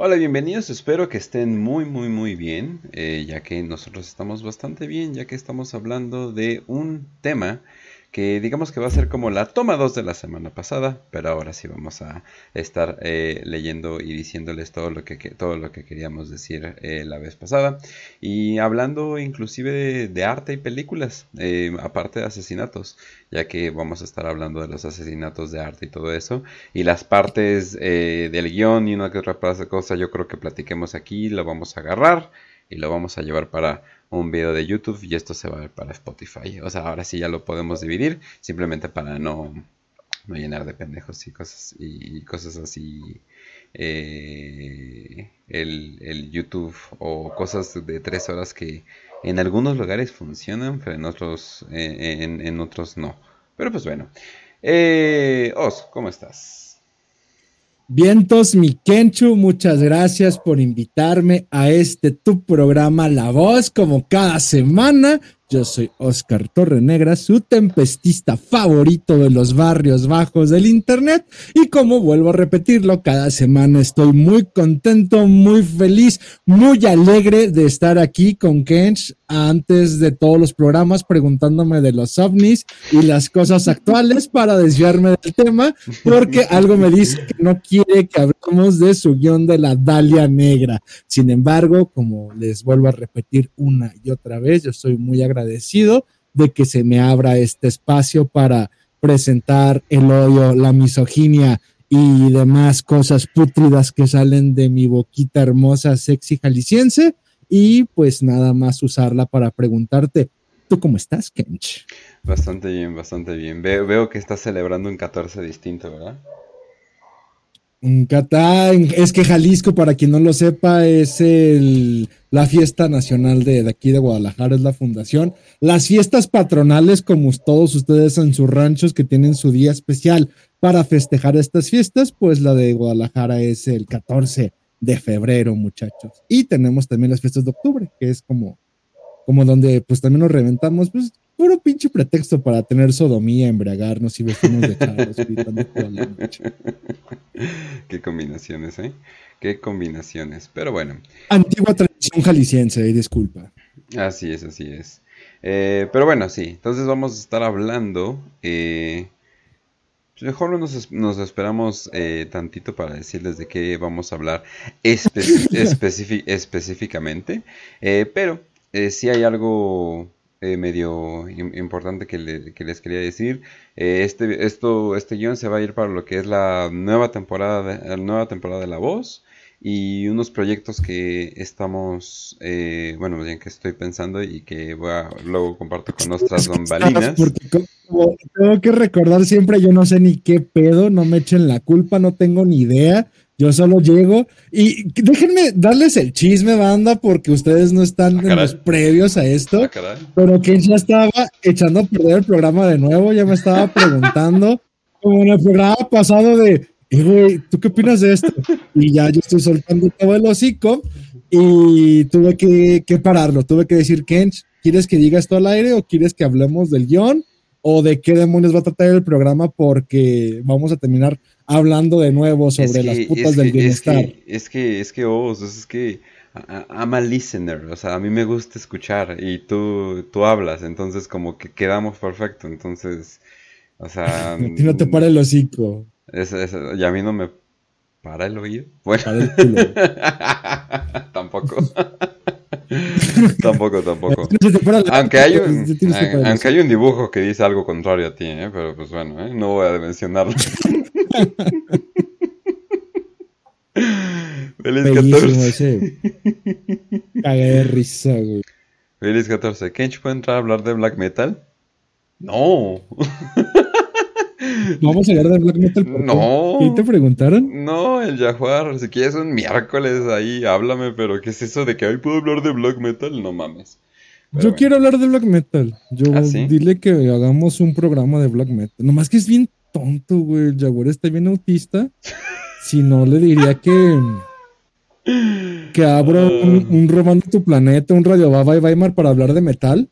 Hola, bienvenidos. Espero que estén muy, muy, muy bien, eh, ya que nosotros estamos bastante bien, ya que estamos hablando de un tema que digamos que va a ser como la toma 2 de la semana pasada, pero ahora sí vamos a estar eh, leyendo y diciéndoles todo lo que, todo lo que queríamos decir eh, la vez pasada. Y hablando inclusive de, arte y películas, eh, aparte de asesinatos, ya que vamos a estar hablando de los asesinatos de arte y todo eso y las partes del guion y una que otra cosa yo creo que platiquemos aquí, lo vamos a agarrar y lo vamos a llevar para un video de YouTube y esto se va a ver para Spotify. O sea, ahora sí ya lo podemos dividir, simplemente para no, no llenar de pendejos y cosas, y cosas así. Eh, el, YouTube o cosas de tres horas que en algunos lugares funcionan, pero en otros, eh, en, otros no. Pero pues bueno. Eh, Os, ¿cómo estás? Vientos, mi Kenchu, muchas gracias por invitarme a este tu programa La Voz, como cada semana. Yo soy Oscar Torrenegra, su tempestista favorito de los barrios bajos del Internet. Y como vuelvo a repetirlo, cada semana estoy muy contento, muy feliz, muy alegre de estar aquí con Kench antes de todos los programas preguntándome de los ovnis y las cosas actuales para desviarme del tema, porque algo me dice que no quiere que hablemos de su guion de la Dalia Negra. Sin embargo, como les vuelvo a repetir una y otra vez, yo soy muy agradecido de que se me abra este espacio para presentar el odio, la misoginia y demás cosas putridas que salen de mi boquita hermosa, sexy jalisciense y pues nada más usarla para preguntarte, ¿tú cómo estás, Kench? Bastante bien, bastante bien. Veo, que estás celebrando un 14 distinto, ¿verdad? Un Catán, es que Jalisco, para quien no lo sepa, es el, la fiesta nacional de, de, aquí de Guadalajara, es la fundación. Las fiestas patronales, como todos ustedes en sus ranchos que tienen su día especial para festejar estas fiestas, pues la de Guadalajara es el 14 de febrero, muchachos. Y tenemos también las fiestas de octubre, que es como, como donde pues también nos reventamos, pues puro pinche pretexto para tener sodomía, embriagarnos y vestirnos de charros Qué combinaciones, ¿eh? Qué combinaciones. Pero bueno. Antigua tradición jalisciense, eh, disculpa. Así es, así es. Eh, pero bueno, sí. Entonces vamos a estar hablando eh, Mejor nos, nos esperamos eh, tantito para decirles de qué vamos a hablar específicamente. Eh, pero eh, si hay algo medio importante que, les quería decir. este, esto, este guion se va a ir para lo que es la nueva temporada de, la nueva temporada de La Voz y unos proyectos que estamos, eh, bueno, bien que estoy pensando y que voy a, luego comparto con nuestras bambalinas. tengo que recordar siempre, yo no sé ni qué pedo, no me echen la culpa, no tengo ni idea. Yo solo llego y déjenme darles el chisme, banda, porque ustedes no están ah, en los previos a esto. Ah, pero que ya estaba echando a perder el programa de nuevo, ya me estaba preguntando, como en el programa pasado de güey, ¿tú qué opinas de esto? Y ya yo estoy soltando todo el hocico y tuve que, pararlo. Tuve que decir, Kench, ¿quieres que diga esto al aire o quieres que hablemos del guion? ¿O de qué demonios va a tratar el programa? Porque vamos a terminar hablando de nuevo sobre las putas del bienestar. Es que, es que, oh, es que, I'm a listener, o sea, a mí me gusta escuchar y tú, tú hablas, entonces como que quedamos perfecto, entonces, o sea... no te para el hocico. Es, y a mí no me para el oído. Bueno, tampoco. tampoco, tampoco. Aunque hay, un, aunque hay un dibujo que dice algo contrario a ti, ¿eh? pero pues bueno, ¿eh? no voy a mencionarlo. Feliz 14. Cagué de risa, güey. Feliz 14. ¿Kench puede entrar a hablar de black metal? No. Vamos a hablar de black metal. no. ¿Y te preguntaron? No, el Jaguar. Si quieres un miércoles ahí, háblame. Pero ¿qué es eso de que hoy puedo hablar de black metal? No mames. Yo quiero hablar de black metal. Yo ¿Ah, dile que hagamos un programa de black metal. Nomás que es bien tonto, güey. El Jaguar está bien autista. si no, le diría que. Que abro un, un Romano tu planeta, un Radio Baba y Weimar para hablar de metal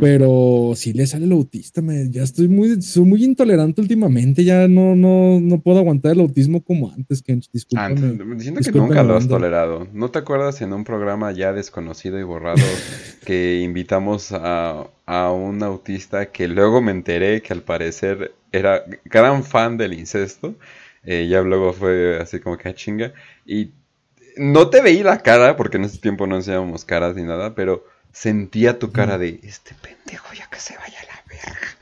Pero si le sale el autista, me, ya estoy muy, soy muy intolerante últimamente, ya no, no, no puedo aguantar el autismo como antes, que Discúlpame. Diciendo que nunca lo has tolerado. ¿No te acuerdas en un programa ya desconocido y borrado que invitamos a, a un autista que luego me enteré que al parecer era gran fan del incesto? Eh, ya luego fue así como que ah, chinga. Y no te veí la cara, porque en ese tiempo no enseñábamos caras ni nada, pero sentía tu cara de este pendejo ya que se vaya a la verga.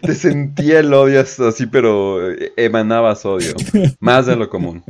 Te sentía el odio así, pero emanabas odio, más de lo común.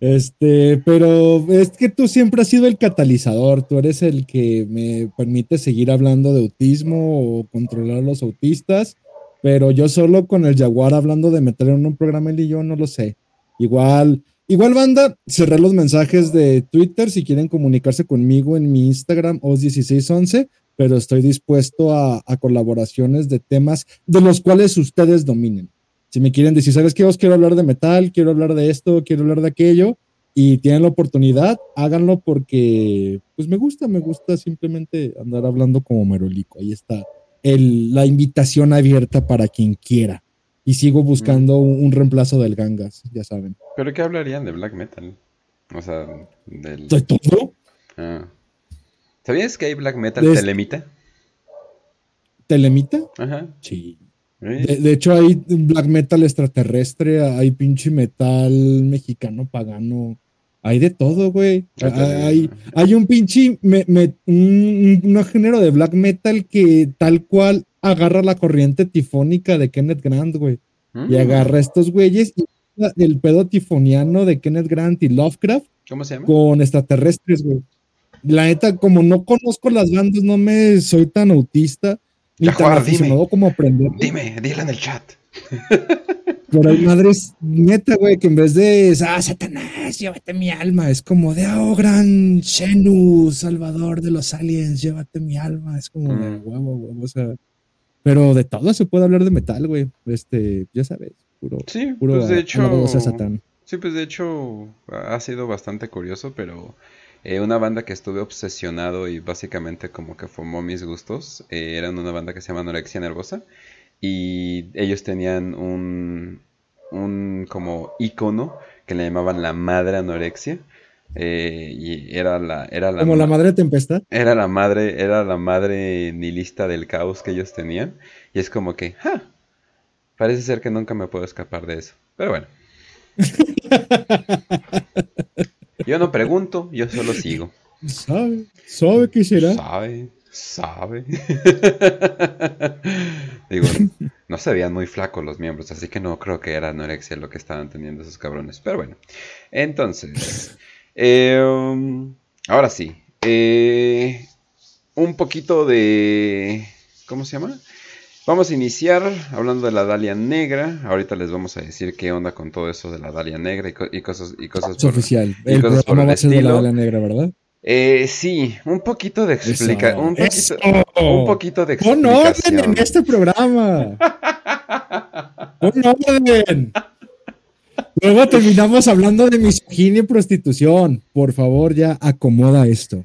Este, pero es que tú siempre has sido el catalizador, tú eres el que me permite seguir hablando de autismo o controlar a los autistas, pero yo solo con el jaguar hablando de meter en un programa él y yo no lo sé. Igual, Igual, banda, cerré los mensajes de Twitter si quieren comunicarse conmigo en mi Instagram, os1611, pero estoy dispuesto a, colaboraciones de temas de los cuales ustedes dominen. Si me quieren decir, ¿sabes qué? Os quiero hablar de metal, quiero hablar de esto, quiero hablar de aquello, y tienen la oportunidad, háganlo porque, pues me gusta, me gusta simplemente andar hablando como merolico. Ahí está la invitación abierta para quien quiera y sigo buscando un, reemplazo del Gangas, ya saben. ¿Pero qué hablarían de black metal? O sea, del... ¿De todo? Ah. ¿Sabías que hay black metal telemita? ¿Telemita? Ajá. Sí. De, hecho, hay black metal extraterrestre, hay pinche metal mexicano pagano. Hay de todo, güey. Hay, hay, un pinche un, género de black metal que tal cual agarra la corriente tifónica de Kenneth Grant, güey. Y mm. agarra a estos güeyes y el pedo tifoniano de Kenneth Grant y Lovecraft. ¿Cómo se llama? Con extraterrestres, güey. La neta, como no conozco las bandas, no me soy tan autista. Ni tan dime, como aprender. Dime, dile en el chat. Pero hay madres neta, güey, que en vez de, ah, Satanás, llévate mi alma, es como de, oh, gran Shenu, salvador de los aliens, llévate mi alma, es como de, mm. huevo, huevo, o sea, pero de todo se puede hablar de metal, güey. Este, ya sabes, puro. Sí, puro pues de hecho. Sí, pues de hecho ha sido bastante curioso, pero eh, una banda que estuve obsesionado y básicamente como que formó mis gustos, eh, eran una banda que se llama Anorexia Nervosa y ellos tenían un, un como icono que le llamaban la madre anorexia eh, y era la, era la como la madre tempestad. Era la madre, era la madre nihilista del caos que ellos tenían. Y es como que, ¡ja! Parece ser que nunca me puedo escapar de eso. Pero bueno. yo no pregunto, yo solo sigo. ¿Sabe? ¿Sabe qué será? Sabe, sabe. Digo, no se veían muy flacos los miembros, así que no creo que era anorexia lo que estaban teniendo esos cabrones. Pero bueno, entonces, Em, ahora sí. Eh, un poquito de... ¿Cómo se llama? Vamos a iniciar hablando de la Dalia Negra. Ahorita les vamos a decir qué onda con todo eso de la Dalia Negra y, cosas y cosas por, oficial. el programa va a ser de la Dalia Negra, ¿verdad? Eh, sí, un poquito de explicación. Un, poquito, un poquito de explicación. Pon orden en este programa. Pon orden. Luego terminamos hablando de misoginia y prostitución. Por favor, ya acomoda esto.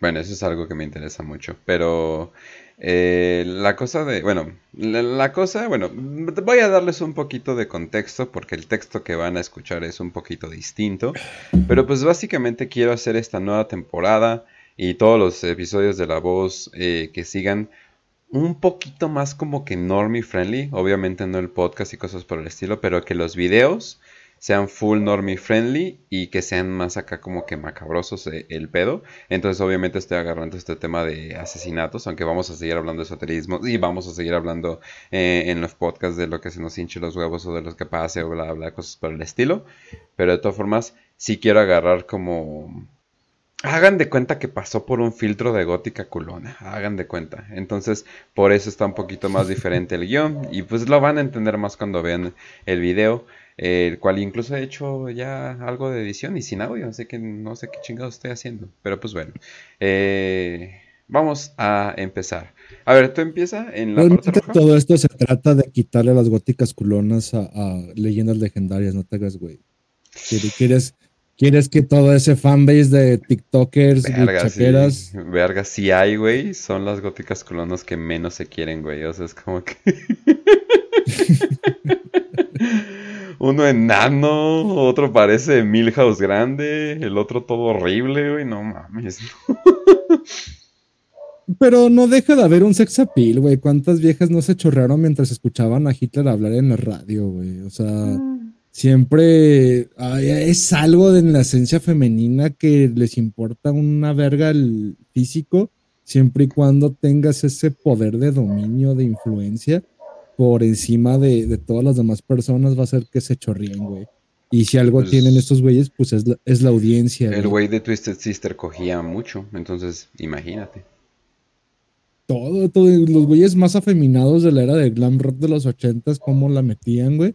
Bueno, eso es algo que me interesa mucho. Pero eh, la cosa de. Bueno, la, cosa. Bueno, voy a darles un poquito de contexto porque el texto que van a escuchar es un poquito distinto. Pero pues básicamente quiero hacer esta nueva temporada y todos los episodios de La Voz eh, que sigan un poquito más como que normie friendly, obviamente no el podcast y cosas por el estilo, pero que los videos sean full normie friendly y que sean más acá como que macabrosos eh, el pedo. Entonces obviamente estoy agarrando este tema de asesinatos, aunque vamos a seguir hablando de esoterismo y vamos a seguir hablando eh, en los podcasts de lo que se nos hinche los huevos o de los que pase o bla bla, cosas por el estilo. Pero de todas formas, sí quiero agarrar como Hagan de cuenta que pasó por un filtro de gótica culona. Hagan de cuenta. Entonces, por eso está un poquito más diferente el guion. Y pues lo van a entender más cuando vean el video. El cual incluso he hecho ya algo de edición y sin audio. Así que no sé qué chingados estoy haciendo. Pero pues bueno. Eh, vamos a empezar. A ver, tú empieza en la parte todo esto se trata de quitarle las góticas culonas a, leyendas legendarias. No te hagas, güey. ¿Quieres, ¿Quieres que todo ese fanbase de TikTokers, Verga, chaqueras? sí. Verga, sí hay, güey. Son las góticas colonas que menos se quieren, güey. O sea, es como que. Uno enano, otro parece Milhouse grande, el otro todo horrible, güey. No mames. Pero no deja de haber un sex appeal, güey. ¿Cuántas viejas no se chorrearon mientras escuchaban a Hitler hablar en la radio, güey? O sea, siempre ay, es algo de la esencia femenina que les importa una verga el físico, siempre y cuando tengas ese poder de dominio, de influencia por encima de, de todas las demás personas, va a ser que se chorríen, güey. Y si algo Pues- tienen estos güeyes, pues es la, es la audiencia. El güey. de Twisted Sister cogía mucho, entonces imagínate. Todo, todo, los güeyes más afeminados de la era de glam rock de los ochentas, cómo la metían, güey.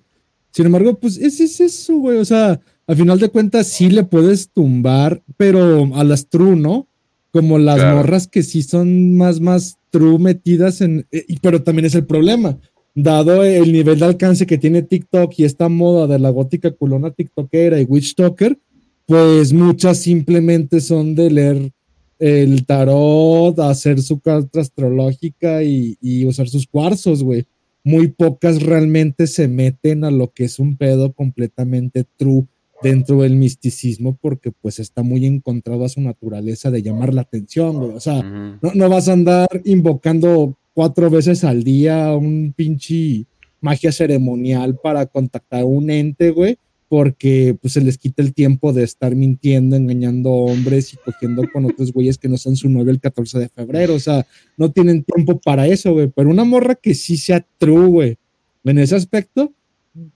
Sin embargo, pues ese es eso, güey. O sea, al final de cuentas sí le puedes tumbar, pero a las true, ¿no? Como las Claro. morras que sí son más, más true metidas en... eh, Pero también es el problema. Dado el nivel de alcance que tiene TikTok y esta moda de la gótica culona tiktokera y witch talker, pues muchas simplemente son de leer el tarot, hacer su carta astrológica y, y usar sus cuarzos, güey. Muy pocas realmente se meten a lo que es un pedo completamente true dentro del misticismo porque pues está muy encontrado a su naturaleza de llamar la atención, güey. O sea, no, no vas a andar invocando cuatro veces al día un pinche magia ceremonial para contactar a un ente, güey, porque pues se les quita el tiempo de estar mintiendo, engañando hombres y cogiendo con otros güeyes que no son su novio el 14 de febrero. O sea, no tienen tiempo para eso, güey. Pero una morra que sí sea true, güey, en ese aspecto,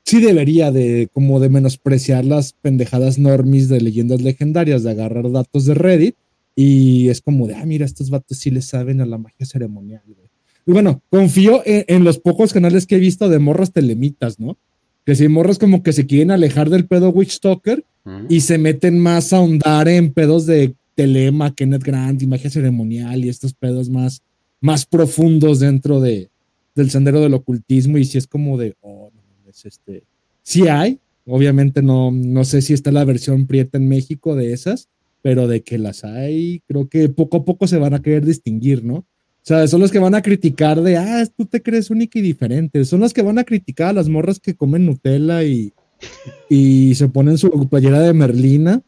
sí debería de como de menospreciar las pendejadas normis de leyendas legendarias, de agarrar datos de Reddit y es como de, ah, mira, estos vatos sí le saben a la magia ceremonial, güey. Y bueno, confío en, en los pocos canales que he visto de morras telemitas, ¿no? Que si morras como que se quieren alejar del pedo Witch Talker y se meten más a ahondar en pedos de telema, Kenneth Grant y magia ceremonial y estos pedos más, más profundos dentro de, del sendero del ocultismo y si es como de, oh, no, es este, sí hay, obviamente no, no sé si está la versión prieta en México de esas, pero de que las hay, creo que poco a poco se van a querer distinguir, ¿no? O sea, son los que van a criticar de, ah, tú te crees única y diferente. Son los que van a criticar a las morras que comen Nutella y, y se ponen su playera de Merlina.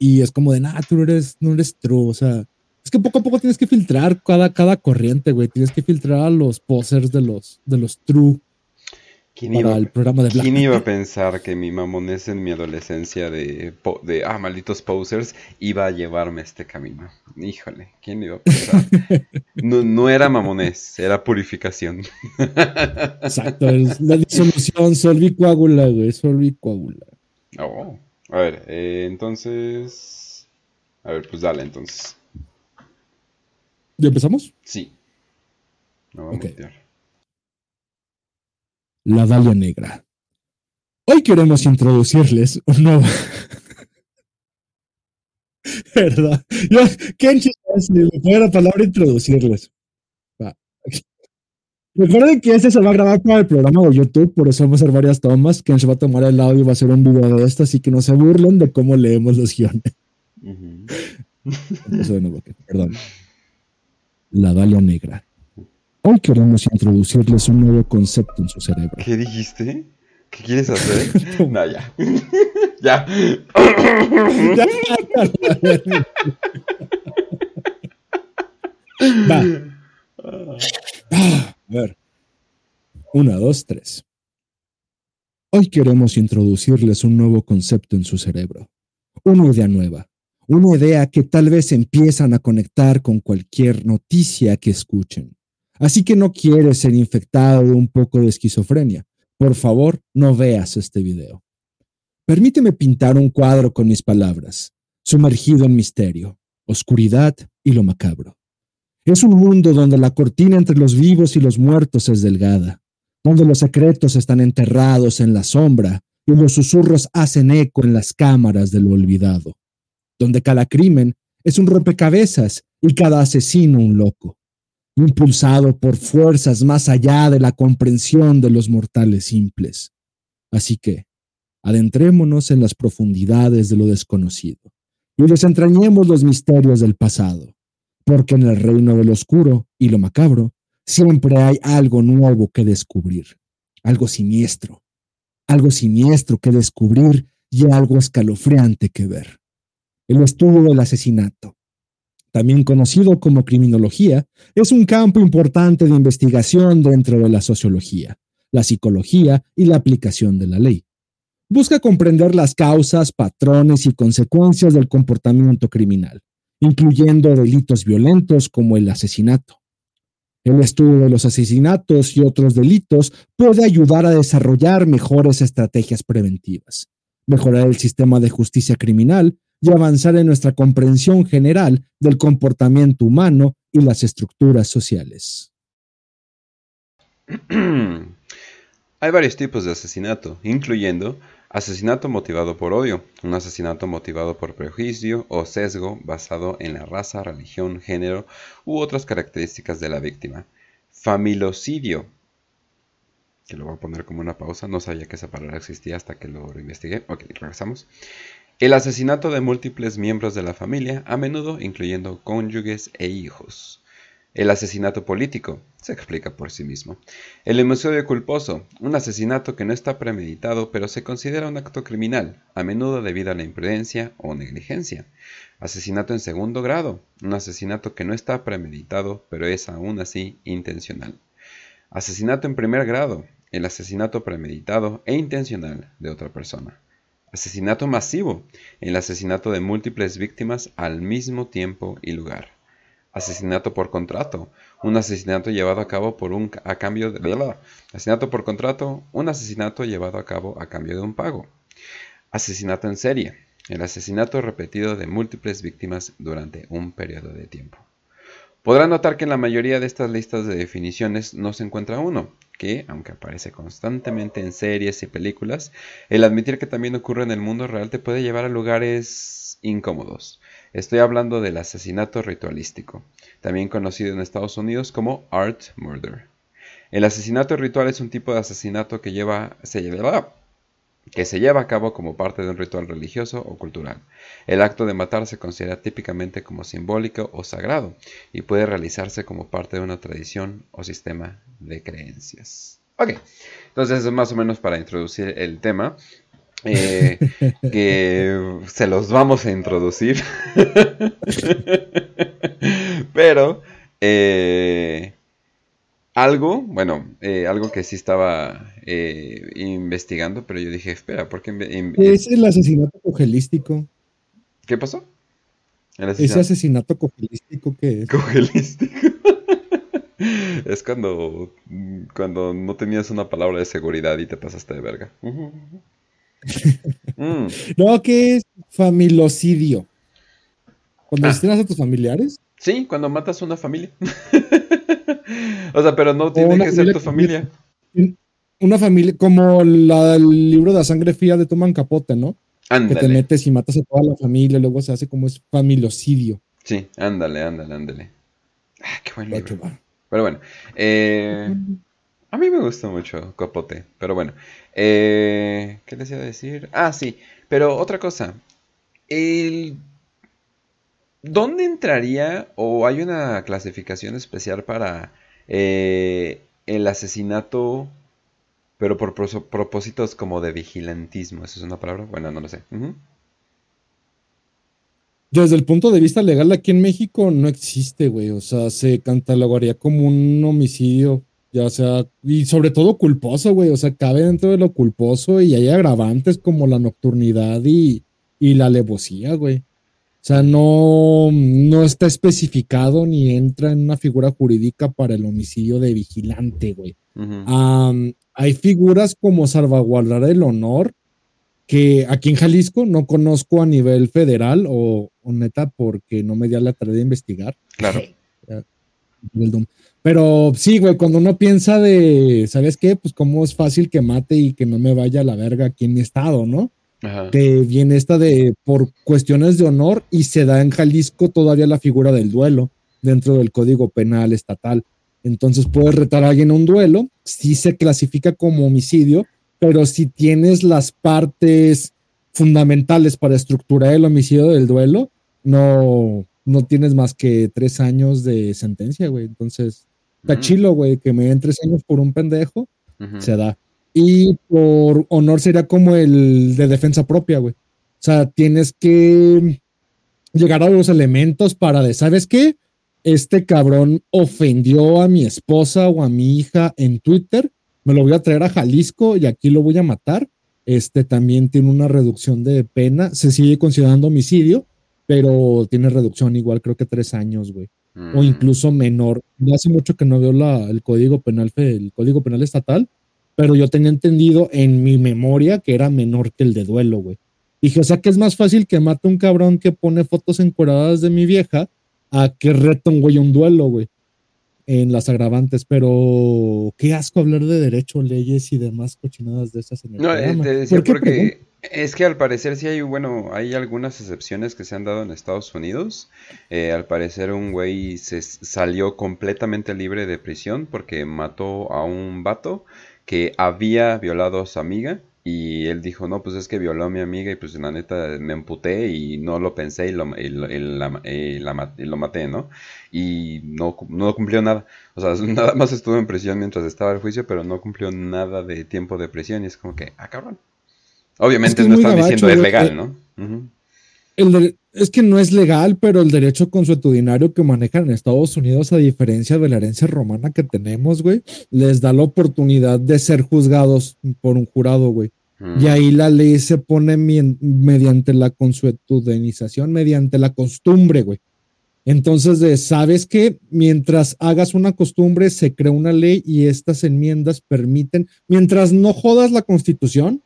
Y es como de, nah, tú no eres, no eres true. O sea, es que poco a poco tienes que filtrar cada, cada corriente, güey. Tienes que filtrar a los posers de los, de los true ¿Quién para iba, el programa de Black. quién iba a pensar que mi mamonés en mi adolescencia de, ah, malditos posers iba a llevarme a este camino? Híjole, ¿quién iba a pensar? No, no era mamonés, era purificación. Exacto, es la disolución solvicoagula, güey, solvicoagula. Oh, A ver, eh, entonces... A ver, pues dale entonces. ¿Ya empezamos? Sí. No vamos a meter. La Dalia Negra. Hoy queremos introducirles un nuevo. ¿Verdad? Yo, Kenchi, si le fue la palabra introducirles. Va. Recuerden que este se va a grabar para el programa de YouTube, por eso vamos a hacer varias tomas. Kenchi va a tomar el audio y va a hacer un video de esto, así que no se burlen de cómo leemos los guiones. Empiezo de nuevo, perdón. La Dalia Negra. Hoy queremos introducirles un nuevo concepto en su cerebro. ¿Qué dijiste? ¿Qué quieres hacer? no, ya. ya. Va. Ah, a ver. Una, dos, tres. Hoy queremos introducirles un nuevo concepto en su cerebro. Una idea nueva. Una idea que tal vez empiezan a conectar con cualquier noticia que escuchen. Así que no quieres ser infectado de un poco de esquizofrenia. Por favor, no veas este video. Permíteme pintar un cuadro con mis palabras, sumergido en misterio, oscuridad y lo macabro. Es un mundo donde la cortina entre los vivos y los muertos es delgada, donde los secretos están enterrados en la sombra y los susurros hacen eco en las cámaras de lo olvidado, donde cada crimen es un rompecabezas y cada asesino un loco, impulsado por fuerzas más allá de la comprensión de los mortales simples. Así que, Adentrémonos en las profundidades de lo desconocido y desentrañemos los misterios del pasado, porque en el reino del oscuro y lo macabro siempre hay algo nuevo que descubrir, algo siniestro, algo siniestro que descubrir y algo escalofriante que ver. El estudio del asesinato, también conocido como criminología, es un campo importante de investigación dentro de la sociología, la psicología y la aplicación de la ley. Busca comprender las causas, patrones y consecuencias del comportamiento criminal, incluyendo delitos violentos como el asesinato. El estudio de los asesinatos y otros delitos puede ayudar a desarrollar mejores estrategias preventivas, mejorar el sistema de justicia criminal y avanzar en nuestra comprensión general del comportamiento humano y las estructuras sociales. Hay varios tipos de asesinato, incluyendo asesinato motivado por odio, un asesinato motivado por prejuicio o sesgo basado en la raza, religión, género u otras características de la víctima. Familocidio, que lo voy a poner como una pausa, no sabía que esa palabra existía hasta que lo investigué. Ok, regresamos. El asesinato de múltiples miembros de la familia, a menudo incluyendo cónyuges e hijos. El asesinato político se explica por sí mismo. El homicidio culposo, un asesinato que no está premeditado pero se considera un acto criminal, a menudo debido a la imprudencia o negligencia. Asesinato en segundo grado, un asesinato que no está premeditado pero es aún así intencional. Asesinato en primer grado, el asesinato premeditado e intencional de otra persona. Asesinato masivo, el asesinato de múltiples víctimas al mismo tiempo y lugar. Asesinato por contrato, un asesinato llevado a cabo por un a cambio de asesinato por contrato, un asesinato llevado a cabo a cambio de un pago. Asesinato en serie, el asesinato repetido de múltiples víctimas durante un periodo de tiempo. Podrán notar que en la mayoría de estas listas de definiciones no se encuentra uno, que, aunque aparece constantemente en series y películas, el admitir que también ocurre en el mundo real te puede llevar a lugares incómodos. Estoy hablando del asesinato ritualístico, también conocido en Estados Unidos como art murder. El asesinato ritual es un tipo de asesinato que lleva, se lleva, que se lleva a cabo como parte de un ritual religioso o cultural. El acto de matar se considera típicamente como simbólico o sagrado y puede realizarse como parte de una tradición o sistema de creencias. Ok, entonces es más o menos para introducir el tema. Eh, que se los vamos a introducir. Pero eh, algo, bueno, eh, algo que sí estaba eh, investigando, pero yo dije, espera, ¿por qué? Es el asesinato cogelístico. ¿Qué pasó? Ese asesinato cogelístico que es. Cogelístico. es cuando, cuando no tenías una palabra de seguridad y te pasaste de verga. Mm. No, ¿qué es familocidio? ¿Cuando ah. asesinas a tus familiares? Sí, cuando matas a una familia. o sea, pero no tiene que ser tu familia. Una familia, como la, el libro de la sangre fría de Toman Capote, ¿no? Que te metes y matas a toda la familia, luego se hace como es familiocidio. Sí, ándale, ándale, ándale. Ah, qué buen libro. Pero bueno, eh, a mí me gusta mucho Capote, pero bueno. Eh, ¿Qué les iba a decir? Ah, sí, pero otra cosa. El ¿Dónde entraría o hay una clasificación especial para eh, el asesinato, pero por propósitos como de vigilantismo? ¿Eso es una palabra? Bueno, no lo sé. Desde el punto de vista legal aquí en México no existe, güey. O sea, se catalogaría como un homicidio, ya sea, y sobre todo culposo, güey. O sea, cabe dentro de lo culposo y hay agravantes como la nocturnidad y, y la alevosía, güey. O sea, no, no está especificado ni entra en una figura jurídica para el homicidio de vigilante, güey. hay figuras como salvaguardar el honor, que aquí en Jalisco no conozco a nivel federal o, neta porque no me dio la tarea de investigar. Claro. Pero sí, güey, cuando uno piensa de, ¿sabes qué? Pues cómo es fácil que mate y que no me vaya a la verga aquí en mi estado, ¿no? Que viene esta de por cuestiones de honor y se da en Jalisco todavía la figura del duelo dentro del Código Penal estatal. Entonces puedes retar a alguien a un duelo, si se clasifica como homicidio, pero si tienes las partes fundamentales para estructurar el homicidio del duelo, no, no tienes más que tres años de sentencia, güey. Entonces, está chilo, güey, que me den tres años por un pendejo, se da. Y por honor sería como el de defensa propia, güey. O sea, tienes que llegar a los elementos para de, ¿sabes qué? Este cabrón ofendió a mi esposa o a mi hija en Twitter, me lo voy a traer a Jalisco y aquí lo voy a matar. Este también tiene una reducción de pena, se sigue considerando homicidio, pero tiene reducción igual, creo que tres años, güey. O mm. incluso menor. No hace mucho que no veo la, el código penal, el código penal estatal, pero yo tenía entendido en mi memoria que era menor que el de duelo, güey. Dije, o sea que es más fácil que mate un cabrón que pone fotos encuadradas de mi vieja a que reto un güey un duelo, güey. En las agravantes, pero qué asco hablar de derecho, leyes y demás cochinadas de esas en el No, eh, te decía porque es que al parecer sí hay, bueno, hay algunas excepciones que se han dado en Estados Unidos. Eh, al parecer un güey se salió completamente libre de prisión porque mató a un vato que había violado a su amiga y él dijo, no, pues es que violó a mi amiga y pues la neta me emputé y no lo pensé y lo, lo maté, ¿no? Y no, no cumplió nada. O sea, nada más estuvo en prisión mientras estaba el juicio, pero no cumplió nada de tiempo de prisión y es como que, ah, cabrón. Obviamente no están diciendo es legal, ¿no? Es que no es legal, pero el derecho consuetudinario que manejan en Estados Unidos, a diferencia de la herencia romana que tenemos, güey, les da la oportunidad de ser juzgados por un jurado, güey. Y ahí la ley se pone mediante la consuetudinización, mediante la costumbre, güey. Entonces, de, sabes que mientras hagas una costumbre, se crea una ley y estas enmiendas permiten, mientras no jodas la constitución,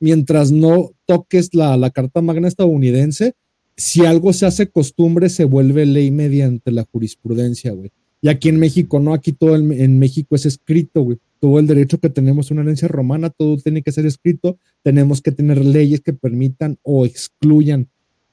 mientras no toques la, la Carta Magna estadounidense, si algo se hace costumbre, se vuelve ley mediante la jurisprudencia, güey. Y aquí en México, no, aquí todo en México es escrito, güey. Todo el derecho que tenemos una herencia romana, todo tiene que ser escrito. Tenemos que tener leyes que permitan o excluyan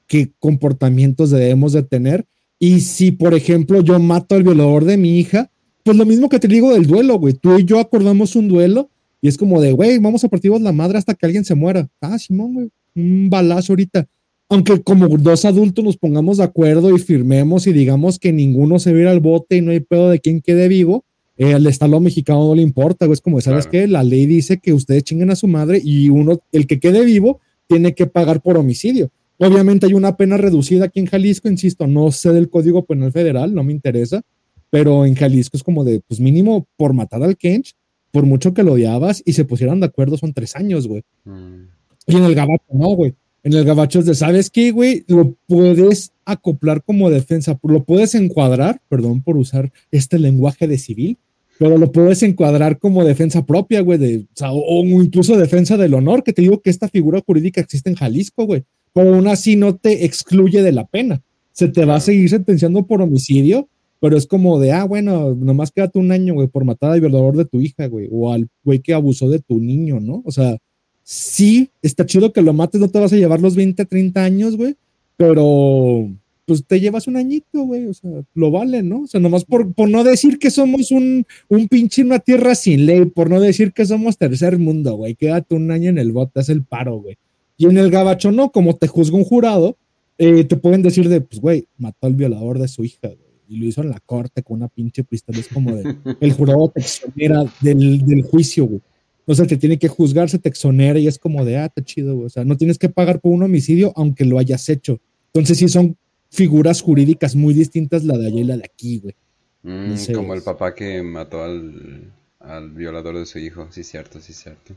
qué comportamientos debemos de tener. Y si, por ejemplo, yo mato al violador de mi hija, pues lo mismo que te digo del duelo, güey. Tú y yo acordamos un duelo y es como de, güey, vamos a partirnos la madre hasta que alguien se muera. Ah, Simón, güey, un balazo ahorita aunque como dos adultos nos pongamos de acuerdo y firmemos y digamos que ninguno se va al bote y no hay pedo de quién quede vivo, eh, al estado mexicano no le importa, güey. Es como, ¿sabes qué? La ley dice que ustedes chinguen a su madre y uno, el que quede vivo, tiene que pagar por homicidio. Obviamente hay una pena reducida aquí en Jalisco, insisto, no sé del Código Penal Federal, no me interesa, pero en Jalisco es como de, pues mínimo por matar al Kench, por mucho que lo odiabas y se pusieran de acuerdo, son tres años, güey. Mm. Y en el Gabacho no, güey en el gabacho es de, ¿sabes qué, güey? Lo puedes acoplar como defensa, lo puedes encuadrar, perdón por usar este lenguaje de civil, pero lo puedes encuadrar como defensa propia, güey, de, o, incluso defensa del honor, que te digo que esta figura jurídica existe en Jalisco, güey, pero aún así no te excluye de la pena. Se te va a seguir sentenciando por homicidio, pero es como de, ah, bueno, nomás quédate un año, güey, por matar al violador de tu hija, güey, o al güey que abusó de tu niño, ¿no? O sea, sí, está chido que lo mates, no te vas a llevar los 20, 30 años, güey, pero pues te llevas un añito, güey, o sea, lo vale, ¿no? O sea, nomás por, por no decir que somos un, un pinche una tierra sin ley, por no decir que somos tercer mundo, güey, quédate un año en el bote, haz el paro, güey. Y en el gabacho no, como te juzga un jurado, eh, te pueden decir de, pues, güey, mató al violador de su hija, güey, y lo hizo en la corte con una pinche pistola, es como de, el jurado te exonera del, del juicio, güey. O sea, te tiene que juzgar, se te exonera y es como de, ah, está chido, O sea, no tienes que pagar por un homicidio aunque lo hayas hecho. Entonces sí son figuras jurídicas muy distintas la de allá y la de aquí, güey. Mm, como el papá que mató al, violador de su hijo. Sí, cierto, sí, cierto.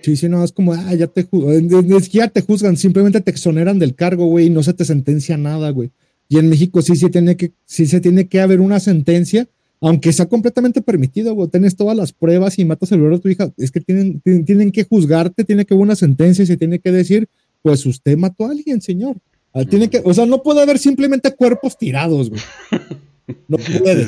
Sí, sí, no, es como, ah, ya te juzgan, ya te juzgan, simplemente te exoneran del cargo, güey, y no se te sentencia nada, güey. Y en México sí, sí, tiene que, sí se tiene que haber una sentencia aunque sea completamente permitido, güey, tienes todas las pruebas y matas el valor de tu hija, es que tienen, tienen, que juzgarte, tiene que haber una sentencia y se tiene que decir, pues usted mató a alguien, señor. Ah, tiene que, o sea, no puede haber simplemente cuerpos tirados, güey. No puede.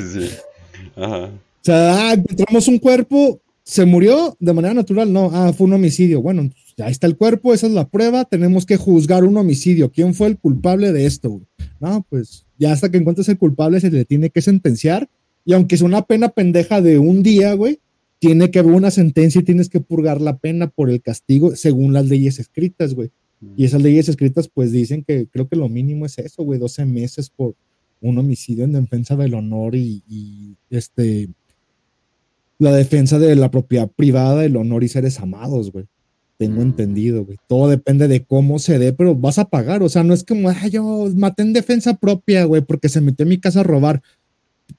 O sea, ah, encontramos un cuerpo, se murió de manera natural, no, ah, fue un homicidio. Bueno, ya está el cuerpo, esa es la prueba, tenemos que juzgar un homicidio. ¿Quién fue el culpable de esto? No, pues ya hasta que encuentres el culpable se le tiene que sentenciar y aunque es una pena pendeja de un día, güey, tiene que haber una sentencia y tienes que purgar la pena por el castigo según las leyes escritas, güey. Y esas leyes escritas, pues dicen que creo que lo mínimo es eso, güey, 12 meses por un homicidio en defensa del honor y, este, la defensa de la propiedad privada, el honor y seres amados, güey. Tengo mm. entendido, güey. Todo depende de cómo se dé, pero vas a pagar. O sea, no es como, ay, yo maté en defensa propia, güey, porque se metió en mi casa a robar.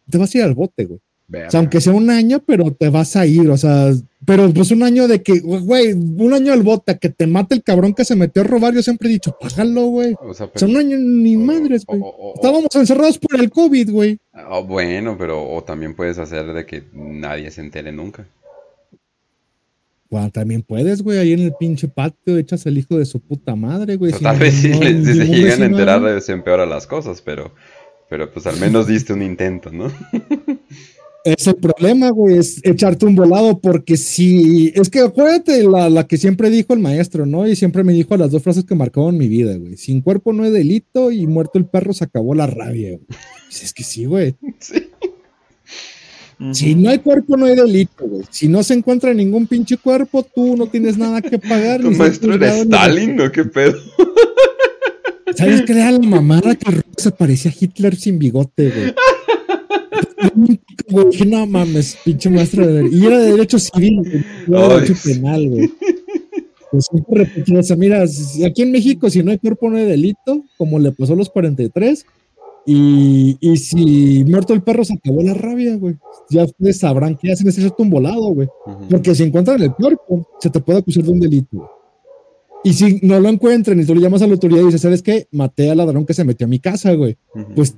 Te vas a ir al bote, güey. O sea, aunque sea un año, pero te vas a ir, o sea, pero pues un año de que, güey, un año al bote, que te mate el cabrón que se metió a robar, yo siempre he dicho, págalo, güey. O sea, un año ni madres, güey. Estábamos encerrados por el COVID, güey. Ah, bueno, pero o también puedes hacer de que nadie se entere nunca. Bueno, también puedes, güey, ahí en el pinche patio echas el hijo de su puta madre, güey. tal vez si, se llegan a enterar se empeora las cosas, pero, pero pues al menos diste un intento, ¿no? Es el problema, güey, es echarte un volado, porque si. Es que acuérdate la, la, que siempre dijo el maestro, ¿no? Y siempre me dijo las dos frases que marcaron mi vida, güey. Sin cuerpo no hay delito y muerto el perro se acabó la rabia, güey. Pues es que sí, güey. Sí. Si no hay cuerpo, no hay delito, güey. Si no se encuentra ningún pinche cuerpo, tú no tienes nada que pagar. ¿Tu maestro era Stalin no qué pedo? ¿Sabes qué era la mamada que se parecía a Hitler sin bigote, güey? Dije, no mames, pinche maestro de derecho. Y era de derecho civil, no derecho penal, güey. Pues siempre o sea, mira, aquí en México, si no hay cuerpo, no hay delito, como le pasó a los 43. Y, y si muerto el perro, se acabó la rabia, güey. Ya ustedes sabrán qué hacen, es un volado, güey. Porque si encuentran el cuerpo, se te puede acusar de un delito. Y si no lo encuentran y tú le llamas a la autoridad y dices, ¿sabes qué? Maté al ladrón que se metió a mi casa, güey. Pues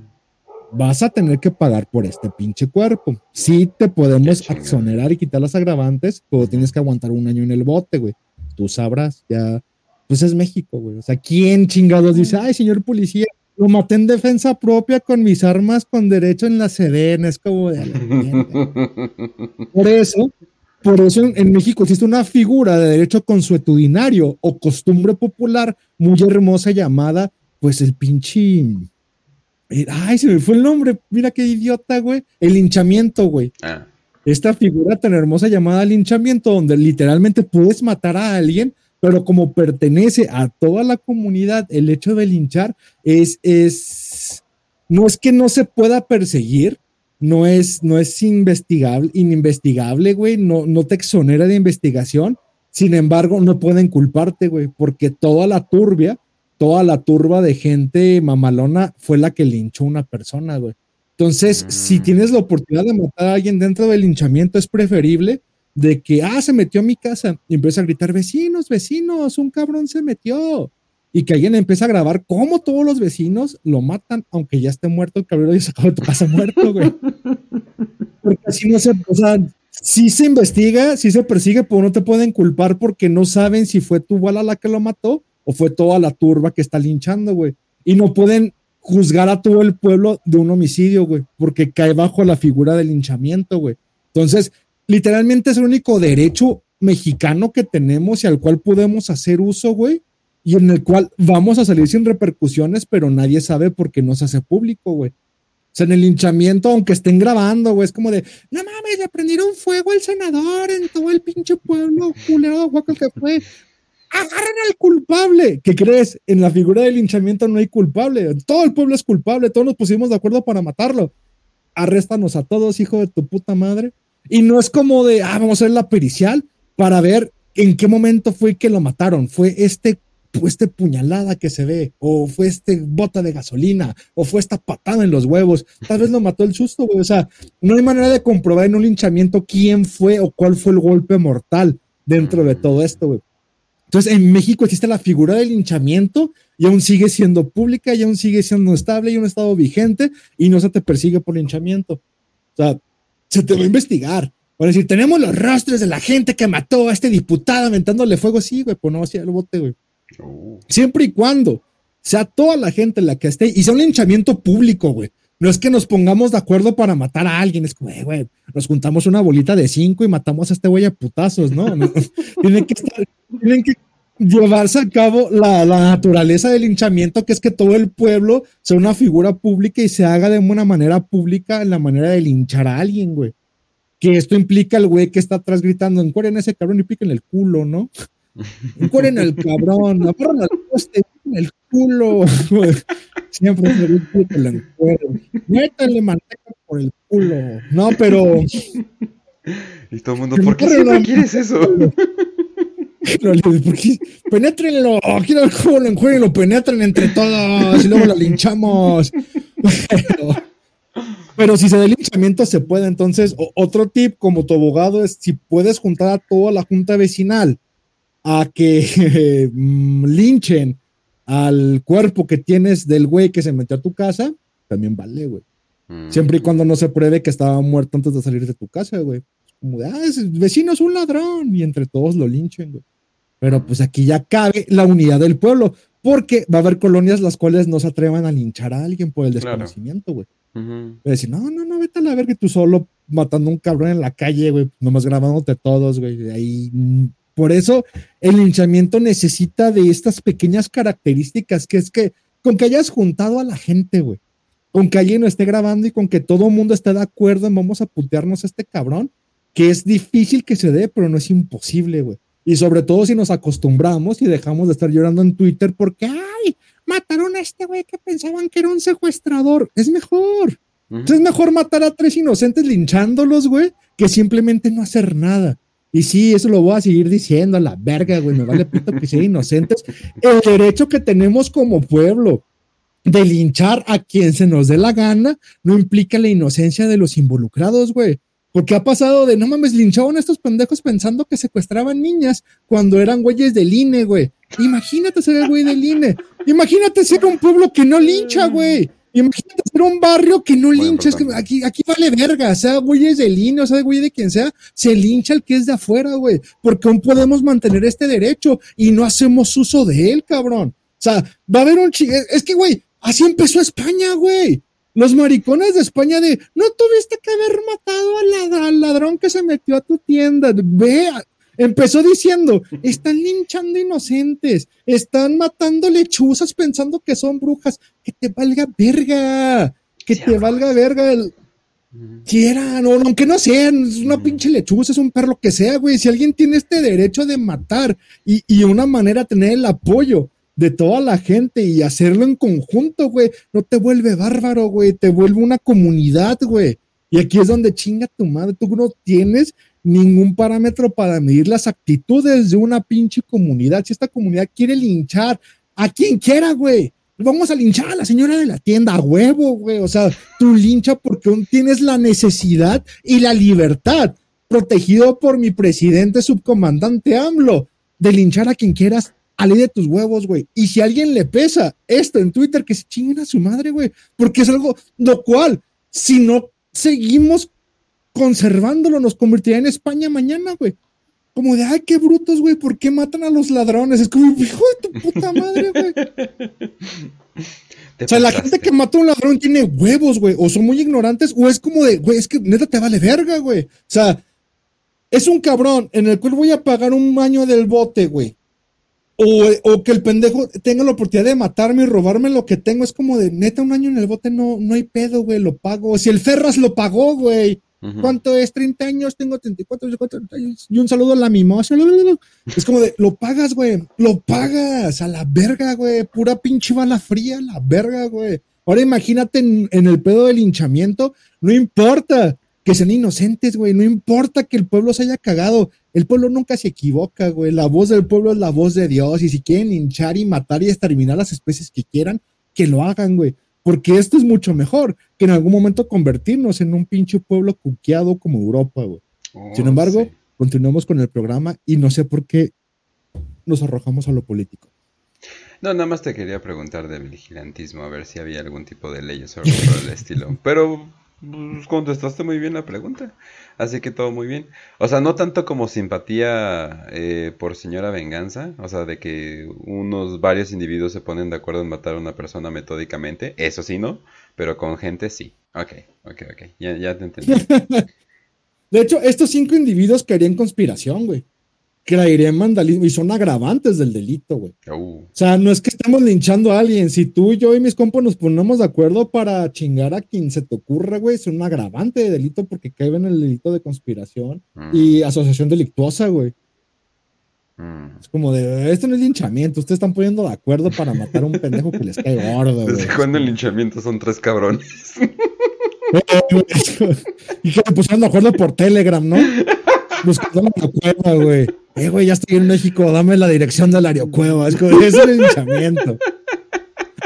vas a tener que pagar por este pinche cuerpo. Sí te podemos exonerar y quitar las agravantes, pero tienes que aguantar un año en el bote, güey. Tú sabrás, ya. Pues es México, güey. O sea, ¿quién chingados dice, ay, señor policía, lo maté en defensa propia con mis armas con derecho en la sedena? Es como de... Por eso, por eso en, México existe una figura de derecho consuetudinario o costumbre popular muy hermosa llamada, pues el pinche Ay, se me fue el nombre. Mira qué idiota, güey. El linchamiento, güey. Ah. Esta figura tan hermosa llamada linchamiento, donde literalmente puedes matar a alguien, pero como pertenece a toda la comunidad, el hecho de linchar es, es, no es que no se pueda perseguir, no es, no es investigable, ininvestigable, güey, no, no te exonera de investigación. Sin embargo, no pueden culparte, güey, porque toda la turbia toda la turba de gente mamalona fue la que linchó a una persona, güey. Entonces, si mm. tienes la oportunidad de matar a alguien dentro del linchamiento, es preferible de que, ah, se metió a mi casa y empieza a gritar, vecinos, vecinos, un cabrón se metió. Y que alguien empieza a grabar cómo todos los vecinos lo matan, aunque ya esté muerto el cabrón y sacado de tu casa muerto, güey. Porque así no se, o sea, si se investiga, si se persigue, pero no te pueden culpar porque no saben si fue tu bala la que lo mató o fue toda la turba que está linchando, güey. Y no pueden juzgar a todo el pueblo de un homicidio, güey, porque cae bajo la figura del linchamiento, güey. Entonces, literalmente es el único derecho mexicano que tenemos y al cual podemos hacer uso, güey, y en el cual vamos a salir sin repercusiones, pero nadie sabe por qué no se hace público, güey. O sea, en el linchamiento, aunque estén grabando, güey, es como de, no mames, le prendieron fuego al senador en todo el pinche pueblo culero de que fue agarren al culpable. ¿Qué crees? En la figura del linchamiento no hay culpable. Todo el pueblo es culpable. Todos nos pusimos de acuerdo para matarlo. Arréstanos a todos, hijo de tu puta madre. Y no es como de, ah, vamos a ver la pericial para ver en qué momento fue que lo mataron. Fue este, este puñalada que se ve, o fue este bota de gasolina, o fue esta patada en los huevos. Tal vez lo mató el susto, güey. O sea, no hay manera de comprobar en un linchamiento quién fue o cuál fue el golpe mortal dentro de todo esto, güey. Entonces, en México existe la figura del linchamiento y aún sigue siendo pública y aún sigue siendo estable y un estado vigente y no se te persigue por linchamiento. O sea, se te va a investigar. Por decir, tenemos los rastros de la gente que mató a este diputado aventándole fuego. Sí, güey, pues no, así el bote, güey. Oh. Siempre y cuando sea toda la gente la que esté y sea un linchamiento público, güey. No es que nos pongamos de acuerdo para matar a alguien, es como, güey, nos juntamos una bolita de cinco y matamos a este güey a putazos, ¿no? tienen, que tienen que llevarse a cabo la, naturaleza del linchamiento, que es que todo el pueblo sea una figura pública y se haga de una manera pública en la manera de linchar a alguien, güey. que esto implica el güey que está atrás gritando, encueren ese cabrón y piquen el culo, ¿no? Encueren al cabrón, amarran al poste, en el culo. Siempre se dice que lo encueren. Métanle manteca por el culo. No, pero. Y todo el mundo, ¿por qué siempre quieres eso? Penetrenlo, quiero ver cómo lo encuentran y lo penetren entre todos y luego lo linchamos. Pero, si se da linchamiento se puede. Entonces, otro tip como tu abogado es si puedes juntar a toda la junta vecinal a que mm, linchen al cuerpo que tienes del güey que se metió a tu casa, también vale, güey. Siempre y cuando no se pruebe que estaba muerto antes de salir de tu casa, güey. Como de, ah, ese vecino es un ladrón y entre todos lo linchen, güey. Pero pues aquí ya cabe la unidad del pueblo, porque va a haber colonias las cuales no se atrevan a linchar a alguien por el desconocimiento, güey. Uh decir, no, no, no, vete a la verga tú solo matando a un cabrón en la calle, güey, nomás grabándote todos, güey. Ahí mm, por eso el linchamiento necesita de estas pequeñas características, que es que con que hayas juntado a la gente, güey, con que alguien lo esté grabando y con que todo el mundo esté de acuerdo en vamos a putearnos a este cabrón, que es difícil que se dé, pero no es imposible, güey. Y sobre todo si nos acostumbramos y dejamos de estar llorando en Twitter porque, ay, mataron a este güey que pensaban que era un secuestrador. Es mejor. Es mejor matar a tres inocentes linchándolos, güey, que simplemente no hacer nada. Y sí, eso lo voy a seguir diciendo a la verga, güey. Me vale pito que sean inocentes. El derecho que tenemos como pueblo de linchar a quien se nos dé la gana no implica la inocencia de los involucrados, güey. Porque ha pasado de no mames, linchaban a estos pendejos pensando que secuestraban niñas cuando eran güeyes del INE, güey. Imagínate ser el güey del INE. Imagínate ser un pueblo que no lincha, güey. Imagínate ser un barrio que no lincha, es que aquí, aquí vale verga, sea güeyes de línea, o sea güey de quien sea, se lincha el que es de afuera, güey, porque aún podemos mantener este derecho y no hacemos uso de él, cabrón. O sea, va a haber un es que, güey, así empezó España, güey. Los maricones de España de, no tuviste que haber matado al ladrón que se metió a tu tienda. Ve, Empezó diciendo, están linchando inocentes, están matando lechuzas pensando que son brujas, que te valga verga, que te valga verga el... Quieran, o aunque no sean, es una pinche lechuza, es un perro, que sea, güey. Si alguien tiene este derecho de matar y, y una manera de tener el apoyo de toda la gente y hacerlo en conjunto, güey, no te vuelve bárbaro, güey, te vuelve una comunidad, güey. Y aquí es donde chinga tu madre, tú no tienes ningún parámetro para medir las actitudes de una pinche comunidad. Si esta comunidad quiere linchar a quien quiera, güey, vamos a linchar a la señora de la tienda a huevo, güey. O sea, tú lincha porque tienes la necesidad y la libertad, protegido por mi presidente subcomandante AMLO, de linchar a quien quieras a ley de tus huevos, güey. Y si a alguien le pesa esto en Twitter, que se chinguen a su madre, güey. Porque es algo, lo cual, si no seguimos conservándolo nos convertiría en España mañana, güey. Como de, ay, qué brutos, güey, ¿por qué matan a los ladrones? Es como, hijo de tu puta madre, güey. O sea, la gente que mata a un ladrón tiene huevos, güey, o son muy ignorantes, o es como de, güey, es que neta te vale verga, güey. O sea, es un cabrón en el cual voy a pagar un año del bote, güey. O, o, que el pendejo tenga la oportunidad de matarme y robarme lo que tengo. Es como de, neta, un año en el bote no, no hay pedo, güey, lo pago. Si el Ferras lo pagó, güey. ¿Cuánto es? 30 años, tengo 34, 34 años. Y un saludo a la mimosa. Es como de, lo pagas, güey. Lo pagas a la verga, güey. Pura pinche bala fría, la verga, güey. Ahora imagínate en, el pedo del hinchamiento. No importa que sean inocentes, güey. No importa que el pueblo se haya cagado. El pueblo nunca se equivoca, güey. La voz del pueblo es la voz de Dios. Y si quieren hinchar y matar y exterminar las especies que quieran, que lo hagan, güey porque esto es mucho mejor que en algún momento convertirnos en un pinche pueblo cuqueado como Europa, güey. Oh, Sin embargo, continuamos con el programa y no sé por qué nos arrojamos a lo político. No, nada más te quería preguntar de vigilantismo, a ver si había algún tipo de leyes sobre el estilo. Pero pues, contestaste muy bien la pregunta. Así que todo muy bien. O sea, no tanto como simpatía eh, por señora venganza. O sea, de que unos varios individuos se ponen de acuerdo en matar a una persona metódicamente. Eso sí, ¿no? Pero con gente sí. Ok, ok, ok. Ya, ya te entendí. de hecho, estos cinco individuos querían conspiración, güey. Caería en vandalismo y son agravantes del delito, güey. Uh, O sea, no es que estamos linchando a alguien. Si tú, yo y mis compas nos ponemos de acuerdo para chingar a quien se te ocurra, güey, es un agravante de delito porque cae en el delito de conspiración mm, y asociación delictuosa, güey. mm. Es como de, esto no es linchamiento, ustedes están poniendo de acuerdo para matar a un pendejo que les cae gordo, güey. Desde cuando el linchamiento son tres cabrones. y que se pusieron de acuerdo por Telegram, ¿no? Buscando la cueva, güey. Eh, güey, ya estoy en México, dame la dirección del aerocueva. Es como, es linchamiento.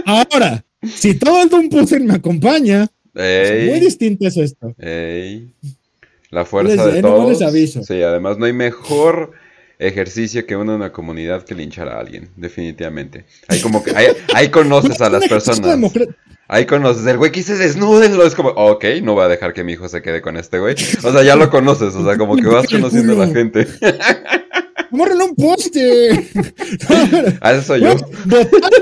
Ahora, si todo el Don Putin me acompaña, Ey. muy distinto es esto. Ey. La fuerza Les- de eh, todos. les aviso. Sí, además no hay mejor ejercicio que uno en una comunidad que linchar a alguien, definitivamente. Ahí como que ahí, ahí conoces a las Un personas. Ahí conoces el güey que dice desnúdenlo. Es como, ok, no voy a dejar que mi hijo se quede con este güey. O sea, ya lo conoces. O sea, como que vas conociendo a la gente. ¡Morren un poste! A eso soy yo. Votar,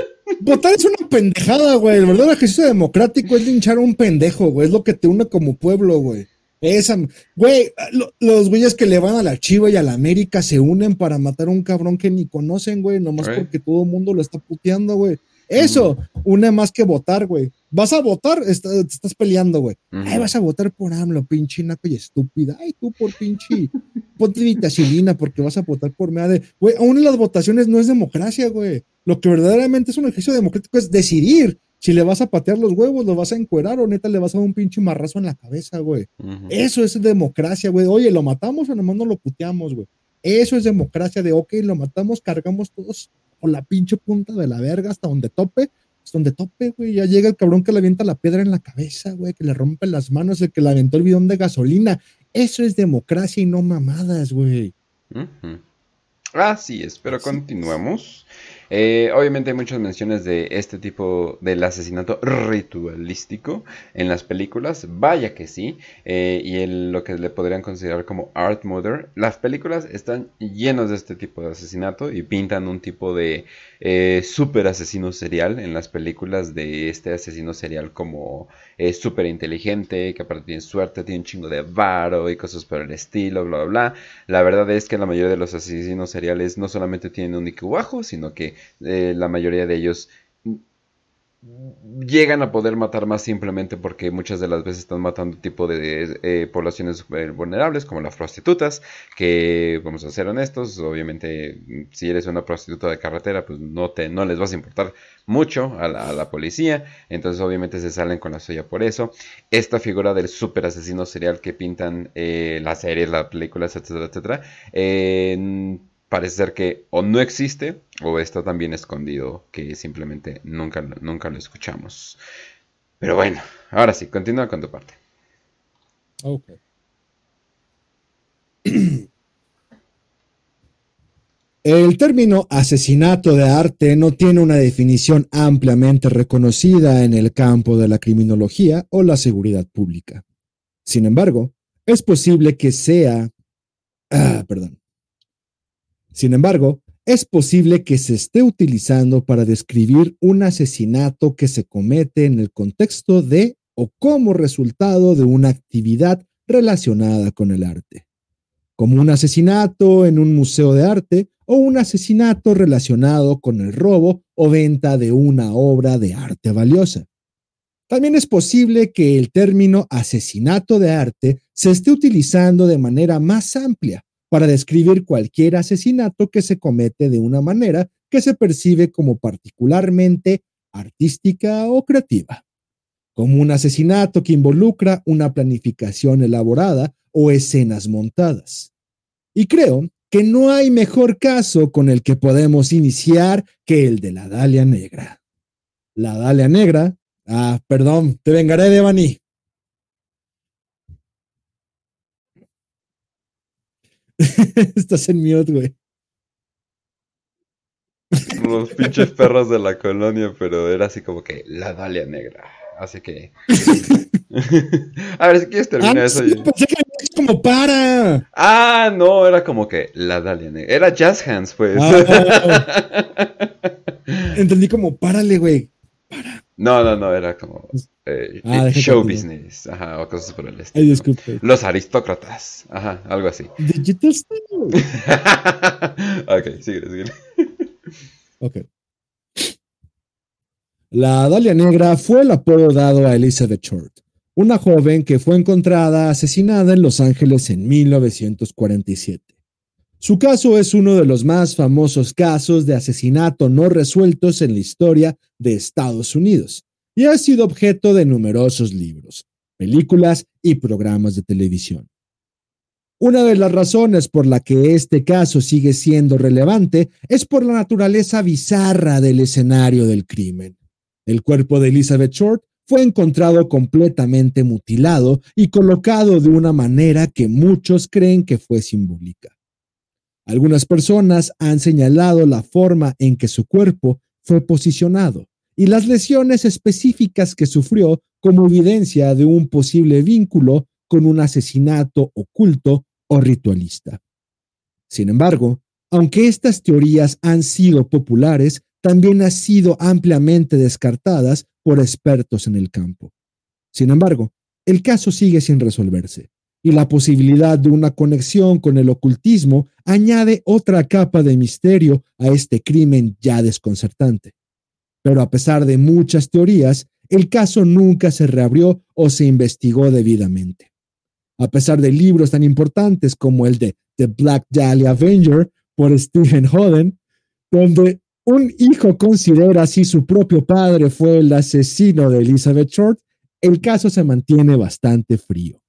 votar es una pendejada, güey. El verdadero ejercicio democrático es linchar a un pendejo, güey. Es lo que te une como pueblo, güey. Esa, güey, lo- los güeyes que le van a la Chiva y a la América se unen para matar a un cabrón que ni conocen, güey, nomás Right. porque todo el mundo lo está puteando, güey. Eso une más que votar, güey. Vas a votar, está- te estás peleando, güey. Ay, vas a votar por AMLO, pinche naco y estúpida. Ay, tú por pinche. Ponte vitacilina porque vas a votar por MEADE. Güey, aún en las votaciones no es democracia, güey. Lo que verdaderamente es un ejercicio democrático es decidir si le vas a patear los huevos, lo vas a encuerar o neta le vas a dar un pinche marrazo en la cabeza, güey. Eso es democracia, güey. Oye, ¿lo matamos o nomás no lo puteamos, güey? Eso es democracia de, ok, lo matamos, cargamos todos con la pinche punta de la verga hasta donde tope. Hasta donde tope, güey. Ya llega el cabrón que le avienta la piedra en la cabeza, güey, que le rompe las manos, el que le aventó el bidón de gasolina. Eso es democracia y no mamadas, güey. Ujú. Así es, pero continuamos. Eh, obviamente hay muchas menciones de este tipo del asesinato ritualístico en las películas, vaya que sí, eh, y el- lo que le podrían considerar como art murder. Las películas están llenas de este tipo de asesinato y pintan un tipo de eh, super asesino serial en las películas de este asesino serial como súper inteligente, que aparte tiene suerte, tiene un chingo de varo y cosas por el estilo, bla, bla, bla. La verdad es que la mayoría de los asesinos seriales no solamente tienen un IQ bajo, sino que eh, la mayoría de ellos llegan a poder matar más simplemente porque muchas de las veces están matando tipo de eh, poblaciones súper vulnerables como las prostitutas que vamos a ser honestos obviamente si eres una prostituta de carretera pues no te no les vas a importar mucho a la, policía. Entonces obviamente se salen con la suya por eso. Esta figura del super asesino serial que pintan eh, las series las películas etcétera etcétera eh, parece ser que o no existe o está tan bien escondido que simplemente nunca, lo- nunca lo escuchamos. Pero bueno, ahora sí, continúa con tu parte. Ok. El término asesinato de arte no tiene una definición ampliamente reconocida en el campo de la criminología o la seguridad pública. Sin embargo, es posible que sea... Ah, perdón. Sin embargo, es posible que se esté utilizando para describir un asesinato que se comete en el contexto de o como resultado de una actividad relacionada con el arte, como un asesinato en un museo de arte o un asesinato relacionado con el robo o venta de una obra de arte valiosa. También es posible que el término asesinato de arte se esté utilizando de manera más amplia para describir cualquier asesinato que se comete de una manera que se percibe como particularmente artística o creativa como un asesinato que involucra una planificación elaborada o escenas montadas. Y creo que no hay mejor caso con el que podemos iniciar que el de la Dalia Negra. La Dalia Negra, ah, perdón, te vengaré de Bani. Estás en mute, güey. Los pinches perros de la colonia, pero era así como que la Dalia Negra. Así que. A ver si quieres Ah, terminar no, eso. sí, y- pensé que es como para. Ah, no, era como que la Dalia Negra. Era Jazz Hands, pues. Ah. Entendí como párale, güey. No, no, no, era como eh, ah, show business, ajá, o cosas por el estilo. Ay, disculpe. Los aristócratas, ajá, algo así. Digital ok, sigue, sigue. ok. La Dalia Negra fue el apodo dado a Elizabeth Short, una joven que fue encontrada asesinada en Los Ángeles en 1947. Su caso es uno de los más famosos casos de asesinato no resueltos en la historia de Estados Unidos y ha sido objeto de numerosos libros, películas y programas de televisión. Una de las razones por la que este caso sigue siendo relevante es por la naturaleza bizarra del escenario del crimen. El cuerpo de Elizabeth Short fue encontrado completamente mutilado y colocado de una manera que muchos creen que fue simbólica. Algunas personas han señalado la forma en que su cuerpo fue posicionado, y las lesiones específicas que sufrió como evidencia de un posible vínculo con un asesinato oculto o ritualista. Sin embargo, aunque estas teorías han sido populares, también han sido ampliamente descartadas por expertos en el campo. Sin embargo, el caso sigue sin resolverse, y la posibilidad de una conexión con el ocultismo añade otra capa de misterio a este crimen ya desconcertante. Pero a pesar de muchas teorías, el caso nunca se reabrió o se investigó debidamente. A pesar de libros tan importantes como el de The Black Dahlia Avenger por Stephen Holden, donde un hijo considera si su propio padre fue el asesino de Elizabeth Short, el caso se mantiene bastante frío.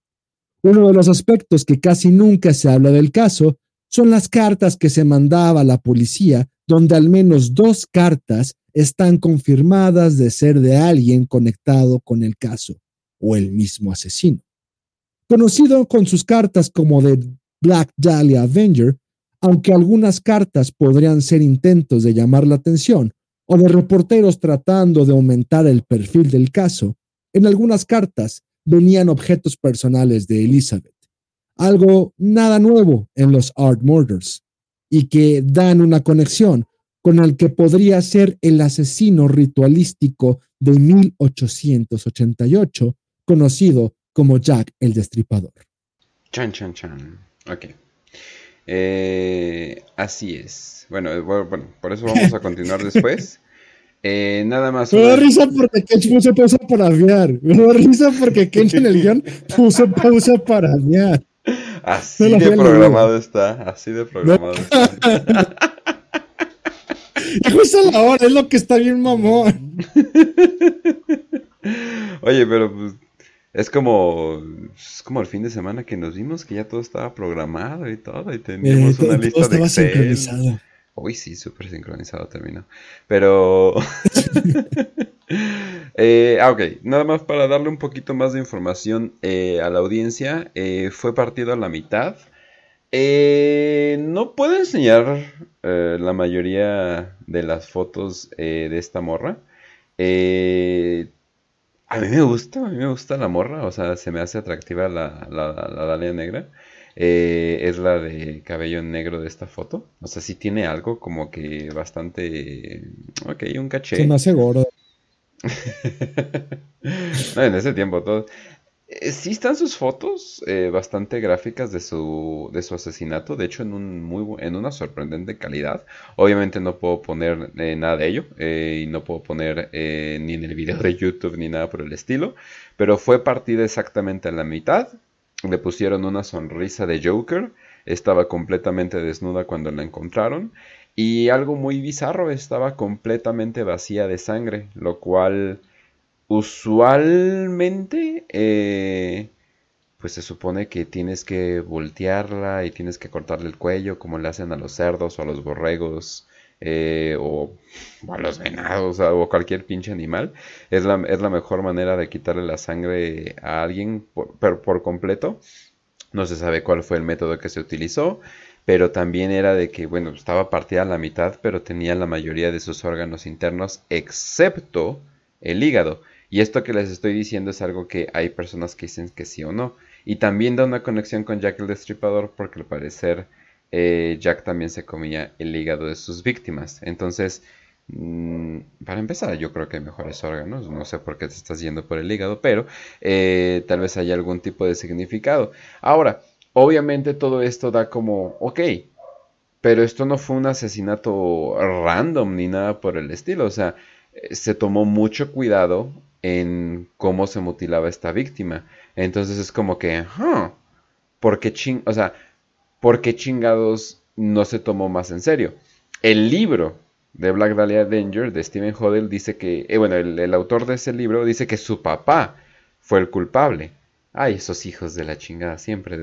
Uno de los aspectos que casi nunca se habla del caso son las cartas que se mandaba a la policía, donde al menos dos cartas están confirmadas de ser de alguien conectado con el caso o el mismo asesino. Conocido con sus cartas como de Black Dahlia Avenger, aunque algunas cartas podrían ser intentos de llamar la atención o de reporteros tratando de aumentar el perfil del caso, en algunas cartas venían objetos personales de Elizabeth, algo nada nuevo en los Art Murders, y que dan una conexión con el que podría ser el asesino ritualístico de 1888, conocido como Jack el Destripador. Chan, chan, chan. Ok. Eh, así es. Eh, bueno, bueno, por eso vamos a continuar después. Eh, nada más. Me da risa porque Kench puso pausa para aviar. Me da risa porque Kench en el guion puso pausa para aviar. Así de programado está. Así de programado está. Y justo a la hora, es lo que está bien mamón. Oye, pero pues es como es como el fin de semana que nos vimos que ya todo estaba programado y todo y teníamos eh, una lista de Excel. Sincronizado. Uy, sí, súper sincronizado terminó. Pero eh, ah, ok, nada más para darle un poquito más de información eh, a la audiencia, eh, fue partido a la mitad. Eh, no puedo enseñar eh, la mayoría de las fotos eh, de esta morra. a mí me gusta, a mí me gusta la morra, o sea, se me hace atractiva la, la, la Dalia negra. es la de cabello negro de esta foto. O sea, sí tiene algo como que bastante... Ok, un caché. Se me hace gordo. en ese tiempo todo. Eh, sí están sus fotos eh, bastante gráficas de su, de su asesinato, de hecho en, un muy, en una sorprendente calidad. Obviamente no puedo poner eh, nada de ello y no puedo poner ni en el video de YouTube ni nada por el estilo, pero fue partida exactamente a la mitad. Le pusieron una sonrisa de Joker, estaba completamente desnuda cuando la encontraron y algo muy bizarro, estaba completamente vacía de sangre, lo cual Usualmente, eh, pues se supone que tienes que voltearla y tienes que cortarle el cuello como le hacen a los cerdos o a los borregos eh, o, a los venados o cualquier pinche animal. Es la, es la mejor manera de quitarle la sangre a alguien por, por completo. No se sabe cuál fue el método que se utilizó, pero también era de que, bueno, estaba partida a la mitad, pero tenía la mayoría de sus órganos internos, excepto el hígado. Y esto que les estoy diciendo es algo que hay personas que dicen que sí o no. Y también da una conexión con Jack el Destripador porque al parecer eh, Jack también se comía el hígado de sus víctimas. Entonces, Mm, para empezar, yo creo que hay mejores órganos. No sé por qué te estás yendo por el hígado, pero eh, tal vez haya algún tipo de significado. Ahora, obviamente todo esto da como, ok, pero esto no fue un asesinato random ni nada por el estilo. O sea, se tomó mucho cuidado en cómo se mutilaba esta víctima. Entonces es como que, ¿por qué ching o sea, ¿por chingados no se tomó más en serio? El libro de Black Dahlia Danger de Stephen Hodel dice que, eh, bueno, el, autor de ese libro dice que su papá fue el culpable. Ay, esos hijos de la chingada, siempre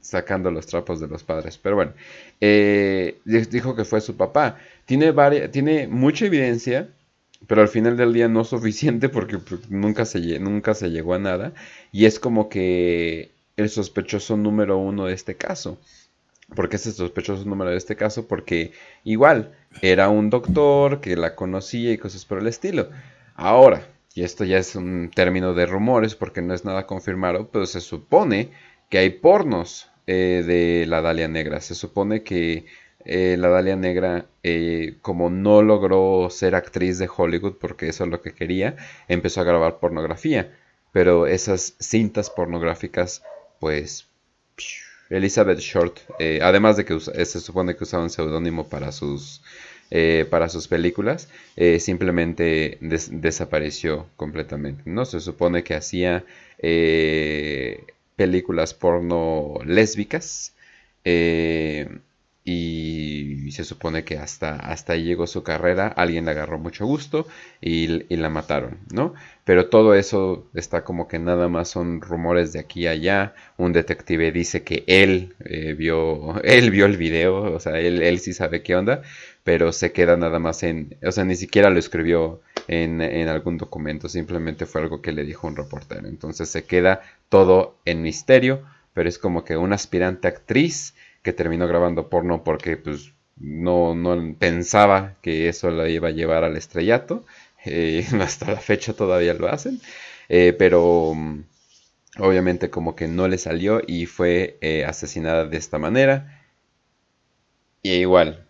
sacando los trapos de los padres. Pero bueno, eh, dijo que fue su papá. Tiene, tiene mucha evidencia, pero al final del día no suficiente porque pues, nunca se, nunca se llegó a nada. Y es como que el sospechoso número uno de este caso. ¿Por qué es el sospechoso número de este caso? Porque igual era un doctor que la conocía y cosas por el estilo. Ahora, y esto ya es un término de rumores porque no es nada confirmado, pero se supone que hay pornos eh, de la Dalia Negra. Se supone que eh, la Dalia Negra, eh, como no logró ser actriz de Hollywood porque eso es lo que quería, empezó a grabar pornografía. Pero esas cintas pornográficas, pues Elizabeth Short, eh, además de que se supone que usaba un seudónimo para sus, eh, para sus películas, eh, simplemente desapareció completamente. ¿no? Se supone que hacía películas porno lésbicas y se supone que hasta, hasta ahí llegó su carrera, alguien le agarró mucho gusto y, y, la mataron, ¿no? Pero todo eso está como que nada más son rumores de aquí a allá, un detective dice que él eh, vio, él vio el video, o sea, él, él sí sabe qué onda, pero se queda nada más en, o sea, ni siquiera lo escribió en, en algún documento, simplemente fue algo que le dijo un reportero, entonces se queda todo en misterio, pero es como que una aspirante actriz, que terminó grabando porno porque pues no, no pensaba que eso la iba a llevar al estrellato. Eh, hasta la fecha todavía lo hacen. Eh, pero mm, obviamente como que no le salió y fue eh, asesinada de esta manera. Y igual,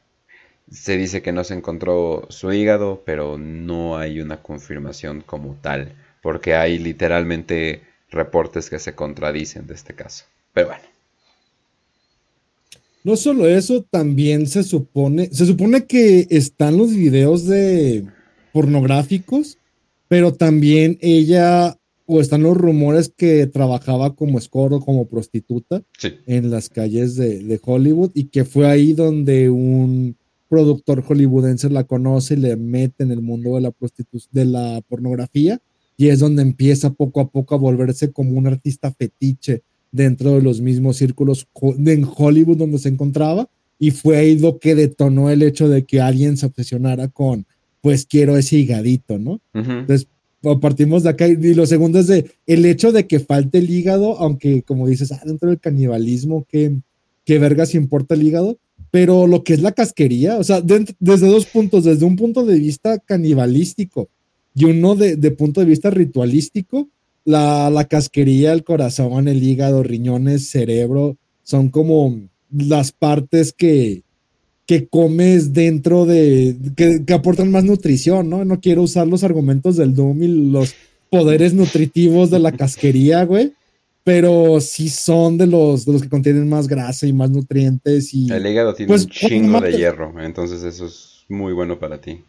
se dice que no se encontró su hígado, pero no hay una confirmación como tal. Porque hay literalmente reportes que se contradicen de este caso. Pero bueno. No solo eso, también se supone, se supone que están los videos de pornográficos, pero también ella, o están los rumores que trabajaba como escoro, como prostituta en las calles de, Hollywood y que fue ahí donde un productor hollywoodense la conoce y le mete en el mundo de la prostitución, de la pornografía y es donde empieza poco a poco a volverse como un artista fetiche dentro de los mismos círculos en Hollywood donde se encontraba y fue ahí lo que detonó el hecho de que alguien se obsesionara con, pues quiero ese higadito, ¿no? Entonces, partimos de acá y lo segundo es de el hecho de que falte el hígado, aunque como dices, ah, dentro del canibalismo, ¿qué, qué vergas importa el hígado? Pero lo que es la casquería, o sea, desde dos puntos, desde un punto de vista canibalístico y uno de, de punto de vista ritualístico, la, casquería, el corazón, el hígado, riñones, cerebro, son como las partes que, que comes dentro de, que, aportan más nutrición, ¿no? No quiero usar los argumentos del Doom y los poderes nutritivos de la casquería, güey, pero sí son de los, de los que contienen más grasa y más nutrientes y... El hígado tiene pues, un chingo de hierro, entonces eso es muy bueno para ti.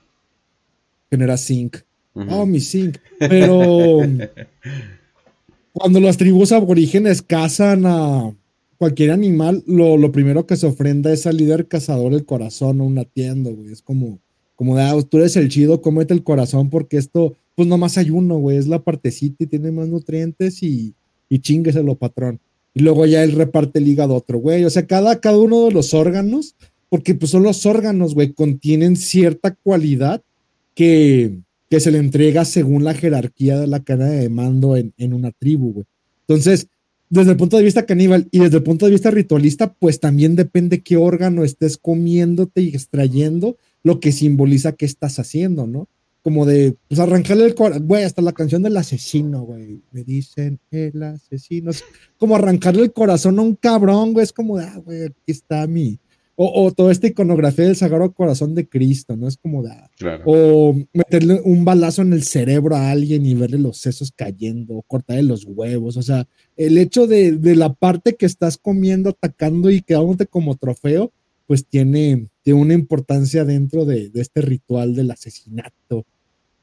Genera zinc. Oh, mi zinc. Pero cuando las tribus aborígenes cazan a cualquier animal, lo, primero que se ofrenda es al líder cazador el corazón o una tienda, güey. Es como, como de, ah, tú eres el chido, cómete el corazón porque esto, pues nomás hay uno, güey. Es la partecita y tiene más nutrientes y, y chingueselo, patrón. Y luego ya él reparte el hígado a otro, güey. O sea, cada, cada uno de los órganos, porque pues son los órganos, güey, contienen cierta cualidad que, que se le entrega según la jerarquía de la cadena de mando en, una tribu, güey. Entonces, desde el punto de vista caníbal y desde el punto de vista ritualista, pues también depende qué órgano estés comiéndote y extrayendo, lo que simboliza qué estás haciendo, ¿no? Como de, pues arrancarle el corazón, güey, hasta la canción del asesino, güey, me dicen el asesino, es como arrancarle el corazón a un cabrón, güey, es como ah, güey, aquí está mi, o, toda esta iconografía del Sagrado Corazón de Cristo, ¿no? Es como de, Claro. o meterle un balazo en el cerebro a alguien y verle los sesos cayendo, o cortarle los huevos, o sea, el hecho de, de la parte que estás comiendo, atacando y quedándote como trofeo, pues tiene, tiene una importancia dentro de, de este ritual del asesinato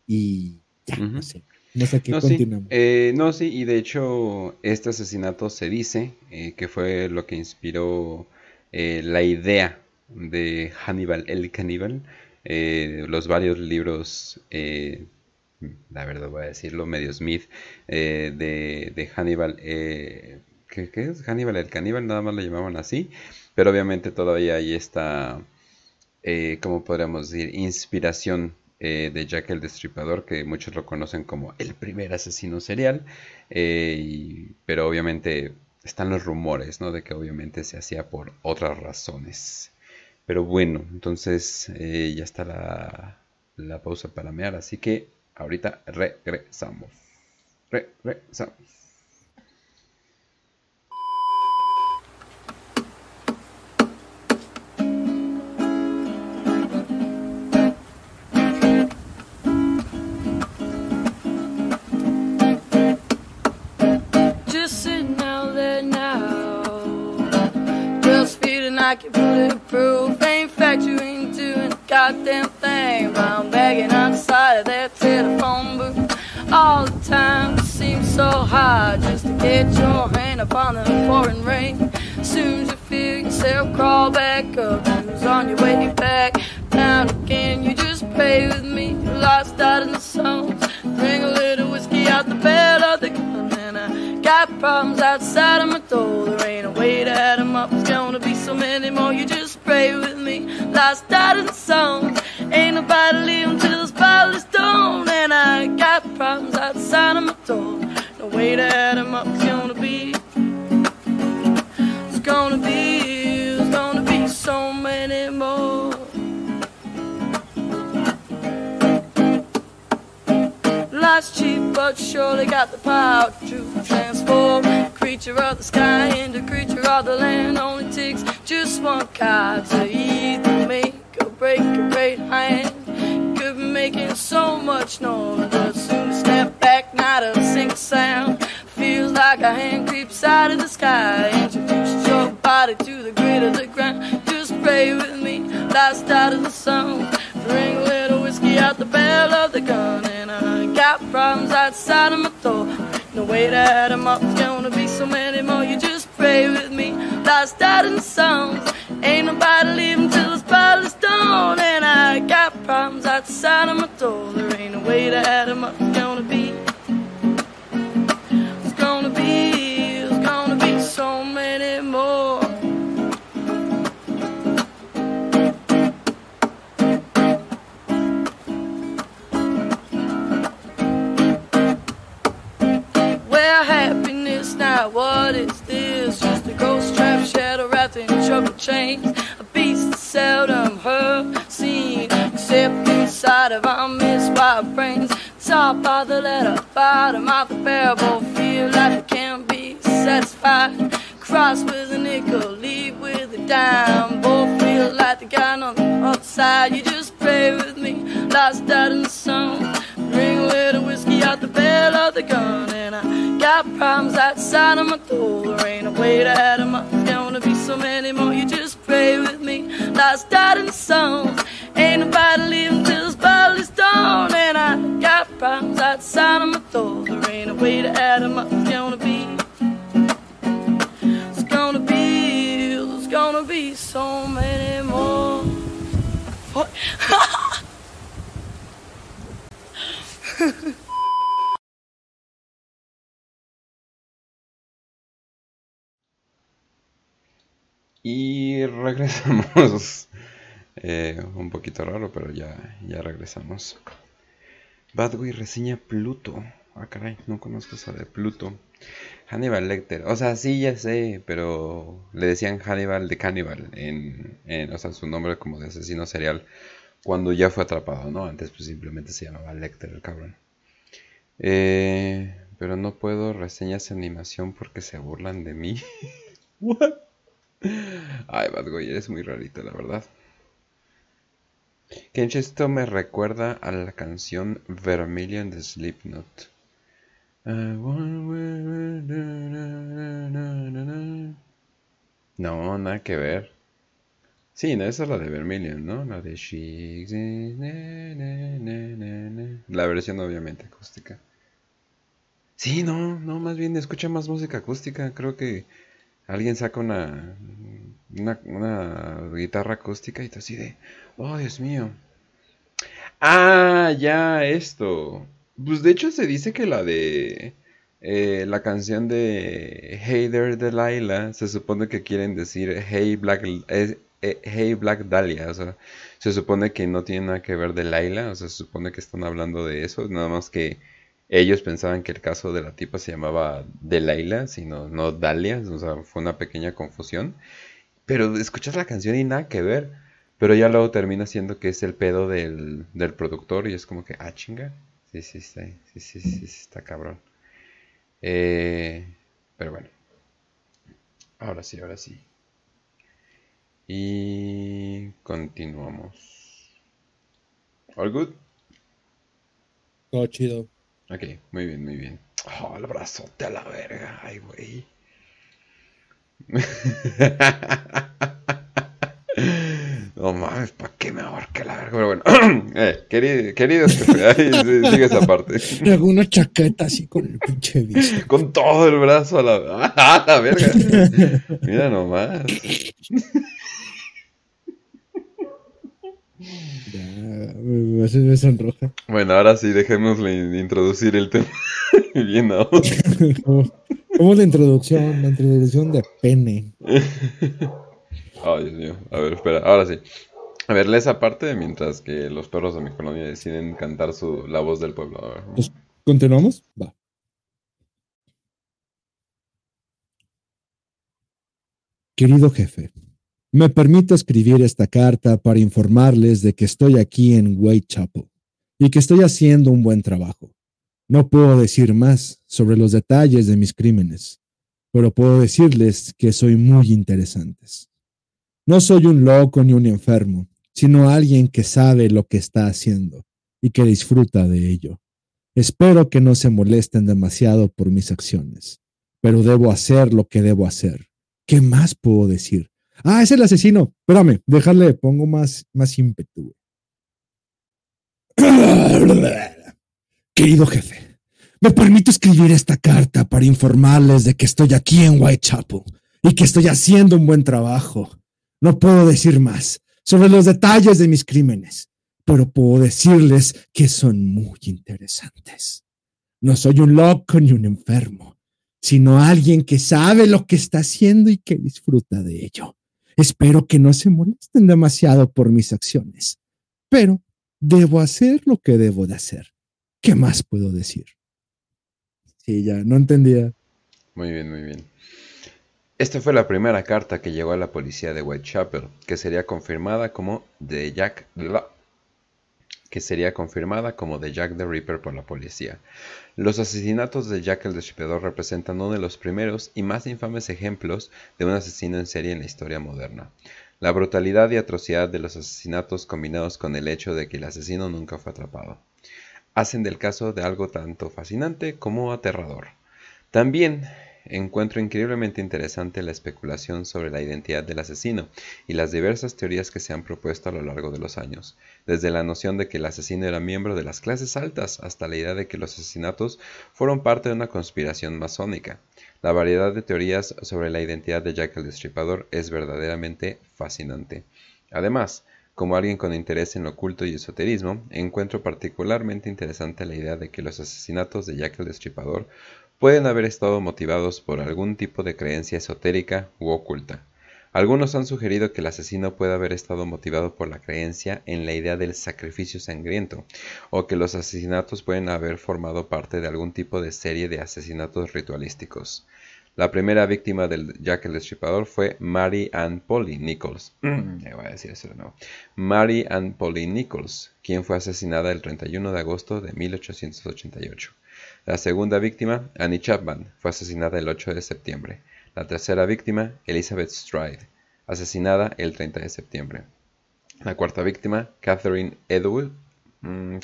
y ya, no sé. No sé qué no, continuamos. Sí. Eh, no, sí, y de hecho, este asesinato se dice eh, que fue lo que inspiró eh, la idea de Hannibal el caníbal. Eh, los varios libros, eh, la verdad voy a decirlo, medio Smith, de, Hannibal. ¿qué, ¿qué, es? Hannibal el caníbal, nada más lo llamaban así. Pero obviamente todavía hay esta, ¿cómo podríamos decir? Inspiración de Jack el Destripador, que muchos lo conocen como el primer asesino serial, pero obviamente están los rumores, ¿no? De que obviamente se hacía por otras razones. Pero bueno, entonces eh, ya está la, la pausa para mear, así que ahorita regresamos. Regresamos. Like you're bulletproof. Ain't factoring doing a goddamn thing. I'm begging on the side of that telephone booth all the time. It seems so hard just to get your hand upon the foreign rain. Soon as you feel yourself crawl back up, who's on your way back down again? You just pray with me, lost out in got problems outside of my door. There ain't a way to add them up. It's gonna be so many more. You just pray with me. Lost out in the song. Ain't nobody leaving till this bottle is done. And I got problems outside of my door. No way to add them up. It's gonna be. It's gonna be. It's gonna be so many more. Life's cheap, but surely got the power to transform creature of the sky into creature of the land. Only takes just one card to either make or break a great hand. Could be making so much noise, but soon step back, not a single sound. Feels like a hand creeps out of the sky. Introduce your body to the grit of the ground. Just pray with me, last out of the sun. Little whiskey out the barrel of the gun, and I got problems outside of my door. No way to add them up, it's gonna be so many more. You just pray with me, lost out in the songs. Ain't nobody leaving till this bottle is done. And I got problems outside of my door. There ain't no way to add them up, it's gonna be. Now? What is this? Just a ghost trap, shadow wrapped in trouble chains. A beast seldom heard, seen, except inside of our miswired brains. Top of the letter, bottom of the barrel, feel like it can't be satisfied. Cross with a nickel, leave with a dime. Both feel like the guy on the other side. You just pray with me, lost out in the sun. Bring a little whiskey out the barrel of the gun, and I got problems outside of my door. There ain't a way to add them up. There's gonna be so many more. You just pray with me, lost out in the sun. Ain't nobody leaving till this bottle is done, and I got problems outside of my door. There ain't a way to add them up. It's gonna be. It's gonna be. There's gonna be so many more. What? Y regresamos. Eh, un poquito raro, pero ya, ya regresamos. Badway reseña Pluto. Ah, caray, no conozco esa de Pluto. Hannibal Lecter. O sea, sí, ya sé, pero le decían Hannibal de Cannibal. En, en, o sea, su nombre como de asesino serial. Cuando ya fue atrapado, ¿no? Antes pues simplemente se llamaba Lecter el cabrón. Eh, pero no puedo reseñas de animación porque se burlan de mí. What? Ay, Bad Boy, eres muy rarito, la verdad. Kench, esto me recuerda a la canción Vermilion de Slipknot. No, nada que ver. Sí, no, esa es la de Vermilion, ¿no? La de She... La versión obviamente acústica. Sí, no, no, más bien escucha más música acústica. Creo que alguien saca una, una, guitarra acústica y te así de, oh Dios mío. Ah, ya, esto. Pues de hecho se dice que la de eh, la canción de Hey There Delilah se supone que quieren decir Hey Black, eh, eh, hey Black Dahlia. O sea, se supone que no tiene nada que ver de Laila. O sea, se supone que están hablando de eso. Nada más que ellos pensaban que el caso de la tipa se llamaba Delilah, sino no Dalia. O sea, fue una pequeña confusión. Pero escuchas la canción y nada que ver. Pero ya luego termina siendo que es el pedo del, del productor y es como que, ah, chinga. Sí, sí, sí, sí, sí, sí, está cabrón. Eh, pero bueno. Ahora sí, ahora sí. Y continuamos. All good? Todo chido. Ok, muy bien, muy bien. Oh, el brazote a la verga. Ay, güey. No mames, ¿para qué me abarque la verga? Pero bueno, eh, querido, querido sigue esa parte. Alguna chaqueta así con el pinche bicho. Con todo el brazo a la, a la verga. Mira nomás. Me, me sonroja. Bueno, ahora sí, dejémosle introducir el tema. Bien, ¿no? ¿Cómo la introducción? La introducción de pene. Ay, Dios mío. A ver, espera, ahora sí. A ver, lee esa parte mientras que los perros de mi colonia deciden cantar su, la voz del pueblo. A ver. Pues, ¿Continuamos? Va. Querido jefe, me permito escribir esta carta para informarles de que estoy aquí en Whitechapel y que estoy haciendo un buen trabajo. No puedo decir más sobre los detalles de mis crímenes, pero puedo decirles que soy muy interesantes. No soy un loco ni un enfermo, sino alguien que sabe lo que está haciendo y que disfruta de ello. Espero que no se molesten demasiado por mis acciones, pero debo hacer lo que debo hacer. ¿Qué más puedo decir? Ah, es el asesino. Espérame, déjale, pongo más, más ímpetu. Querido jefe, me permito escribir esta carta para informarles de que estoy aquí en Whitechapel y que estoy haciendo un buen trabajo. No puedo decir más sobre los detalles de mis crímenes, pero puedo decirles que son muy interesantes. No soy un loco ni un enfermo, sino alguien que sabe lo que está haciendo y que disfruta de ello. Espero que no se molesten demasiado por mis acciones, pero debo hacer lo que debo de hacer. ¿Qué más puedo decir? Sí, ya, no entendía. Muy bien, muy bien. Esta fue la primera carta que llegó a la policía de Whitechapel, que sería confirmada como de Jack que sería confirmada como de Jack the Ripper por la policía. Los asesinatos de Jack el Destripador representan uno de los primeros y más infames ejemplos de un asesino en serie en la historia moderna. La brutalidad y atrocidad de los asesinatos combinados con el hecho de que el asesino nunca fue atrapado hacen del caso de algo tanto fascinante como aterrador. También encuentro increíblemente interesante la especulación sobre la identidad del asesino y las diversas teorías que se han propuesto a lo largo de los años, desde la noción de que el asesino era miembro de las clases altas hasta la idea de que los asesinatos fueron parte de una conspiración masónica. La variedad de teorías sobre la identidad de Jack el Destripador es verdaderamente fascinante. Además, como alguien con interés en lo oculto y esoterismo, encuentro particularmente interesante la idea de que los asesinatos de Jack el Destripador pueden haber estado motivados por algún tipo de creencia esotérica u oculta. Algunos han sugerido que el asesino puede haber estado motivado por la creencia en la idea del sacrificio sangriento, o que los asesinatos pueden haber formado parte de algún tipo de serie de asesinatos ritualísticos. La primera víctima del Jack el Destripador fue Mary Ann Polly Nichols. Mary Ann Polly Nichols, quien fue asesinada el 31 de agosto de 1888. La segunda víctima, Annie Chapman, fue asesinada el 8 de septiembre. La tercera víctima, Elizabeth Stride, asesinada el 30 de septiembre. La cuarta víctima, Catherine Eddowes, mm,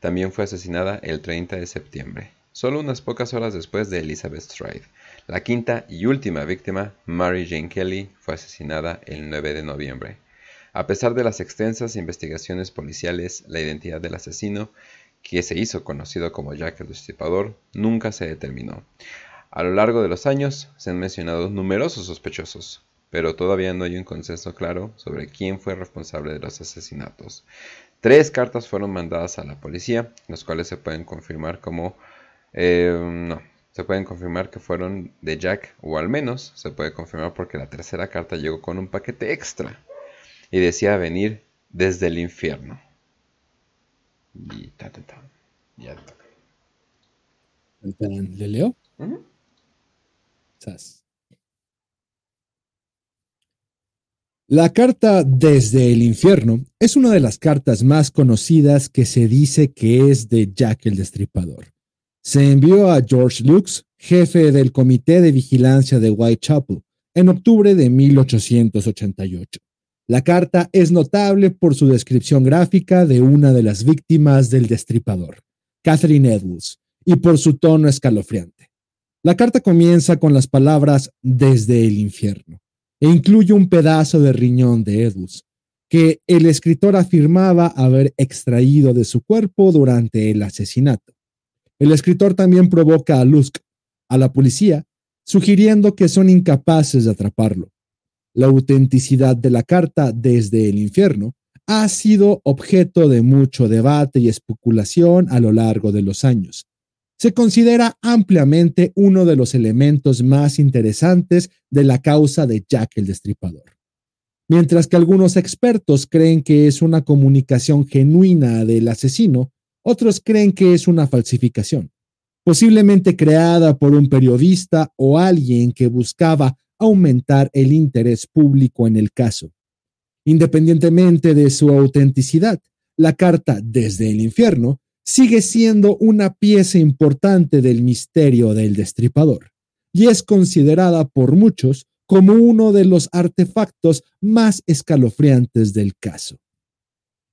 también fue asesinada el 30 de septiembre, solo unas pocas horas después de Elizabeth Stride. La quinta y última víctima, Mary Jane Kelly, fue asesinada el 9 de noviembre. A pesar de las extensas investigaciones policiales, la identidad del asesino, que se hizo conocido como Jack el Destripador, nunca se determinó. A lo largo de los años se han mencionado numerosos sospechosos, pero todavía no hay un consenso claro sobre quién fue responsable de los asesinatos. Tres cartas fueron mandadas a la policía, las cuales se pueden confirmar como... Eh, no, se pueden confirmar que fueron de Jack, o al menos se puede confirmar porque la tercera carta llegó con un paquete extra y decía venir desde el infierno. Y ta, ta, ta. Ya toca. ¿Le leo? Sas. La carta Desde el infierno es una de las cartas más conocidas que se dice que es de Jack el Destripador. Se envió a George Lux, jefe del Comité de Vigilancia de Whitechapel, en octubre de 1888. La carta es notable por su descripción gráfica de una de las víctimas del destripador, Catherine Edwards, y por su tono escalofriante. La carta comienza con las palabras desde el infierno e incluye un pedazo de riñón de Edwards, que el escritor afirmaba haber extraído de su cuerpo durante el asesinato. El escritor también provoca a Lusk, a la policía, sugiriendo que son incapaces de atraparlo. La autenticidad de la carta desde el infierno ha sido objeto de mucho debate y especulación a lo largo de los años. Se considera ampliamente uno de los elementos más interesantes de la causa de Jack el Destripador. Mientras que algunos expertos creen que es una comunicación genuina del asesino, otros creen que es una falsificación, posiblemente creada por un periodista o alguien que buscaba aumentar el interés público en el caso. Independientemente de su autenticidad, la carta desde el infierno sigue siendo una pieza importante del misterio del destripador y es considerada por muchos como uno de los artefactos más escalofriantes del caso.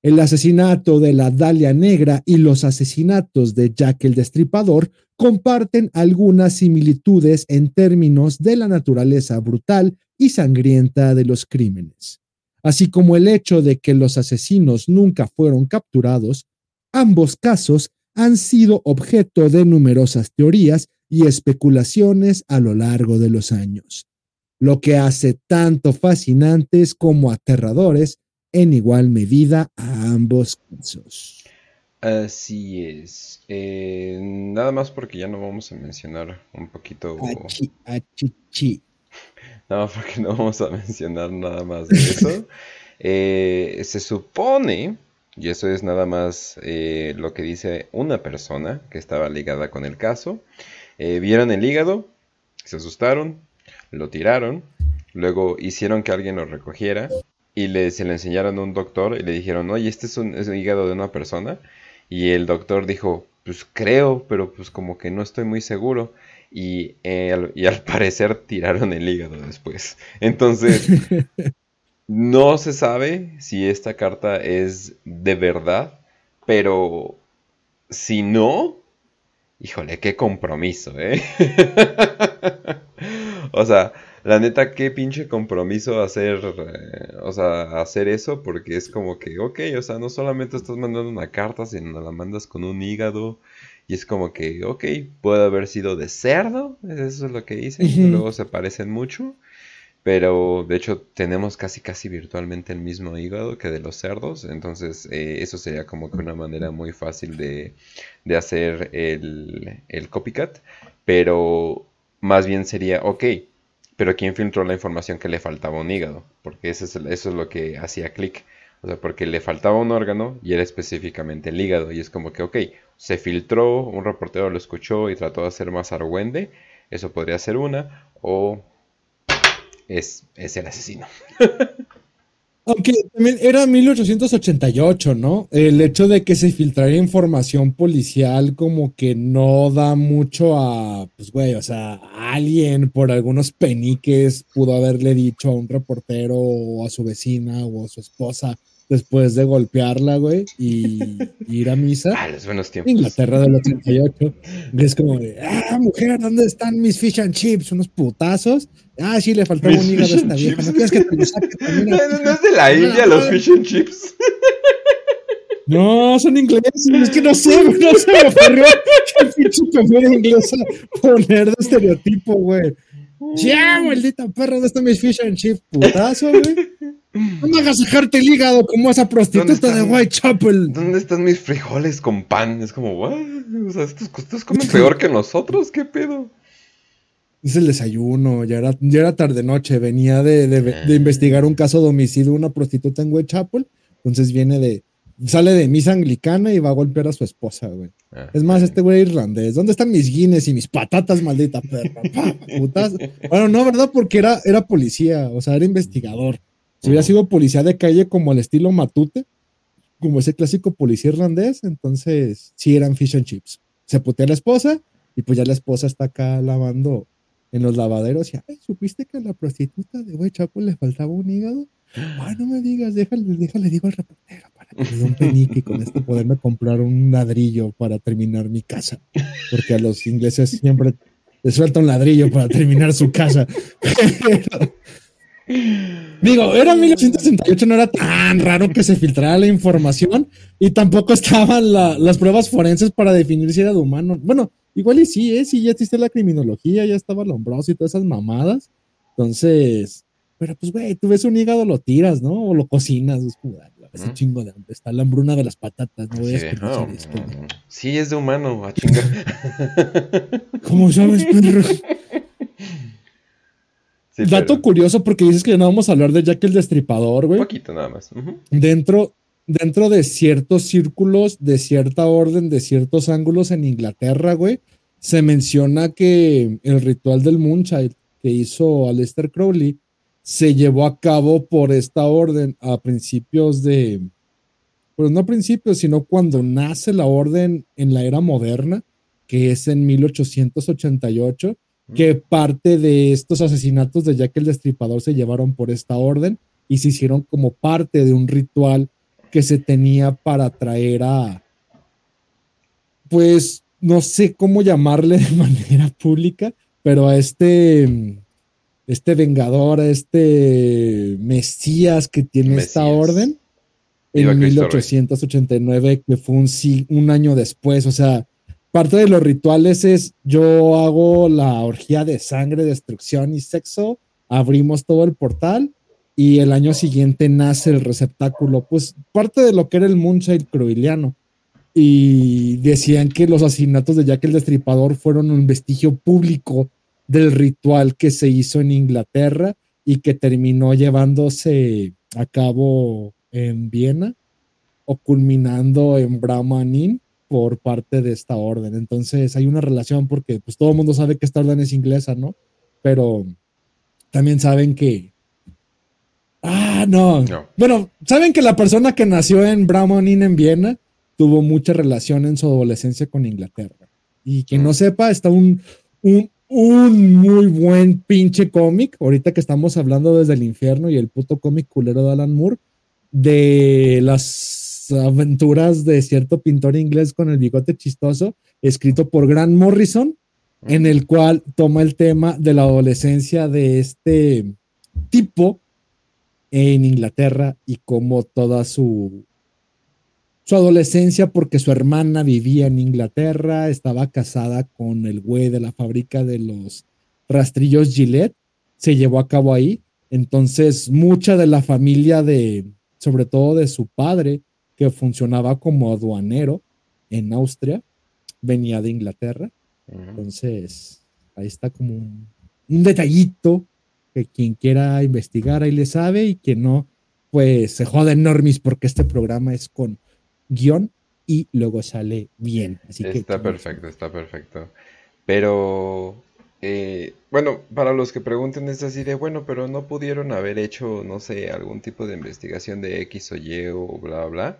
El asesinato de la Dalia Negra y los asesinatos de Jack el Destripador comparten algunas similitudes en términos de la naturaleza brutal y sangrienta de los crímenes. Así como el hecho de que los asesinos nunca fueron capturados, ambos casos han sido objeto de numerosas teorías y especulaciones a lo largo de los años, lo que hace tanto fascinantes como aterradores en igual medida a ambos casos. Así es. Eh, nada más porque ya no vamos a mencionar un poquito... Achi, achi, chi. Nada más porque no vamos a mencionar nada más de eso. Eh, se supone, y eso es nada más eh, lo que dice una persona que estaba ligada con el caso, vieron el hígado, se asustaron, lo tiraron, luego hicieron que alguien lo recogiera y le, se lo enseñaron a un doctor y le dijeron, oye, este es un, es un hígado de una persona. Y el doctor dijo, pues creo, pero pues como que no estoy muy seguro. Y, eh, al- y al parecer tiraron el hígado después. Entonces, no se sabe si esta carta es de verdad, pero si no, híjole, qué compromiso, ¿eh? O sea, la neta, qué pinche compromiso hacer, eh, o sea, hacer eso, porque es como que, ok, o sea, no solamente estás mandando una carta, sino la mandas con un hígado, y es como que, ok, puede haber sido de cerdo, eso es lo que dicen, Ujú. luego se parecen mucho, pero de hecho tenemos casi casi virtualmente el mismo hígado que de los cerdos, entonces eh, eso sería como que una manera muy fácil de, de hacer el, el copycat, pero más bien sería, ok, pero ¿quién filtró la información que le faltaba un hígado? Porque eso es, eso es lo que hacía clic. O sea, porque le faltaba un órgano y era específicamente el hígado. Y es como que, ok, se filtró, un reportero lo escuchó y trató de hacer más argüende. Eso podría ser una. O es, es el asesino. Aunque también era 1888, ¿no? El hecho de que se filtrara información policial como que no da mucho a, pues güey, o sea, alguien por algunos peniques pudo haberle dicho a un reportero o a su vecina o a su esposa, después de golpearla, güey, y, ir a misa. Ah, los buenos tiempos. Inglaterra del 88. es como de, ah, mujer, ¿dónde están mis fish and chips? Unos putazos. Ah, sí, le faltaba un hígado a esta vieja. ¿No quieres que te lo saque también? No, no, es de la India los fish and chips. No, son ingleses. Es que no sé, no se me ocurrió que pinche primera inglesa poner de estereotipo, güey. Ya, maldita perra, ¿dónde están mis fish and chips? Putazo, güey. No me hagas dejarte el hígado como esa prostituta de Whitechapel. ¿Dónde están mis frijoles con pan? Es como, ¿what? O sea, ¿estos, comen peor que nosotros? ¿Qué pedo? Es el desayuno, ya era, ya era tarde-noche. Venía de, de, ah. investigar un caso de homicidio de una prostituta en Whitechapel. Entonces viene de. Sale de misa anglicana y va a golpear a su esposa, güey. Ah, es más, este güey irlandés. ¿Dónde están mis guines y mis patatas, maldita perra? Putas. Bueno, no, ¿verdad? Porque era, era policía, o sea, era investigador. Si hubiera sido policía de calle como el estilo Matute, como ese clásico policía irlandés, entonces sí eran fish and chips. Se putea a la esposa y pues ya la esposa está acá lavando en los lavaderos y, ay, ¿supiste que a la prostituta de Güey Chapo le faltaba un hígado? Ay, no me digas, déjale, déjale, digo al reportero para que me dé un penique y con esto poderme comprar un ladrillo para terminar mi casa. Porque a los ingleses siempre les suelta un ladrillo para terminar su casa. Digo, era 1968, no era tan raro que se filtrara la información y tampoco estaban las pruebas forenses para definir si era de humano. Bueno, igual y sí, ¿eh? sí, ya existe la criminología, ya estaba Lombroso y todas esas mamadas. Entonces, pero pues, güey, tú ves un hígado, lo tiras, ¿no? O lo cocinas, es como, ese chingo de hambre, está la hambruna de las patatas, no voy a no, Sí, es de humano, a chingar. ¿Cómo sabes, perro? Dato curioso porque dices que no vamos a hablar de Jack el Destripador, güey. Un poquito nada más. Dentro, dentro de ciertos círculos, de cierta orden, de ciertos ángulos en Inglaterra, güey, se menciona que el ritual del Moonchild que hizo Aleister Crowley se llevó a cabo por esta orden a principios de, pues no a principios, sino cuando nace la orden en la era moderna, que es en 1888 que parte de estos asesinatos de Jack el Destripador se llevaron por esta orden y se hicieron como parte de un ritual que se tenía para atraer a, pues, no sé cómo llamarle de manera pública, pero a este, este vengador, a este Mesías que tiene esta orden en 1889, que fue un, un año después, o sea, parte de los rituales es yo hago la orgía de sangre, destrucción y sexo, abrimos todo el portal y el año siguiente nace el receptáculo. Pues parte de lo que era el Moonshine croiliano. Y decían que los asesinatos de Jack el Destripador fueron un vestigio público del ritual que se hizo en Inglaterra y que terminó llevándose a cabo en Viena o culminando en Brahmanin por parte de esta orden. Entonces hay una relación porque pues todo el mundo sabe que esta orden es inglesa, ¿no? Pero también saben que... Ah, no. Bueno, saben que la persona que nació en Brahmanin en Viena tuvo mucha relación en su adolescencia con Inglaterra. Y quien no mm. sepa, está un, un, un muy buen pinche cómic, ahorita que estamos hablando desde el infierno y el puto cómic culero de Alan Moore, de las aventuras de cierto pintor inglés con el bigote chistoso, escrito por Grant Morrison, en el cual toma el tema de la adolescencia de este tipo en Inglaterra y como toda su, su adolescencia, porque su hermana vivía en Inglaterra, estaba casada con el güey de la fábrica de los rastrillos Gillette, se llevó a cabo ahí. Entonces, mucha de la familia de, sobre todo de su padre, que funcionaba como aduanero en Austria, venía de Inglaterra. Entonces, ahí está como un, detallito que quien quiera investigar ahí le sabe y quien no, pues se joda enormis porque este programa es con guion y luego sale bien. Así está perfecto, está perfecto. Pero eh, bueno, para los que pregunten es así de, bueno, pero no pudieron haber hecho, no sé, algún tipo de investigación de X o Y o bla, bla.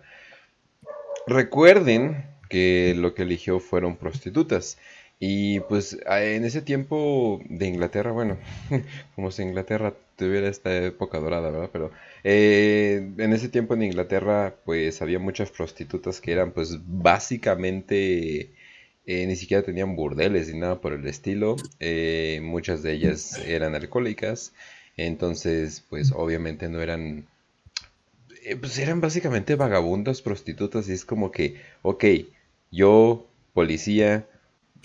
Recuerden que lo que eligió fueron prostitutas. Y pues en ese tiempo de Inglaterra, bueno, como si Inglaterra tuviera esta época dorada, ¿verdad? Pero eh, en ese tiempo en Inglaterra pues había muchas prostitutas que eran pues básicamente eh, ni siquiera tenían burdeles ni nada por el estilo. Eh, muchas de ellas eran alcohólicas. Entonces, pues obviamente no eran... pues eran básicamente vagabundas prostitutas y es como que, ok, yo, policía,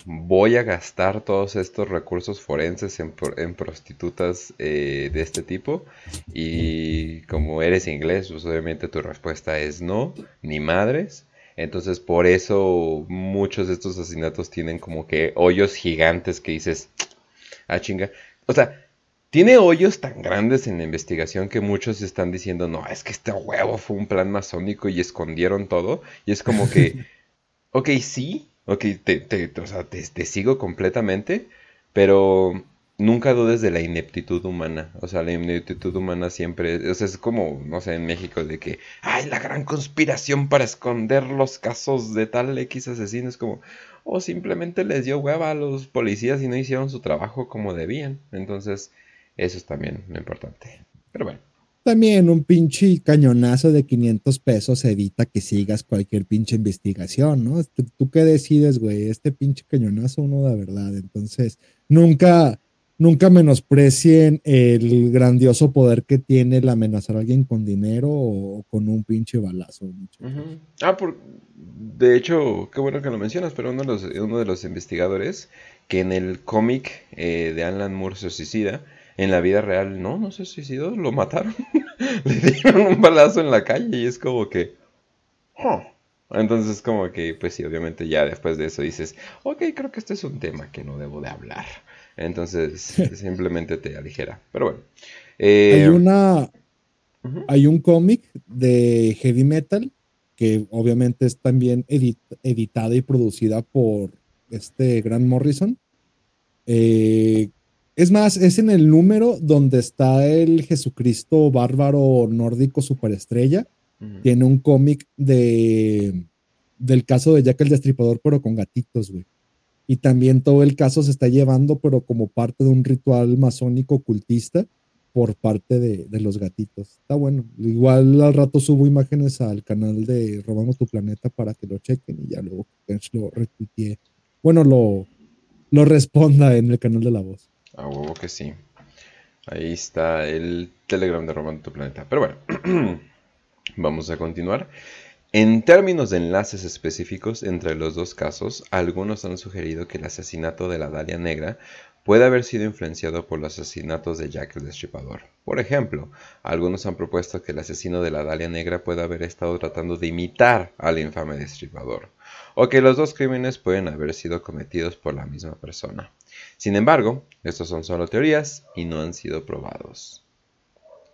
voy a gastar todos estos recursos forenses en, prostitutas de este tipo y como eres inglés, pues obviamente tu respuesta es no, ni madres. Entonces por eso muchos de estos asesinatos tienen como que hoyos gigantes que dices, ah chinga. O sea, tiene hoyos tan grandes en la investigación que muchos están diciendo, no, es que este huevo fue un plan masónico y escondieron todo. Y es como que, ok, sí, ok, te, te, o sea, te sigo completamente, pero nunca dudes de la ineptitud humana. O sea, la ineptitud humana siempre, o sea, es como, no sé, en México, de que, hay la gran conspiración para esconder los casos de tal X asesino. Es como, o simplemente les dio hueva a los policías y no hicieron su trabajo como debían. Entonces, eso es también lo importante. Pero bueno. También un pinche cañonazo de 500 pesos evita que sigas cualquier pinche investigación, ¿no? ¿Tú, qué decides, güey? Este pinche cañonazo uno da verdad. Entonces, nunca, nunca menosprecien el grandioso poder que tiene el amenazar a alguien con dinero o con un pinche balazo. Ah, por, de hecho, qué bueno que lo mencionas, pero uno de los, uno de los investigadores que en el cómic eh, de Alan Moore se suicida, en la vida real no, no se suicidó, lo mataron. Le dieron un balazo en la calle y es como que... Entonces como que, pues sí, obviamente ya después de eso dices, ok, creo que este es un tema que no debo de hablar. Entonces, simplemente te aligera. Pero bueno. Eh, hay una. Hay un cómic de heavy metal que obviamente es también editada y producida por este Grant Morrison. Eh, es más, es en el número donde está el Jesucristo bárbaro nórdico superestrella. Tiene un cómic de del caso de Jack el Destripador, pero con gatitos, güey y también todo el caso se está llevando, pero como parte de un ritual masónico ocultista por parte de, los gatitos. Está bueno. Igual al rato subo imágenes al canal de Robamos tu Planeta para que lo chequen y ya luego lo retuitee. Bueno, lo, lo responda en el canal de la voz. Ah, huevo que sí. Ahí está el Telegram de Robando tu Planeta. Pero bueno, vamos a continuar. En términos de enlaces específicos entre los dos casos, algunos han sugerido que el asesinato de la Dalia Negra puede haber sido influenciado por los asesinatos de Jack el Destripador. Por ejemplo, algunos han propuesto que el asesino de la Dalia Negra puede haber estado tratando de imitar al infame Destripador, o que los dos crímenes pueden haber sido cometidos por la misma persona. Sin embargo, estos son solo teorías y no han sido probados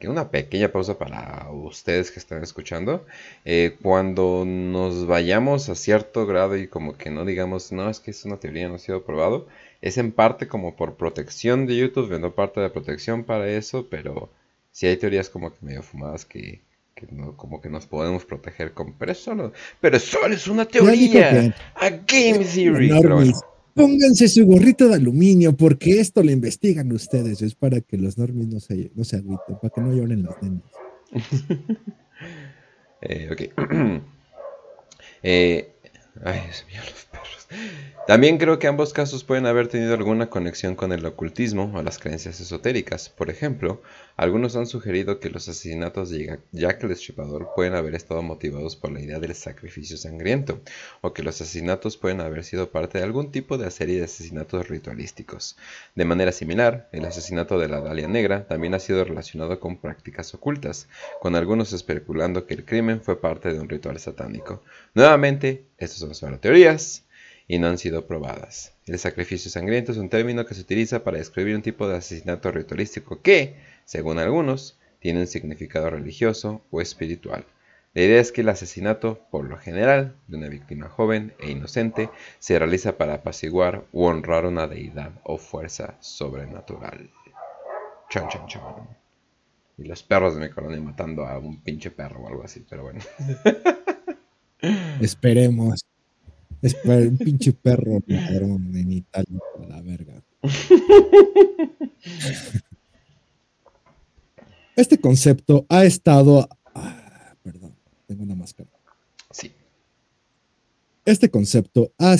que una pequeña pausa para ustedes que están escuchando. Eh, cuando nos vayamos a cierto grado y como que no digamos, no, es que es una teoría, no ha sido probado, es en parte como por protección de YouTube, no parte de protección para eso, pero si hay teorías como que medio fumadas que, no, como que nos podemos proteger con, pero eso, pero solo es una teoría, a game theory. Pónganse su gorrito de aluminio porque esto lo investigan ustedes. Es para que los normis no se, no agüiten, para que no lloren los nenes. eh, ok. eh, ay, Dios mío, los perros. También creo que ambos casos pueden haber tenido alguna conexión con el ocultismo o las creencias esotéricas. Por ejemplo, algunos han sugerido que los asesinatos de Jack el Destripador pueden haber estado motivados por la idea del sacrificio sangriento, o que los asesinatos pueden haber sido parte de algún tipo de serie de asesinatos ritualísticos. De manera similar, el asesinato de la Dalia Negra también ha sido relacionado con prácticas ocultas, con algunos especulando que el crimen fue parte de un ritual satánico. Nuevamente, estas son solo teorías y no han sido probadas. El sacrificio sangriento es un término que se utiliza para describir un tipo de asesinato ritualístico que, según algunos, tiene un significado religioso o espiritual. La idea es que el asesinato, por lo general, de una víctima joven e inocente, se realiza para apaciguar u honrar una deidad o fuerza sobrenatural. Chan, chan, chan. Y los perros de mi matando a un pinche perro o algo así, pero bueno. Esperemos. Esper un pinche perro ladrón en Italia, la verga. Este concepto ha estado. Ah, perdón, tengo una máscara. Sí. Este concepto, ha,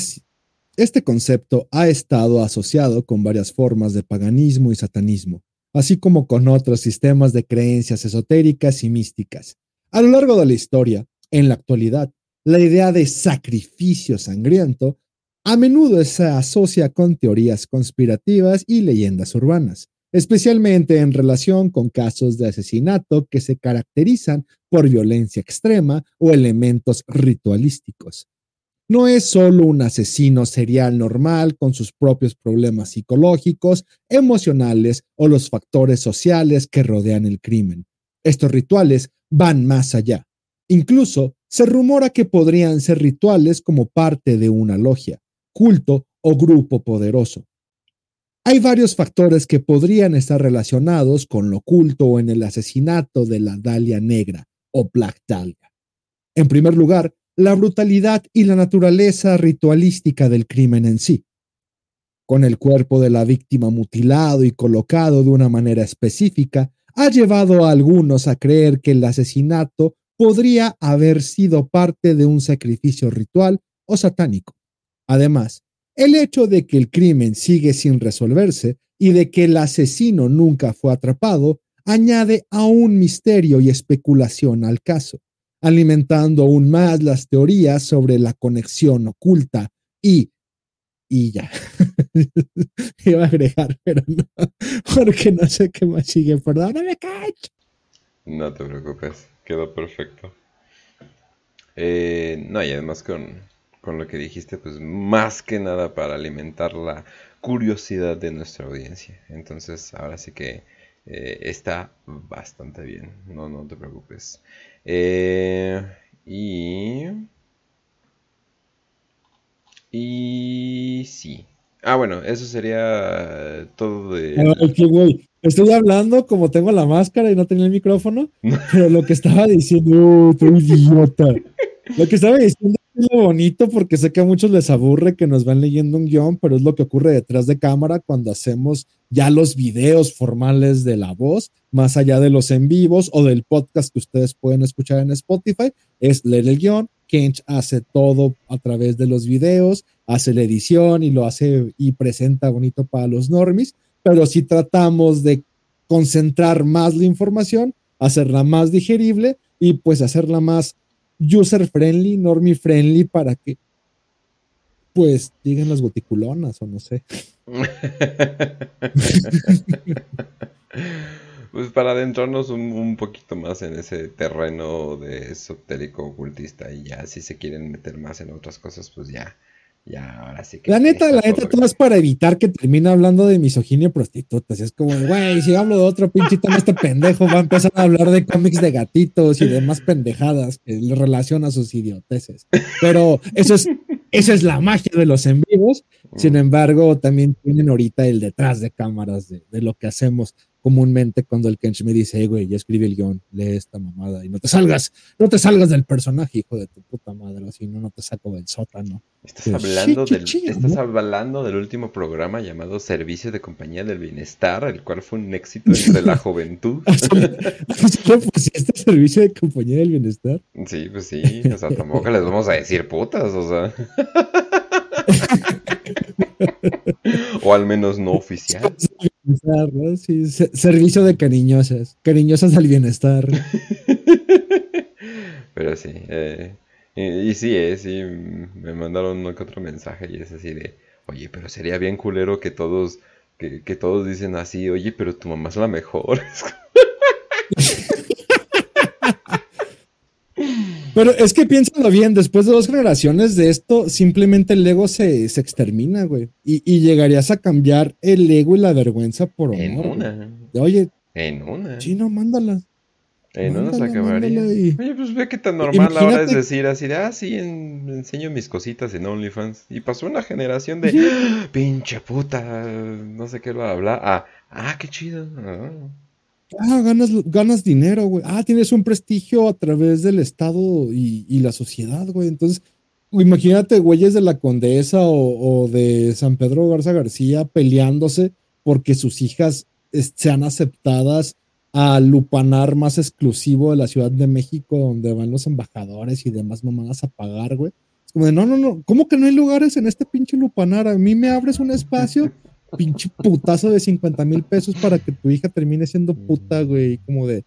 este concepto ha estado asociado con varias formas de paganismo y satanismo, así como con otros sistemas de creencias esotéricas y místicas. A lo largo de la historia, en la actualidad, la idea de sacrificio sangriento a menudo se asocia con teorías conspirativas y leyendas urbanas, especialmente en relación con casos de asesinato que se caracterizan por violencia extrema o elementos ritualísticos. No es solo un asesino serial normal con sus propios problemas psicológicos, emocionales o los factores sociales que rodean el crimen. Estos rituales van más allá. Incluso se rumora que podrían ser rituales como parte de una logia, culto o grupo poderoso. Hay varios factores que podrían estar relacionados con lo oculto o en el asesinato de la Dalia Negra o Black Dahlia. En primer lugar, la brutalidad y la naturaleza ritualística del crimen en sí. Con el cuerpo de la víctima mutilado y colocado de una manera específica, ha llevado a algunos a creer que el asesinato podría haber sido parte de un sacrificio ritual o satánico. Además, el hecho de que el crimen sigue sin resolverse y de que el asesino nunca fue atrapado añade aún misterio y especulación al caso, alimentando aún más las teorías sobre la conexión oculta y y ya. Iba a agregar, pero no, porque no sé qué más sigue. Perdóname, Cach. No te preocupes, quedó perfecto. Eh, no, y además con, con lo que dijiste, pues más que nada para alimentar la curiosidad de nuestra audiencia. Entonces, ahora sí que eh, está bastante bien, no, no te preocupes. Eh, y... Y sí. Ah, bueno, eso sería todo de... Ay, Estoy hablando como tengo la máscara y no tenía el micrófono, pero lo que estaba diciendo, oh, idiota. Lo que estaba diciendo es lo bonito porque sé que a muchos les aburre que nos van leyendo un guion, pero es lo que ocurre detrás de cámara cuando hacemos ya los videos formales de la voz, más allá de los en vivos o del podcast que ustedes pueden escuchar en Spotify, es leer el guion. Kench hace todo a través de los videos, hace la edición y lo hace y presenta bonito para los normis pero si tratamos de concentrar más la información, hacerla más digerible y pues hacerla más user friendly, normie friendly para que pues digan las goticulonas o no sé. pues para adentrarnos un, un, poquito más en ese terreno de esotérico ocultista y ya si se quieren meter más en otras cosas, pues ya ya, ahora sí que. La neta, la neta, todo es para evitar que termine hablando de misoginia y prostitutas. Es como, güey, si hablo de otro pinche tema, este pendejo va a empezar a hablar de cómics de gatitos y demás pendejadas que le relaciona a sus idioteces. Pero eso es, esa es la magia de los en vivos. Sin mm. embargo, también tienen ahorita el detrás de cámaras de, de lo que hacemos comúnmente cuando el Kench me dice, güey, ya escribe el guion, lee esta mamada y no te salgas, no te salgas del personaje, hijo de tu puta madre, así no, no te saco del sótano. Estás hablando del, estás hablando del último programa llamado Servicio de Compañía del Bienestar, el cual fue un éxito entre la juventud. pues este servicio de compañía del bienestar. Sí, pues sí, o sea, tampoco les vamos a decir putas, o sea. o al menos no oficial. servicio de cariñosas, cariñosas al bienestar. Pero sí, eh, y, sí, eh, sí, me mandaron uno que otro mensaje y es así de, oye, pero sería bien culero que todos, que, que todos dicen así, oye, pero tu mamá es la mejor. Pero es que piénsalo bien, después de dos generaciones de esto, simplemente el ego se, se extermina, güey. Y, y, llegarías a cambiar el ego y la vergüenza por honor. En una. Oye. En una. Chino, mándalas. Eh, no nos Mándale, acabaría. y- Oye, pues ve qué tan normal ahora es Imagínate- decir así de, ah, sí, en- enseño mis cositas en OnlyFans. Y pasó una generación de, "Ah, pinche puta, no sé qué va a hablar. Ah, ah, qué chido. ah". Ah, ganas, ganas dinero, güey. Ah, tienes un prestigio a través del Estado y, y la sociedad, güey. Entonces, imagínate, güeyes de la Condesa o, o de San Pedro Garza García peleándose porque sus hijas sean aceptadas al lupanar más exclusivo de la Ciudad de México, donde van los embajadores y demás mamadas a pagar, güey. Es como de, no, no, no, ¿cómo que no hay lugares en este pinche lupanar? A mí me abres un espacio pinche putazo de 50 mil pesos para que tu hija termine siendo puta, güey. Como de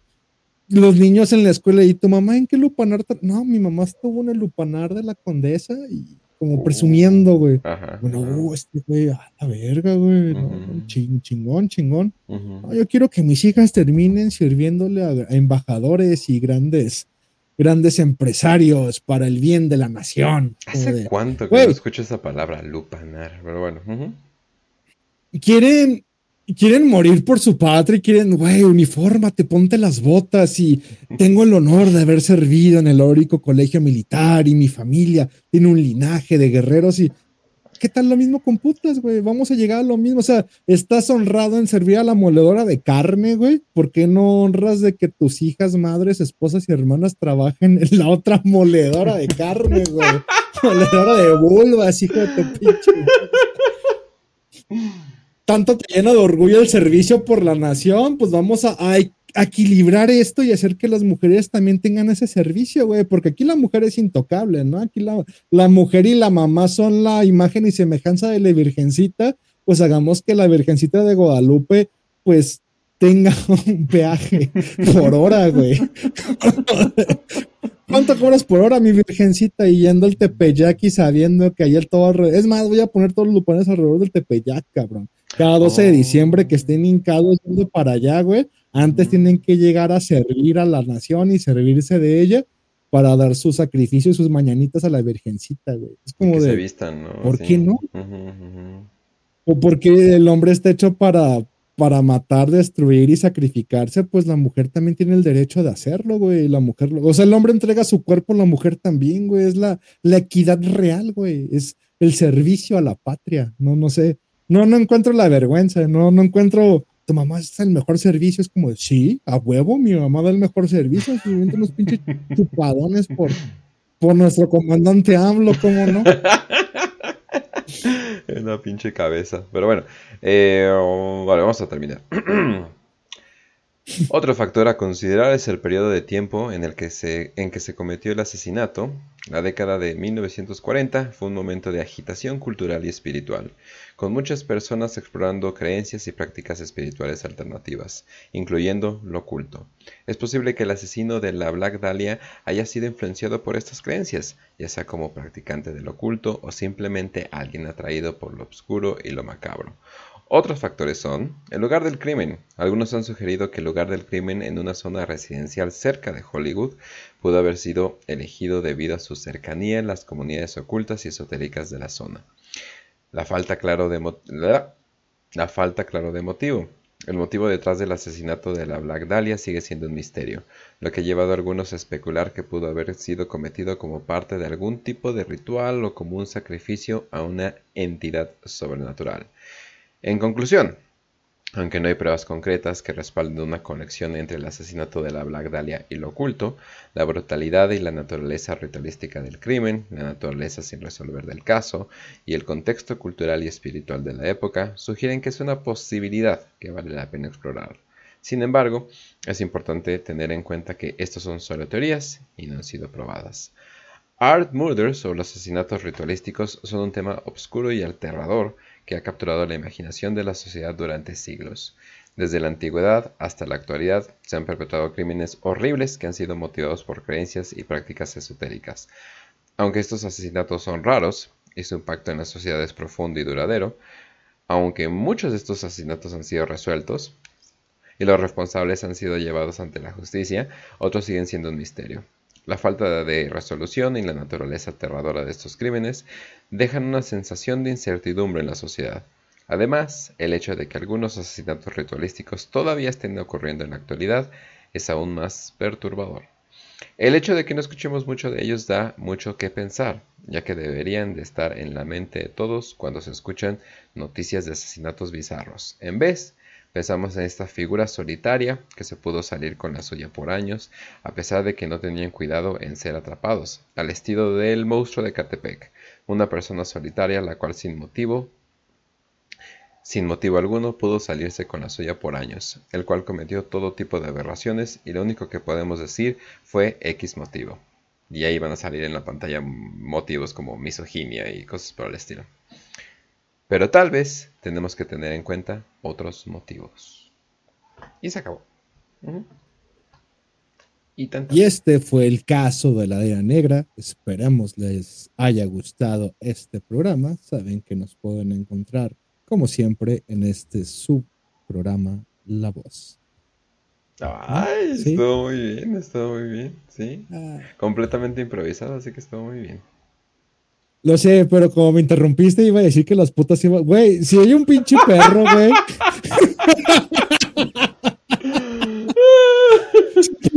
los niños en la escuela y tu mamá en qué lupanar. tra-?" No, mi mamá estuvo en el lupanar de la condesa y como presumiendo, güey. Ajá. Bueno, uh, este güey, a la verga, güey. no, Ujú. ching- chingón, chingón. No, yo quiero que mis hijas terminen sirviéndole a, a embajadores y grandes, grandes empresarios para el bien de la nación. ¿Hace de, cuánto que no escucho esa palabra, lupanar? Pero bueno. ujú. Quieren, quieren morir por su patria quieren, güey, unifórmate, ponte las botas y tengo el honor de haber servido en el heroico colegio militar y mi familia tiene un linaje de guerreros y ¿qué tal lo mismo con putas, güey? Vamos a llegar a lo mismo, o sea, estás honrado en servir a la moledora de carne, güey, ¿por qué no honras de que tus hijas, madres, esposas y hermanas trabajen en la otra moledora de carne, güey? moledora de vulvas, hijo de tu pinche tanto te llena de orgullo el servicio por la nación, pues vamos a, a- equilibrar esto y hacer que las mujeres también tengan ese servicio, güey, porque aquí la mujer es intocable, ¿no? Aquí la, la mujer y la mamá son la imagen y semejanza de la virgencita, pues hagamos que la virgencita de Guadalupe, pues tenga un peaje por hora, güey. ¿Cuánto cobras por hora, mi virgencita? Y yendo al Tepeyac y sabiendo que ayer todo alrededor. Es más, voy a poner todos los lupanes alrededor del Tepeyac, cabrón. Cada 12 de Oh. diciembre que estén hincados yendo para allá, güey. Antes tienen que llegar a servir a la nación y servirse de ella para dar su sacrificio y sus mañanitas a la virgencita, güey. Es como que se de. vistan, ¿no? ¿por Sí. qué no? O porque el hombre está hecho para, para matar, destruir y sacrificarse, pues la mujer también tiene el derecho de hacerlo, güey. La mujer, o sea, el hombre entrega su cuerpo, la mujer también, güey. Es la, la equidad real, güey. Es el servicio a la patria. No, no sé. No, no encuentro la vergüenza. No, no encuentro. Tu mamá es el mejor servicio. Es como, sí, a huevo, mi mamá da el mejor servicio. Se unos pinches chupadones por, por nuestro comandante AMLO, ¿cómo no? Una pinche cabeza. Pero bueno, eh, vale, vamos a terminar. Otro factor a considerar es el periodo de tiempo en el que se, en que se cometió el asesinato. La década de 1940 fue un momento de agitación cultural y espiritual, con muchas personas explorando creencias y prácticas espirituales alternativas, incluyendo lo oculto. Es posible que el asesino de la Black Dahlia haya sido influenciado por estas creencias, ya sea como practicante del oculto o simplemente alguien atraído por lo oscuro y lo macabro. Otros factores son el lugar del crimen. Algunos han sugerido que el lugar del crimen en una zona residencial cerca de Hollywood pudo haber sido elegido debido a su cercanía en las comunidades ocultas y esotéricas de la zona. La falta claro de, la falta claro de motivo. El motivo detrás del asesinato de la Black Dahlia sigue siendo un misterio, lo que ha llevado a algunos a especular que pudo haber sido cometido como parte de algún tipo de ritual o como un sacrificio a una entidad sobrenatural. En conclusión, aunque no hay pruebas concretas que respalden una conexión entre el asesinato de la Black Dahlia y lo oculto, la brutalidad y la naturaleza ritualística del crimen, la naturaleza sin resolver del caso y el contexto cultural y espiritual de la época sugieren que es una posibilidad que vale la pena explorar. Sin embargo, es importante tener en cuenta que estos son solo teorías y no han sido probadas. Art murders o los asesinatos ritualísticos son un tema oscuro y aterrador que ha capturado la imaginación de la sociedad durante siglos. Desde la antigüedad hasta la actualidad se han perpetrado crímenes horribles que han sido motivados por creencias y prácticas esotéricas. Aunque estos asesinatos son raros y su impacto en la sociedad es profundo y duradero, aunque muchos de estos asesinatos han sido resueltos y los responsables han sido llevados ante la justicia, otros siguen siendo un misterio. La falta de resolución y la naturaleza aterradora de estos crímenes dejan una sensación de incertidumbre en la sociedad. Además, el hecho de que algunos asesinatos ritualísticos todavía estén ocurriendo en la actualidad es aún más perturbador. El hecho de que no escuchemos mucho de ellos da mucho que pensar, ya que deberían de estar en la mente de todos cuando se escuchan noticias de asesinatos bizarros. En vez, pensamos en esta figura solitaria que se pudo salir con la suya por años, a pesar de que no tenían cuidado en ser atrapados, al estilo del monstruo de Catepec, una persona solitaria la cual sin motivo sin motivo alguno pudo salirse con la suya por años, el cual cometió todo tipo de aberraciones y lo único que podemos decir fue X motivo. Y ahí van a salir en la pantalla motivos como misoginia y cosas por el estilo. Pero tal vez tenemos que tener en cuenta otros motivos. Y se acabó. y, y, este fue el caso de la Era Negra. Esperamos les haya gustado este programa. Saben que nos pueden encontrar como siempre, en este subprograma La Voz. Ay, estuvo muy bien, estuvo muy bien, sí. Ah. Completamente improvisado, así que estuvo muy bien. Lo sé, pero como me interrumpiste, iba a decir que las putas iban. Güey, si hay un pinche perro, güey.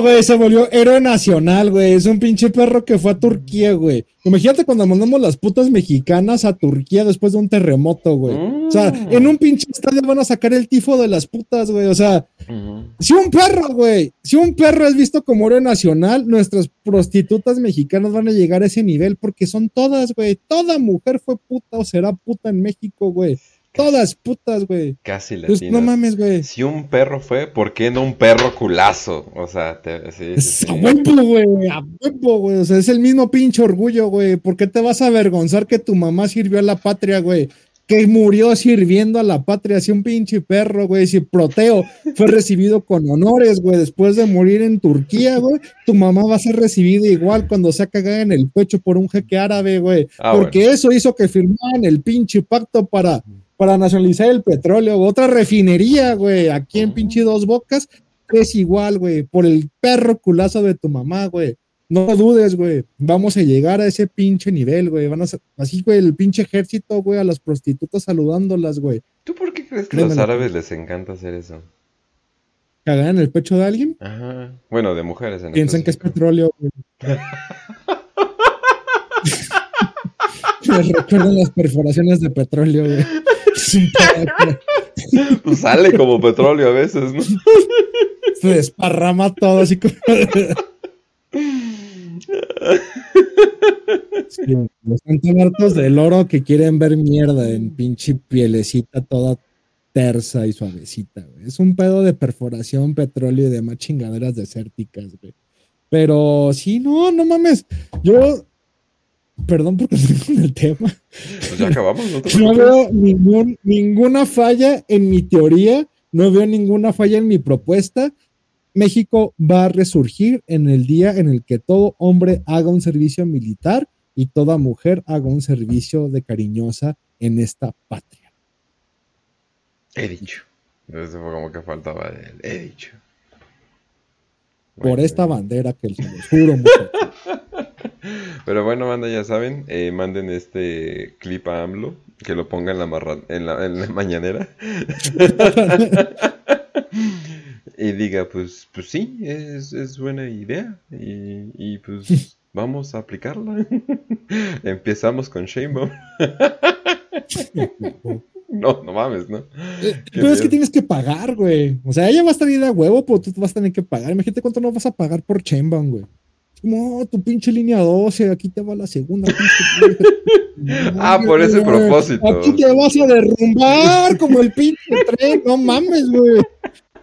güey, se volvió héroe nacional, güey. Es un pinche perro que fue a Turquía, güey. Imagínate cuando mandamos las putas mexicanas a Turquía después de un terremoto, güey. O sea, mm. en un pinche estadio van a sacar el tifo de las putas, güey. O sea, si un perro, güey, si un perro es visto como héroe nacional, nuestras prostitutas mexicanas van a llegar a ese nivel porque son todas, güey. Toda mujer fue puta o será puta en México, güey. Todas putas, güey. Casi le pues, No mames, güey. Si un perro fue, ¿por qué no un perro culazo? O sea, te, sí, sí, a huevo, güey. A huevo, güey. O sea, es el mismo pinche orgullo, güey. ¿Por qué te vas a avergonzar que tu mamá sirvió a la patria, güey? Que murió sirviendo a la patria, si un pinche perro, güey. Si Proteo fue recibido con honores, güey, después de morir en Turquía, güey, tu mamá va a ser recibida igual cuando sea cagada en el pecho por un jeque árabe, güey. Ah, porque eso hizo que firmaran el pinche pacto para para nacionalizar el petróleo, otra refinería, güey, aquí en pinche Dos Bocas, es igual, güey, por el perro culazo de tu mamá, güey. No dudes, güey, vamos a llegar a ese pinche nivel, güey. Van a ser, así, güey, el pinche ejército, güey, a las prostitutas saludándolas, güey. ¿Tú por qué crees que a los árabes les encanta hacer eso? ¿Cagar en el pecho de alguien? Ajá. Bueno, de mujeres. En Piensan que es petróleo, güey. Me recuerdan las perforaciones de petróleo, güey. Pues sale como petróleo a veces, ¿no? Se desparrama todo así como. Sí, están hartos del oro que quieren ver mierda en pinche pielecita toda tersa y suavecita, güey. Es un pedo de perforación, petróleo y demás chingaderas desérticas, güey. Pero sí, no, no mames. Yo perdón porque estoy con el tema. Pues ya acabamos. No, veo ninguna falla en mi teoría, no veo ninguna falla en mi propuesta. México va a resurgir en el día en el que todo hombre haga un servicio militar y toda mujer haga un servicio de cariñosa en esta patria. He dicho. Eso fue como que faltaba He dicho. Por esta bandera que los juro mucho. Pero bueno, manda, ya saben, eh, manden este clip a AMLO, que lo ponga en la, en la, mañanera. y diga, pues, pues sí, es, buena idea. Y, pues vamos a aplicarla. Empezamos con Shamebaum. no, no mames, ¿no? Eh, pero es que tienes que pagar, güey. O sea, ella va a estar a huevo, pero tú vas a tener que pagar. Imagínate cuánto no vas a pagar por Shamebaum, güey. No, tu pinche línea 12, aquí te va la segunda. ah, por ese propósito. Aquí te vas a derrumbar como el pinche tren, no mames, güey.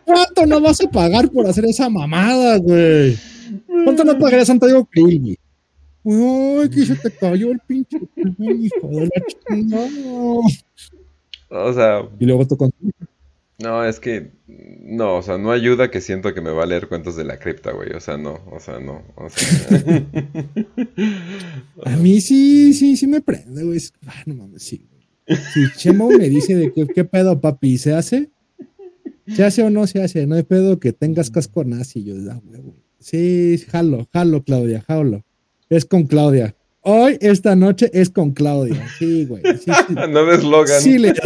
¿Cuánto no vas a pagar por hacer esa mamada, güey? ¿Cuánto no pagaría Santiago Krill, Uy, que se te cayó el pinche hijo de la chingada. O sea. Y luego tú no, es que no, o sea, no ayuda que siento que me va a leer cuentos de la cripta, güey. O sea, no, o sea, no. a mí sí, sí, sí me prende, güey. Ah, no mames, sí. Si Chemo me dice de qué, qué pedo, papi, ¿se hace? ¿Se hace o no se hace? No hay pedo que tengas casco nazi. Yo, ah, güey. Sí, jalo, jalo, Claudia, jalo. Es con Claudia. Hoy, esta noche, es con Claudia. Sí, güey. Sí, sí. no eslogan. Sí, le...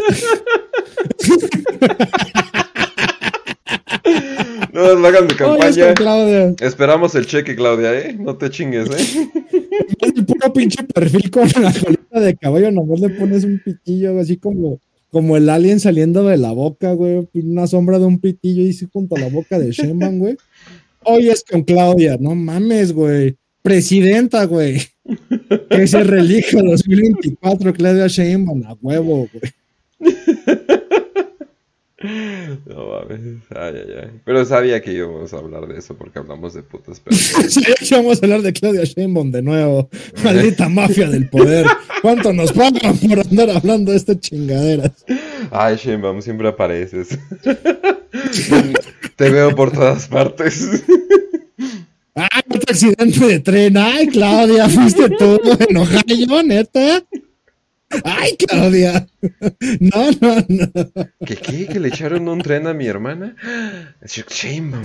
No No hagan de es campaña. Esperamos el cheque, Claudia, ¿eh? No te chingues, ¿eh? El puro pinche perfil con la colita de caballo, nomás le pones un pitillo así como, como el alien saliendo de la boca, güey. Una sombra de un pitillo y sí junto a la boca de Shenban, güey. Hoy es con Claudia, no mames, güey. Presidenta, güey. Que se relija 2024, Claudia Sheinbaum, a huevo, güey. No mames. Ay, ay, ay. Pero sabía que íbamos a hablar de eso porque hablamos de putas, pero. Sabía que vamos a hablar de Claudia Sheinbaum de nuevo. Maldita mafia del poder. ¿Cuánto nos pagan por andar hablando de estas chingaderas? Ay, Shenbam, siempre apareces. Te veo por todas partes. ¡Ay, otro accidente de tren! ¡Ay, Claudia! ¿Fuiste tú en Ohio, neta? ¡Ay, Claudia! No, no, no. ¿Qué qué? ¿Que le echaron un tren a mi hermana? Shenbam.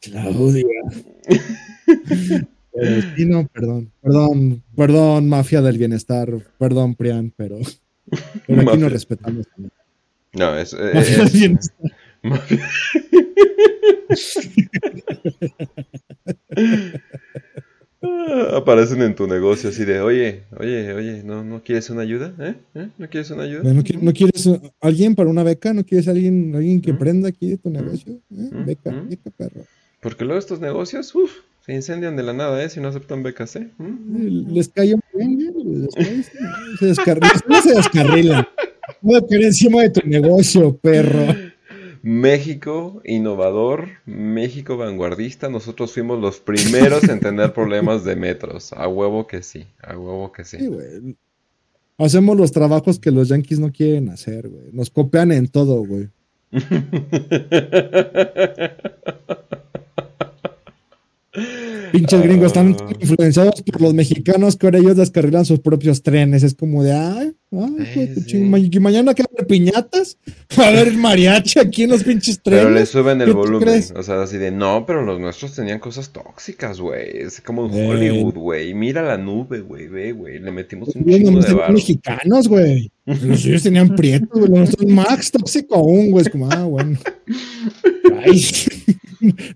Claudia. Pero sí, no, perdón. Perdón, perdón, mafia del bienestar. Perdón, Prian, pero, pero aquí Mafia. nos respetamos. No, es. eh, Mafia del es- bienestar. mafia. Ah, Aparecen en tu negocio así de, oye, oye, oye, ¿no, no quieres una ayuda? ¿Eh? ¿Eh? ¿No quieres una ayuda? ¿No, no quieres alguien para una beca? ¿No quieres alguien, alguien que ¿Mm? emprenda aquí de tu negocio? ¿Eh? ¿Mm? Beca, ¿Mm? beca, perro. Porque luego estos negocios, uff, se incendian de la nada, ¿eh? Si no aceptan becas, ¿eh? ¿Mm? Les cayó muy bien, les cae, se descarrilan. Se descarrilan. Voy a caer encima de tu negocio, perro. México innovador, México vanguardista, nosotros fuimos los primeros en tener problemas de metros. A huevo que sí, a huevo que Sí, sí. güey. Hacemos los trabajos que los yankees no quieren hacer, güey. Nos copian en todo, güey. Pinches gringos están Ah. influenciados por los mexicanos que ahora ellos descarrilan sus propios trenes. Es como de, ay, ay, Sí, y mañana que haber piñatas, va a haber mariachi aquí en los pinches trenes. Pero le suben el ¿Qué tú volumen. O sea, así de, no, pero los nuestros tenían cosas tóxicas, güey. Es como en. Hollywood, güey. Mira la nube, güey, ve, güey. Le metimos un Ellos chingo nomás de barro. mexicanos, güey. Los suyos tenían prietos, güey. Los nuestros Max tóxico aún, güey. Es como, ah, bueno. Ay.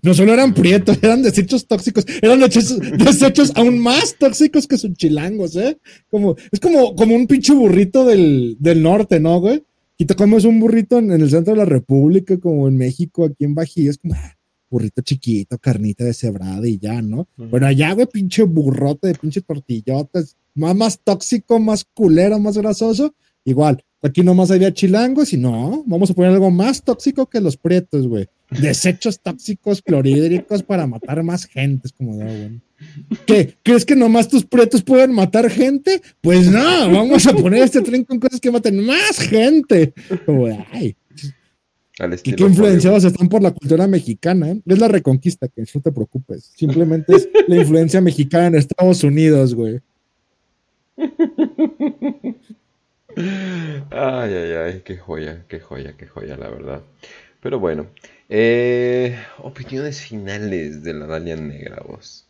No solo eran prietos, eran desechos tóxicos. Eran hechos- desechos aún más tóxicos que sus chilangos, ¿eh? Como, es como, como un pinche burrito del, del norte, ¿no, güey? Y te comes un burrito en, en el centro de la República, como en México, aquí en Bajío. Es como, ah, burrito chiquito, carnita deshebrada y ya, ¿no? Pero allá, güey, pinche burrote de pinche tortillotas, más, más tóxico, más culero, más grasoso. Igual, aquí nomás había chilangos y no, vamos a poner algo más tóxico que los prietos, güey. Desechos tóxicos clorhídricos para matar más gente. Es como, de, bueno. ¿Qué? ¿Crees que nomás tus prietos pueden matar gente? Pues no, vamos a poner este tren con cosas que maten más gente. Como, de, ay, qué influenciados están por la cultura mexicana. ¿eh? Es la reconquista, que no te preocupes. Simplemente es la influencia mexicana en Estados Unidos, güey. Ay, ay, ay, qué joya, qué joya, qué joya, la verdad. Pero bueno, eh, opiniones finales de la Dalia Negra, vos.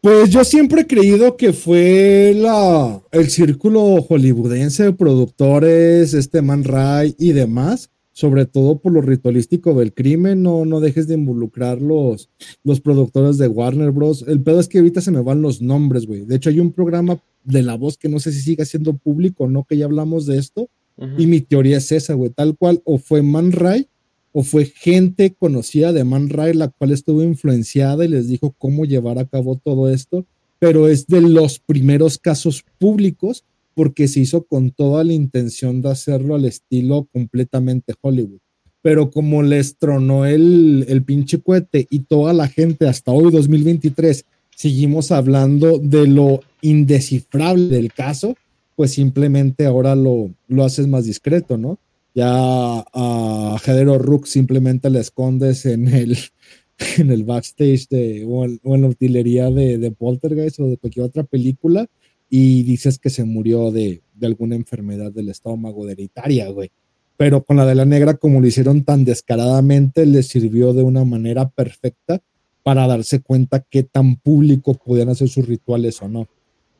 Pues yo siempre he creído que fue la, el círculo hollywoodense de productores, este Man Ray y demás, sobre todo por lo ritualístico del crimen, no, no dejes de involucrar los, los productores de Warner Bros. El pedo es que ahorita se me van los nombres, güey. De hecho, hay un programa de La Voz que no sé si siga siendo público o no, que ya hablamos de esto, y mi teoría es esa, güey, tal cual, o fue Man Ray o fue gente conocida de Man Ray la cual estuvo influenciada y les dijo cómo llevar a cabo todo esto, pero es de los primeros casos públicos porque se hizo con toda la intención de hacerlo al estilo completamente Hollywood. Pero como les tronó el, el pinche cohete y toda la gente hasta hoy, 2023, seguimos hablando de lo indescifrable del caso, pues simplemente ahora lo, lo haces más discreto, ¿no? Ya a Hedero Rook simplemente le escondes en el, en el backstage de, o, en, la utilería de, de Poltergeist o de cualquier otra película y dices que se murió de, de alguna enfermedad del estómago hereditaria, güey. Pero con la de la negra, como lo hicieron tan descaradamente, le sirvió de una manera perfecta para darse cuenta qué tan público podían hacer sus rituales o no.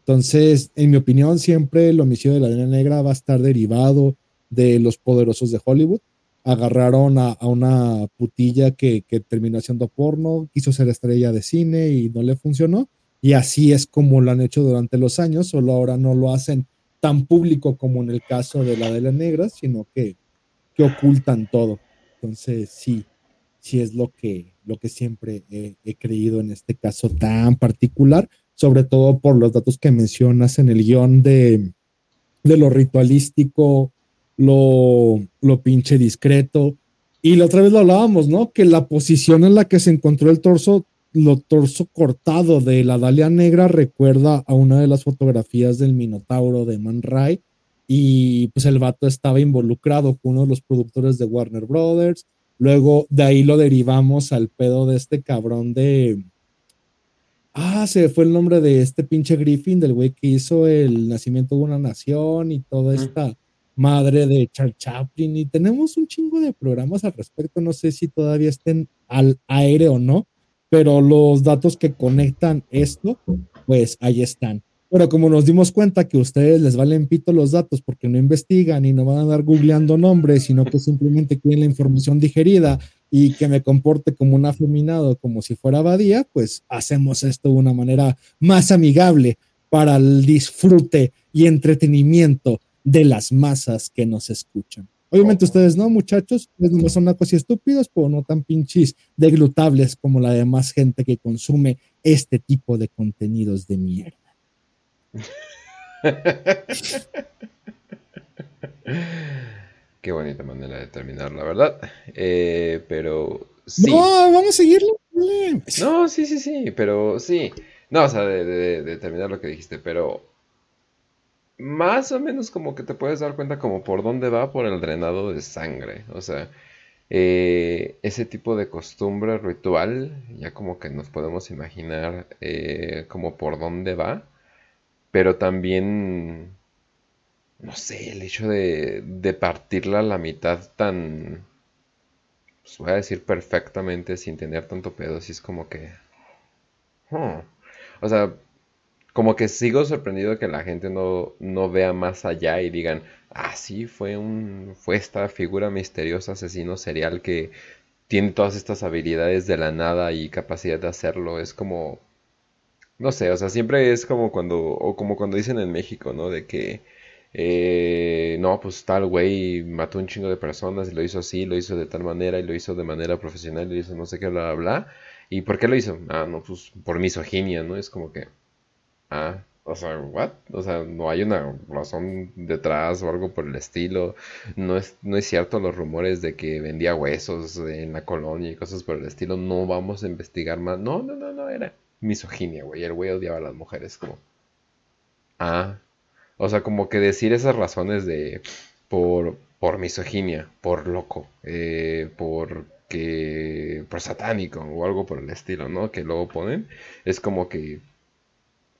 Entonces, en mi opinión, siempre el homicidio de la Dana Negra va a estar derivado de los poderosos de Hollywood. agarraron a, una putilla que, terminó haciendo porno, quiso ser estrella de cine y no le funcionó. Y así es como lo han hecho durante los años, solo ahora no lo hacen tan público como en el caso de la de las negras, sino que, que ocultan todo. Entonces, sí, sí es lo que, lo que siempre he, creído en este caso tan particular, sobre todo por los datos que mencionas en el guion de, de lo ritualístico, lo, lo pinche discreto. Y la otra vez lo hablábamos, ¿no? Que la posición en la que se encontró el torso, lo torso cortado de la Dalia Negra recuerda a una de las fotografías del Minotauro de Man Ray. Y pues el vato estaba involucrado con uno de los productores de Warner Brothers. Luego de ahí lo derivamos al pedo de este cabrón de. Ah, se fue el nombre de este pinche Griffin, del güey que hizo el nacimiento de una nación y toda esta madre de Charles Chaplin y tenemos un chingo de programas al respecto, no sé si todavía estén al aire o no, pero los datos que conectan esto, pues ahí están. Pero como nos dimos cuenta que a ustedes les valen pito los datos porque no investigan y no van a andar googleando nombres, sino que simplemente quieren la información digerida y que me comporte como un afeminado, como si fuera abadía, pues hacemos esto de una manera más amigable para el disfrute y entretenimiento de las masas que nos escuchan. Obviamente ustedes no, muchachos, no son nacos y estúpidos, pero no tan pinches deglutables como la demás gente que consume este tipo de contenidos de mierda. Qué bonita manera de terminar, la verdad. Eh, pero sí. No, vamos a seguirlo. No, sí, sí, sí, pero sí. No, o sea, de terminar lo que dijiste, pero más o menos como que te puedes dar cuenta como por dónde va por el drenado de sangre. O sea, eh, ese tipo de costumbre ritual, ya como que nos podemos imaginar eh, como por dónde va. Pero también, no sé, el hecho de, de partirla a la mitad tan, pues voy a decir perfectamente sin tener tanto pedo, si es como que... O sea, como que sigo sorprendido que la gente no, no vea más allá y digan, ah, sí, fue, un, fue esta figura misteriosa, asesino serial que tiene todas estas habilidades de la nada y capacidad de hacerlo. Es como, no sé, o sea, siempre es como cuando, o como cuando dicen en México, ¿no? De que, eh, no, pues tal güey mató un chingo de personas y lo hizo así, lo hizo de tal manera y lo hizo de manera profesional y lo hizo no sé qué, bla, bla, bla. ¿Y por qué lo hizo? Ah, no, pues por misoginia, ¿no? Es como que... Ah, o sea, ¿what? O sea, no hay una razón detrás o algo por el estilo. No es, no es cierto los rumores de que vendía huesos en la colonia y cosas por el estilo. No vamos a investigar más. No, no, no, no, era misoginia, güey. El güey odiaba a las mujeres como... Ah. O sea, como que decir esas razones de... Por, por misoginia, por loco, eh, por que... por satánico o algo por el estilo, ¿no? Que luego ponen. Es como que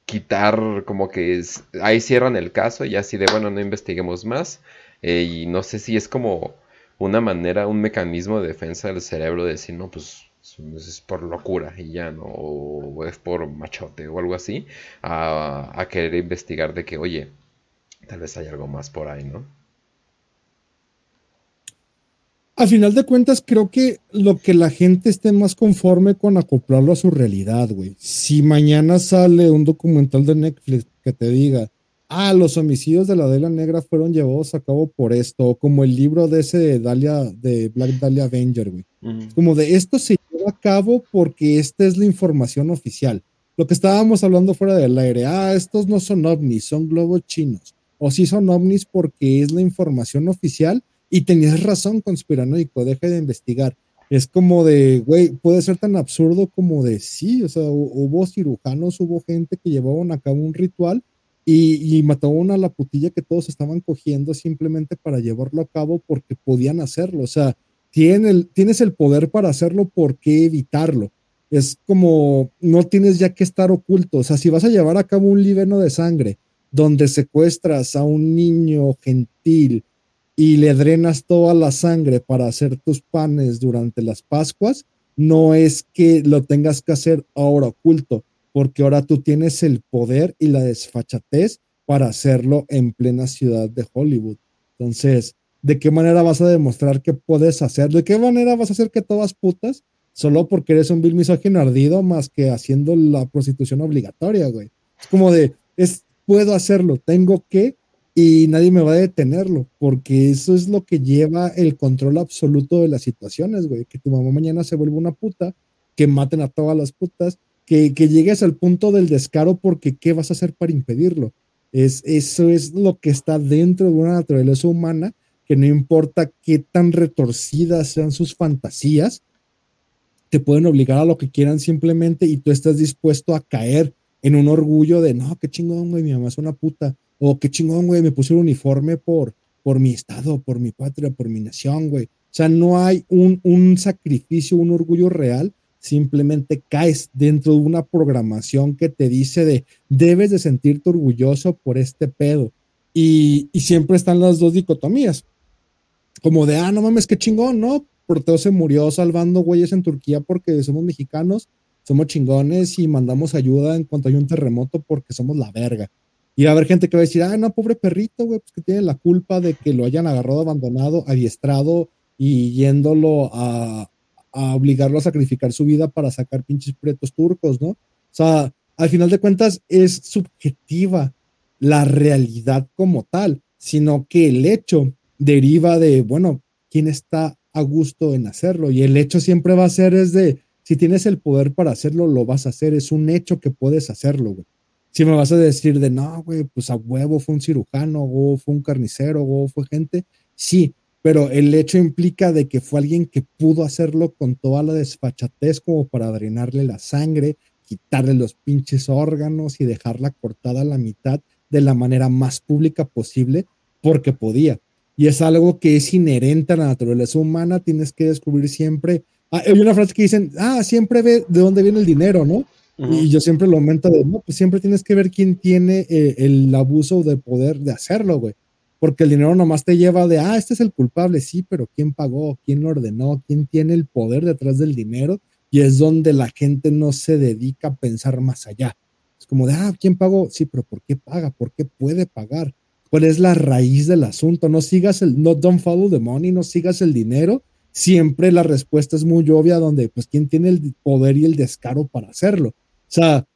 quitar, como que ahí cierran el caso y así de, bueno, no investiguemos más. Eh, y no sé si es como una manera, un mecanismo de defensa del cerebro de decir, no, pues es por locura y ya, ¿no? O es por machote o algo así, a, a querer investigar de que, oye, tal vez hay algo más por ahí, ¿no? a final de cuentas, creo que lo que la gente esté más conforme con acoplarlo a su realidad, güey. Si mañana sale un documental de Netflix que te diga, ah, los homicidios de la Dela Negra fueron llevados a cabo por esto, o como el libro de ese de Dalia, de Black Dahlia Avenger, güey. Como de esto se lleva a cabo porque esta es la información oficial. Lo que estábamos hablando fuera del aire, ah, estos no son ovnis, son globos chinos. O sí son ovnis porque es la información oficial y tenías razón, conspiranoico, deja de investigar. Es como de, güey, puede ser tan absurdo como de, sí, o sea, hubo cirujanos, hubo gente que llevaban a cabo un ritual y, y mataban a la putilla que todos estaban cogiendo simplemente para llevarlo a cabo porque podían hacerlo. O sea, tienes el poder para hacerlo, ¿por qué evitarlo? Es como, no tienes ya que estar oculto. O sea, si vas a llevar a cabo un libeno de sangre donde secuestras a un niño gentil, y le drenas toda la sangre para hacer tus panes durante las Pascuas, no es que lo tengas que hacer ahora oculto, porque ahora tú tienes el poder y la desfachatez para hacerlo en plena ciudad de Hollywood. Entonces, ¿De qué manera vas a demostrar que puedes hacer? ¿De qué manera vas a hacer que todas putas solo porque eres un vil misógino ardido más que haciendo la prostitución obligatoria, güey? Es como de, es, puedo hacerlo, tengo que, y nadie me va a detenerlo, porque eso es lo que lleva el control absoluto de las situaciones, güey. Que tu mamá mañana se vuelva una puta, que maten a todas las putas, que, que llegues al punto del descaro porque ¿qué vas a hacer para impedirlo? Es, eso es lo que está dentro de una naturaleza humana, que no importa qué tan retorcidas sean sus fantasías, te pueden obligar a lo que quieran simplemente y tú estás dispuesto a caer en un orgullo de, no, qué chingón, güey, mi mamá es una puta, o qué chingón, güey, me puse un uniforme por, por mi estado, por mi patria, por mi nación, güey. O sea, no hay un, un sacrificio, un orgullo real, simplemente caes dentro de una programación que te dice de, debes de sentirte orgulloso por este pedo. Y, y siempre están las dos dicotomías, como de, ah, no mames, qué chingón, ¿no? Proteo se murió salvando güeyes en Turquía porque somos mexicanos somos chingones y mandamos ayuda en cuanto hay un terremoto porque somos la verga. Y va a haber gente que va a decir, ah, no, pobre perrito, güey, pues que tiene la culpa de que lo hayan agarrado, abandonado, adiestrado y yéndolo a, a obligarlo a sacrificar su vida para sacar pinches pretos turcos, ¿no? O sea, al final de cuentas es subjetiva la realidad como tal, sino que el hecho deriva de, bueno, quién está a gusto en hacerlo. Y el hecho siempre va a ser es de, si tienes el poder para hacerlo, lo vas a hacer. Es un hecho que puedes hacerlo. Si me vas a decir de, no, pues a huevo fue un cirujano, o fue un carnicero, o fue gente, sí, pero el hecho implica de que fue alguien que pudo hacerlo con toda la desfachatez como para drenarle la sangre, quitarle los pinches órganos y dejarla cortada a la mitad de la manera más pública posible porque podía. Y es algo que es inherente a la naturaleza humana, tienes que descubrir siempre Ah, hay una frase que dicen, ah, siempre ve de dónde viene el dinero, ¿no? Y yo siempre lo aumento de, no, pues siempre tienes que ver quién tiene eh, el abuso de poder de hacerlo, güey. Porque el dinero nomás te lleva de, ah, este es el culpable, sí, pero ¿quién pagó? ¿Quién lo ordenó? ¿Quién tiene el poder detrás del dinero? Y es donde la gente no se dedica a pensar más allá. Es como de, ah, ¿quién pagó? Sí, pero ¿por qué paga? ¿Por qué puede pagar? ¿Cuál es la raíz del asunto? No sigas el, no, don't follow the money, no sigas el dinero, siempre la respuesta es muy obvia, donde pues quién tiene el poder y el descaro para hacerlo. O sea,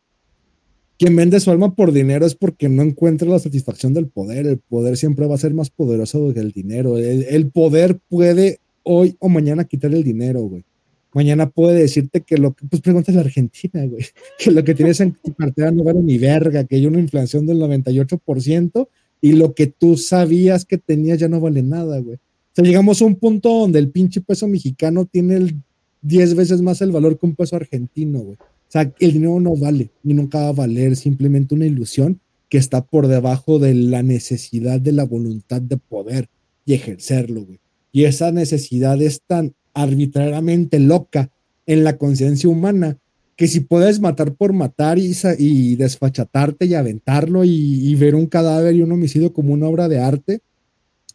quien vende su alma por dinero es porque no encuentra la satisfacción del poder. El poder siempre va a ser más poderoso que el dinero. El, poder puede hoy o mañana quitar el dinero, güey. Mañana puede decirte que lo que, pues pregúntale a Argentina, güey, que lo que tienes en tu cartera no vale ni verga, que hay una inflación del 98% y lo que tú sabías que tenías ya no vale nada, güey. O sea, llegamos a un punto donde el pinche peso mexicano tiene el 10 veces más el valor que un peso argentino, güey. O sea, el dinero no vale y nunca va a valer, simplemente una ilusión que está por debajo de la necesidad de la voluntad de poder y ejercerlo, güey. Y esa necesidad es tan arbitrariamente loca en la conciencia humana que si puedes matar por matar y, y desfachatarte y aventarlo y, y, ver un cadáver y un homicidio como una obra de arte,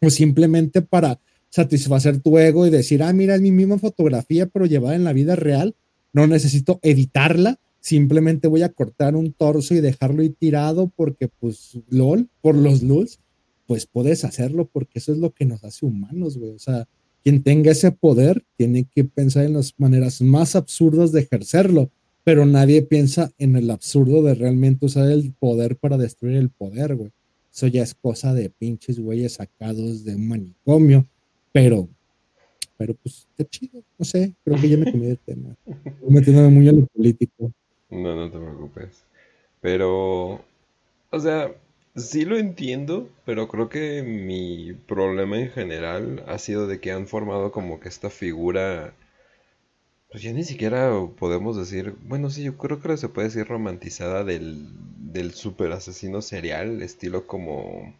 o simplemente para satisfacer tu ego y decir, ah, mira, es mi misma fotografía, pero llevada en la vida real, no necesito editarla, simplemente voy a cortar un torso y dejarlo ahí tirado porque, pues, LOL, por los LULs, pues puedes hacerlo porque eso es lo que nos hace humanos, güey. O sea, quien tenga ese poder tiene que pensar en las maneras más absurdas de ejercerlo, pero nadie piensa en el absurdo de realmente usar el poder para destruir el poder, güey. Eso ya es cosa de pinches güeyes sacados de un manicomio pero, pero pues está chido, no sé, creo que ya me comí el tema. Metiéndome muy a lo político. No, no te preocupes. Pero, o sea, sí lo entiendo, pero creo que mi problema en general ha sido de que han formado como que esta figura, pues ya ni siquiera podemos decir, bueno, sí, yo creo que se puede decir romantizada del, del super asesino serial, estilo como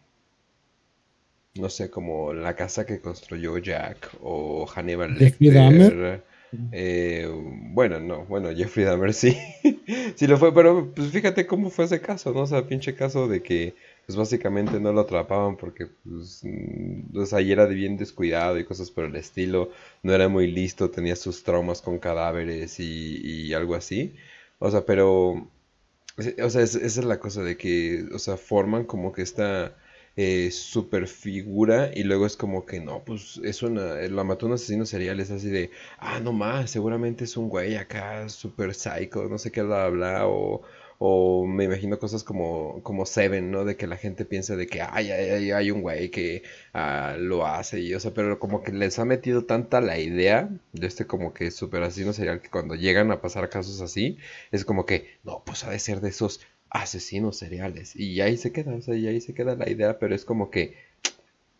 no sé, como la casa que construyó Jack o Hannibal Lecter. Eh, bueno, no, bueno, Jeffrey Dahmer sí, sí lo fue, pero pues fíjate cómo fue ese caso, ¿no? O sea, pinche caso de que pues básicamente no lo atrapaban porque pues, mm, pues ahí era bien descuidado y cosas por el estilo, no era muy listo, tenía sus traumas con cadáveres y, y algo así, o sea, pero, o sea, esa es la cosa de que, o sea, forman como que esta eh, super figura y luego es como que no, pues es una, la mató un asesino serial, es así de, ah, no más, seguramente es un güey acá super psycho, no sé qué habla, o, o me imagino cosas como, como Seven, ¿no? De que la gente piensa de que ay, ay, hay un güey que ah, lo hace y, o sea, pero como que les ha metido tanta la idea de este como que super asesino serial que cuando llegan a pasar casos así, es como que, no, pues ha de ser de esos asesinos seriales. Y ahí se queda, o sea, y ahí se queda la idea, pero es como que,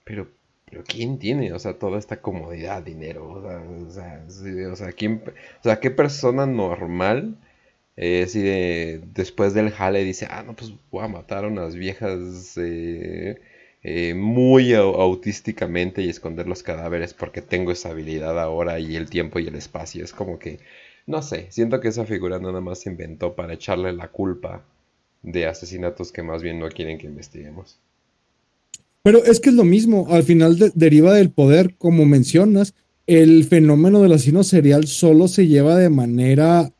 pero, pero ¿quién tiene, o sea, toda esta comodidad, dinero? O sea, o sea, o sea, ¿quién, o sea, ¿qué persona normal eh, después del jale dice, ah, no, pues voy a matar a unas viejas eh, eh, muy autísticamente y esconder los cadáveres porque tengo esa habilidad ahora y el tiempo y el espacio. Es como que, no sé, siento que esa figura nada más se inventó para echarle la culpa de asesinatos que más bien no quieren que investiguemos. Pero es que es lo mismo, al final deriva del poder, como mencionas, el fenómeno del asesino serial solo se lleva de manera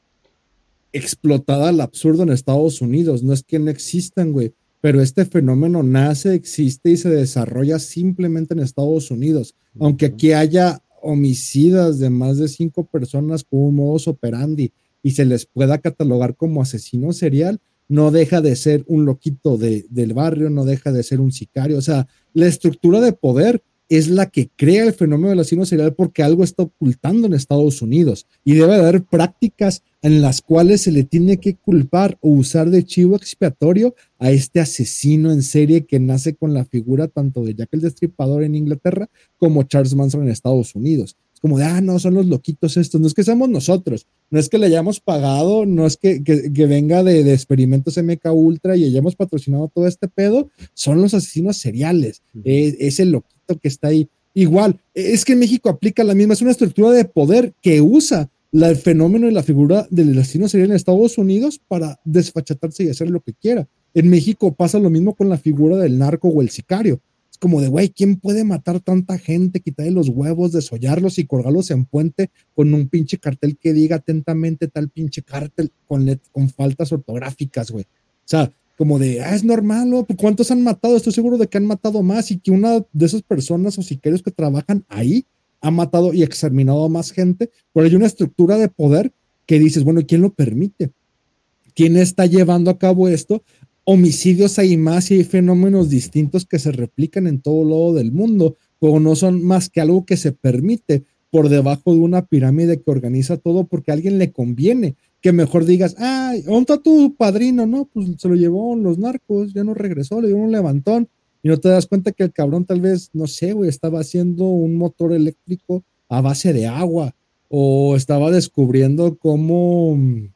explotada al absurdo en Estados Unidos. No es que no existan, güey, pero este fenómeno nace, existe y se desarrolla simplemente en Estados Unidos. Aunque aquí haya homicidas de más de cinco personas con un modus operandi y se les pueda catalogar como asesino serial, no deja de ser un loquito de, del barrio, no deja de ser un sicario. O sea, la estructura de poder es la que crea el fenómeno del asesino serial porque algo está ocultando en Estados Unidos y debe haber prácticas en las cuales se le tiene que culpar o usar de chivo expiatorio a este asesino en serie que nace con la figura tanto de Jack el Destripador en Inglaterra como Charles Manson en Estados Unidos. Es como de, ah, no, son los loquitos estos, no es que seamos nosotros, no es que le hayamos pagado, no es que, venga de, de, experimentos MK Ultra y hayamos patrocinado todo este pedo, son los asesinos seriales, es el loquito que está ahí. Igual, es que México aplica la misma, es una estructura de poder que usa el fenómeno y la figura del asesino serial en Estados Unidos para desfachatarse y hacer lo que quiera. En México pasa lo mismo con la figura del narco o el sicario. Como de, güey, ¿quién puede matar tanta gente, quitarle los huevos, desollarlos y colgarlos en puente con un pinche cartel que diga atentamente tal pinche cartel con, con faltas ortográficas, güey? O sea, como de, ah, es normal, ¿no? ¿Cuántos han matado? Estoy seguro de que han matado más y que una de esas personas o sicarios que trabajan ahí ha matado y exterminado a más gente, pero hay una estructura de poder que dices, bueno, ¿quién lo permite? ¿Quién está llevando a cabo esto? Homicidios hay más y hay fenómenos distintos que se replican en todo lado del mundo, pero no son más que algo que se permite por debajo de una pirámide que organiza todo porque a alguien le conviene que mejor digas, ay, ¿dónde está tu padrino? No, pues se lo llevó los narcos, ya no regresó, le dio un levantón y no te das cuenta que el cabrón tal vez, no sé, güey, estaba haciendo un motor eléctrico a base de agua o estaba descubriendo cómo mm,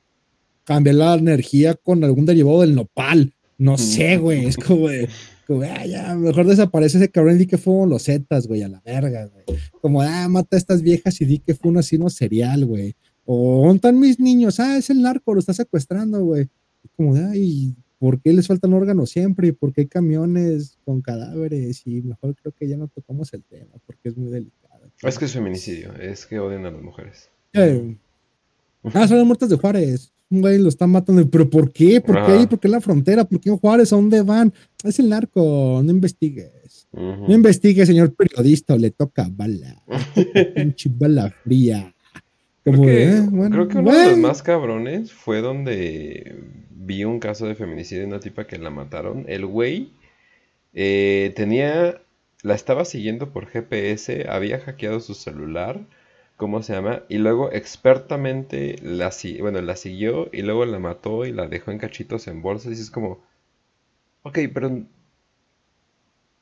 cambiar la energía con algún derivado del nopal. No sé, güey, es como de, como, ah, ya, mejor desaparece ese cabrón y di que fueron los zetas, güey, a la verga, güey. Como, ah, mata a estas viejas y di que fue un asino serial, güey. O, ¿dónde están mis niños? Ah, es el narco, lo está secuestrando, güey. Como, ay, ¿por qué les faltan órganos siempre? ¿Y por qué hay camiones con cadáveres? Y mejor creo que ya no tocamos el tema, porque es muy delicado. Es que es feminicidio, es que odian a las mujeres. Eh, ah, son las muertas de Juárez. Un güey lo están matando. ¿Pero por qué? ¿Por qué ahí? ¿Por qué la frontera? ¿Por qué en Juárez? ¿A dónde van? Es el narco, no investigues. No investigue, señor periodista, le toca bala. Pinche bala fría. Creo que, eh, creo que uno de los más cabrones fue donde vi un caso de feminicidio de una tipa que la mataron. El güey eh, tenía, la estaba siguiendo por GPS, había hackeado su celular, ¿cómo se llama? Y luego expertamente la, bueno, la siguió y luego la mató y la dejó en cachitos en bolsas. Y es como, ok, pero,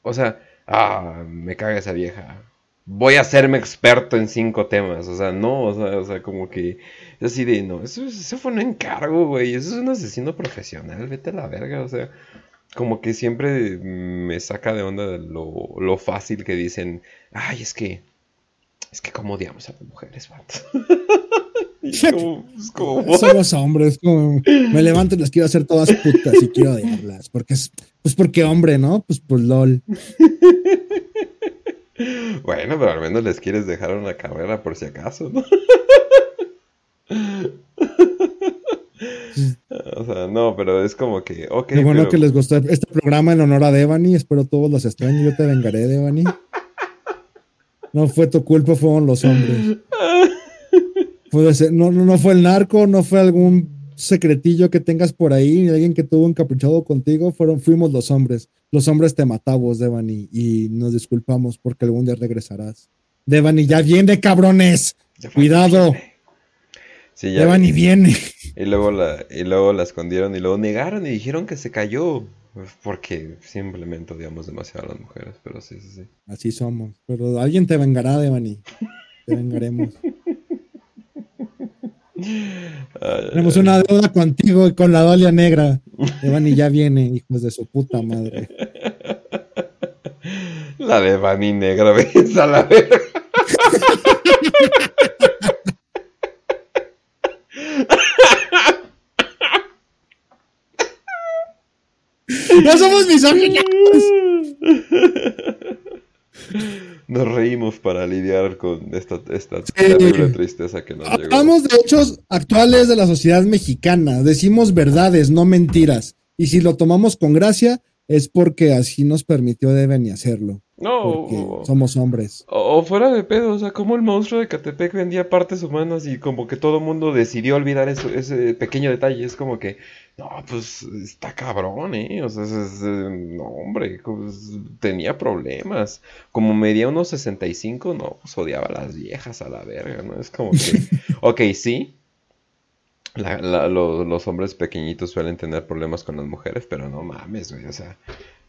o sea, ah, me caga esa vieja voy a hacerme experto en cinco temas. O sea, no, o sea, como que es así de, no, eso, fue un encargo, güey. Eso es un asesino profesional, vete a la verga. O sea, como que siempre me saca de onda lo, lo fácil que dicen, ay, es que, es que como odiamos a las mujeres, vato. como, Somos hombres, como me levanto y las quiero hacer todas putas y quiero odiarlas. Porque es, pues porque hombre, ¿no? Pues pues lol. Bueno, pero al menos les quieres dejar una carrera por si acaso, ¿no? O sea, no, pero es como que, ok. Qué bueno pero- que les gustó este programa en honor a Devani. Espero todos los extraños. Yo te vengaré, Devani. No fue tu culpa, fueron los hombres. Puede ser, no, no, no fue el narco, no fue algún secretillo que tengas por ahí, ni alguien que tuvo encaprichado contigo, fueron, fuimos los hombres. Los hombres te matamos, Devani, y nos disculpamos porque algún día regresarás. Devani, ya viene, cabrones. Cuidado, Sí, ya. Devani viene. Y luego la, y luego la escondieron y luego negaron y dijeron que se cayó. Porque simplemente odiamos demasiado a las mujeres, pero sí, sí, sí. Así somos. Pero alguien te vengará, Devani. Te vengaremos. Ay, Tenemos una deuda contigo y con la dolia negra. Devani ya viene, hijos de su puta madre. La de Bani Negra, ves a la verga. ¡No somos misóginos! Nos reímos para lidiar con esta, esta terrible tristeza que nos llegó. Hablamos de hechos actuales de la sociedad mexicana. Decimos verdades, no mentiras. Y si lo tomamos con gracia, es porque así nos permitió Devani hacerlo. No, Porque o, somos hombres. o fuera de pedo, o sea, como el monstruo de Catepec vendía partes humanas y como que todo el mundo decidió olvidar eso, ese pequeño detalle. Es como que, no, pues está cabrón, ¿eh? O sea, es- es, no, hombre, pues, tenía problemas. Como medía unos 65, no, pues odiaba a las viejas a la verga, ¿no? Es como que, ok, sí. la- la- lo- los hombres pequeñitos suelen tener problemas con las mujeres, pero no mames, güey, o sea,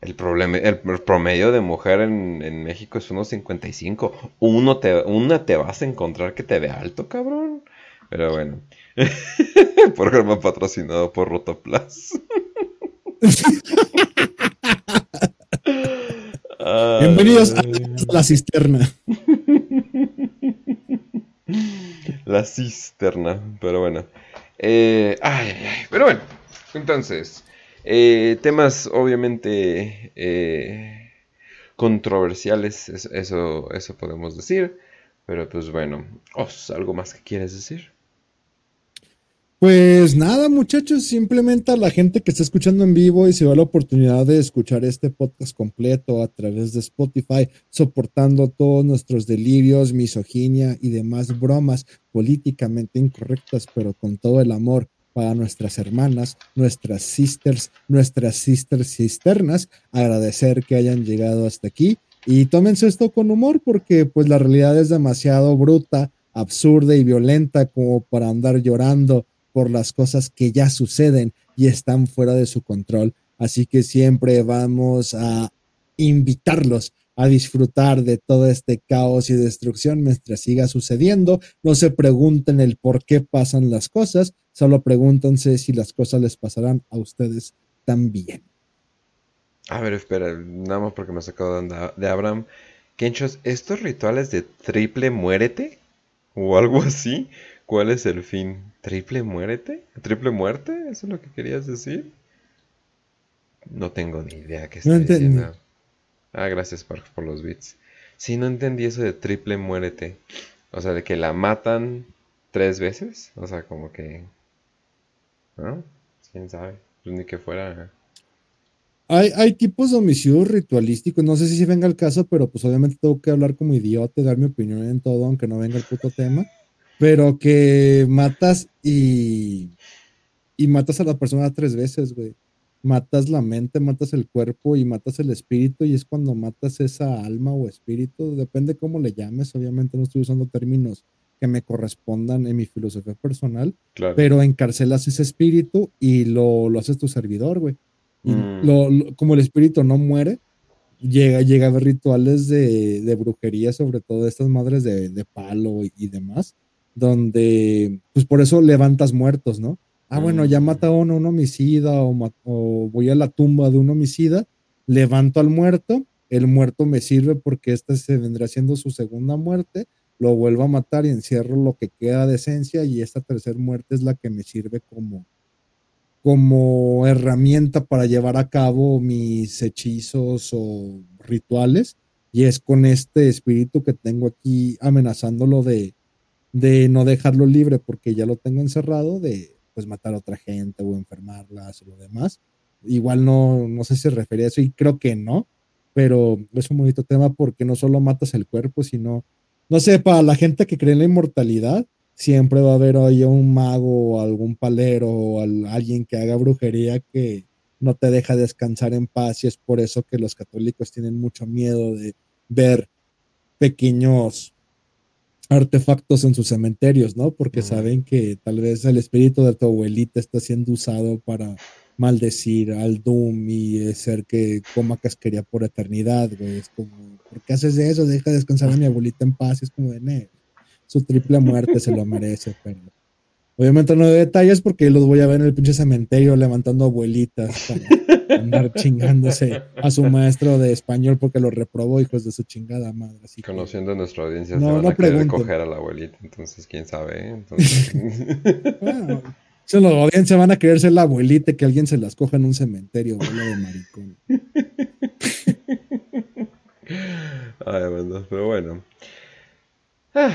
el problema, el promedio de mujer en, en México es unos 55. Uno te, una te vas a encontrar que te ve alto, cabrón. Pero bueno. Programa patrocinado por Rotoplas. Bienvenidos a la cisterna. La cisterna, pero bueno. Eh, ay, pero bueno, entonces, eh, temas obviamente eh, controversiales, es- eso, eso podemos decir, pero pues bueno, Os, ¿algo más que quieres decir? Pues nada, muchachos, simplemente a la gente que está escuchando en vivo y se da la oportunidad de escuchar este podcast completo a través de Spotify, soportando todos nuestros delirios, misoginia y demás bromas políticamente incorrectas, pero con todo el amor para nuestras hermanas, nuestras sisters, nuestras sisters cisternas, agradecer que hayan llegado hasta aquí. Y tómense esto con humor porque pues la realidad es demasiado bruta, absurda y violenta como para andar llorando por las cosas que ya suceden y están fuera de su control. Así que siempre vamos a invitarlos a disfrutar de todo este caos y destrucción mientras siga sucediendo. No se pregunten el por qué pasan las cosas, solo pregúntense si las cosas les pasarán a ustedes también. A ver, espera, nada más porque me ha sacado de Abraham. Kenchos, ¿estos rituales de triple muérete? ¿O algo así? ¿Cuál es el fin? ¿Triple muérete? ¿Triple muerte? ¿Eso es lo que querías decir? No tengo ni idea qué No entendí. diciendo. Ah, gracias Parks por los bits. Sí, no entendí eso de triple muérete. O sea, de que la matan tres veces. O sea, como que... ¿No? ¿Quién sabe? Pues ni que fuera... Hay, hay tipos de homicidios ritualísticos, no sé si venga el caso, pero pues obviamente tengo que hablar como idiota dar mi opinión en todo, aunque no venga el puto tema, pero que matas y, y matas a la persona tres veces, güey. Matas la mente, matas el cuerpo y matas el espíritu y es cuando matas esa alma o espíritu, depende cómo le llames, obviamente no estoy usando términos que me correspondan en mi filosofía personal, Claro. pero encarcelas ese espíritu y lo, lo haces tu servidor, güey. Mm. lo- lo- como el espíritu no muere, llega, llega a haber rituales de, de brujería, sobre todo de estas madres de, de palo y, y demás, donde, pues por eso levantas muertos, ¿no? Ah, bueno, ya Mm. mata a uno, un homicida, o voy a la tumba de un homicida, levanto al muerto, el muerto me sirve porque esta se vendrá siendo su segunda muerte, lo vuelvo a matar y encierro lo que queda de esencia y esta tercera muerte es la que me sirve como, como herramienta para llevar a cabo mis hechizos o rituales. Y es con este espíritu que tengo aquí amenazándolo de, de no dejarlo libre porque ya lo tengo encerrado, de pues matar a otra gente o enfermarlas o lo demás. Igual no, no sé si se refería a eso y creo que no, pero es un bonito tema porque no solo matas el cuerpo, sino, no sé, para la gente que cree en la inmortalidad, siempre va a haber ahí un mago o algún palero o alguien que haga brujería que no te deja descansar en paz y es por eso que los católicos tienen mucho miedo de ver pequeños artefactos en sus cementerios, ¿no? Porque saben que tal vez el espíritu de tu abuelita está siendo usado para maldecir al Doom y ser que coma casquería por eternidad, güey. Es como, ¿por qué haces eso? Deja descansar a mi abuelita en paz. es como de, su triple muerte se lo merece, pero obviamente no de detalles porque los voy a ver en el pinche cementerio levantando abuelitas para andar chingándose a su maestro de español porque lo reprobó, hijos de su chingada madre. Así Conociendo a nuestra audiencia, no, se van a querer coger a la abuelita, entonces quién sabe, ¿eh? entonces... Los audiencia van a querer ser la abuelita que alguien se las coja en un cementerio, de maricón. Ay, bueno, pero bueno. Ay,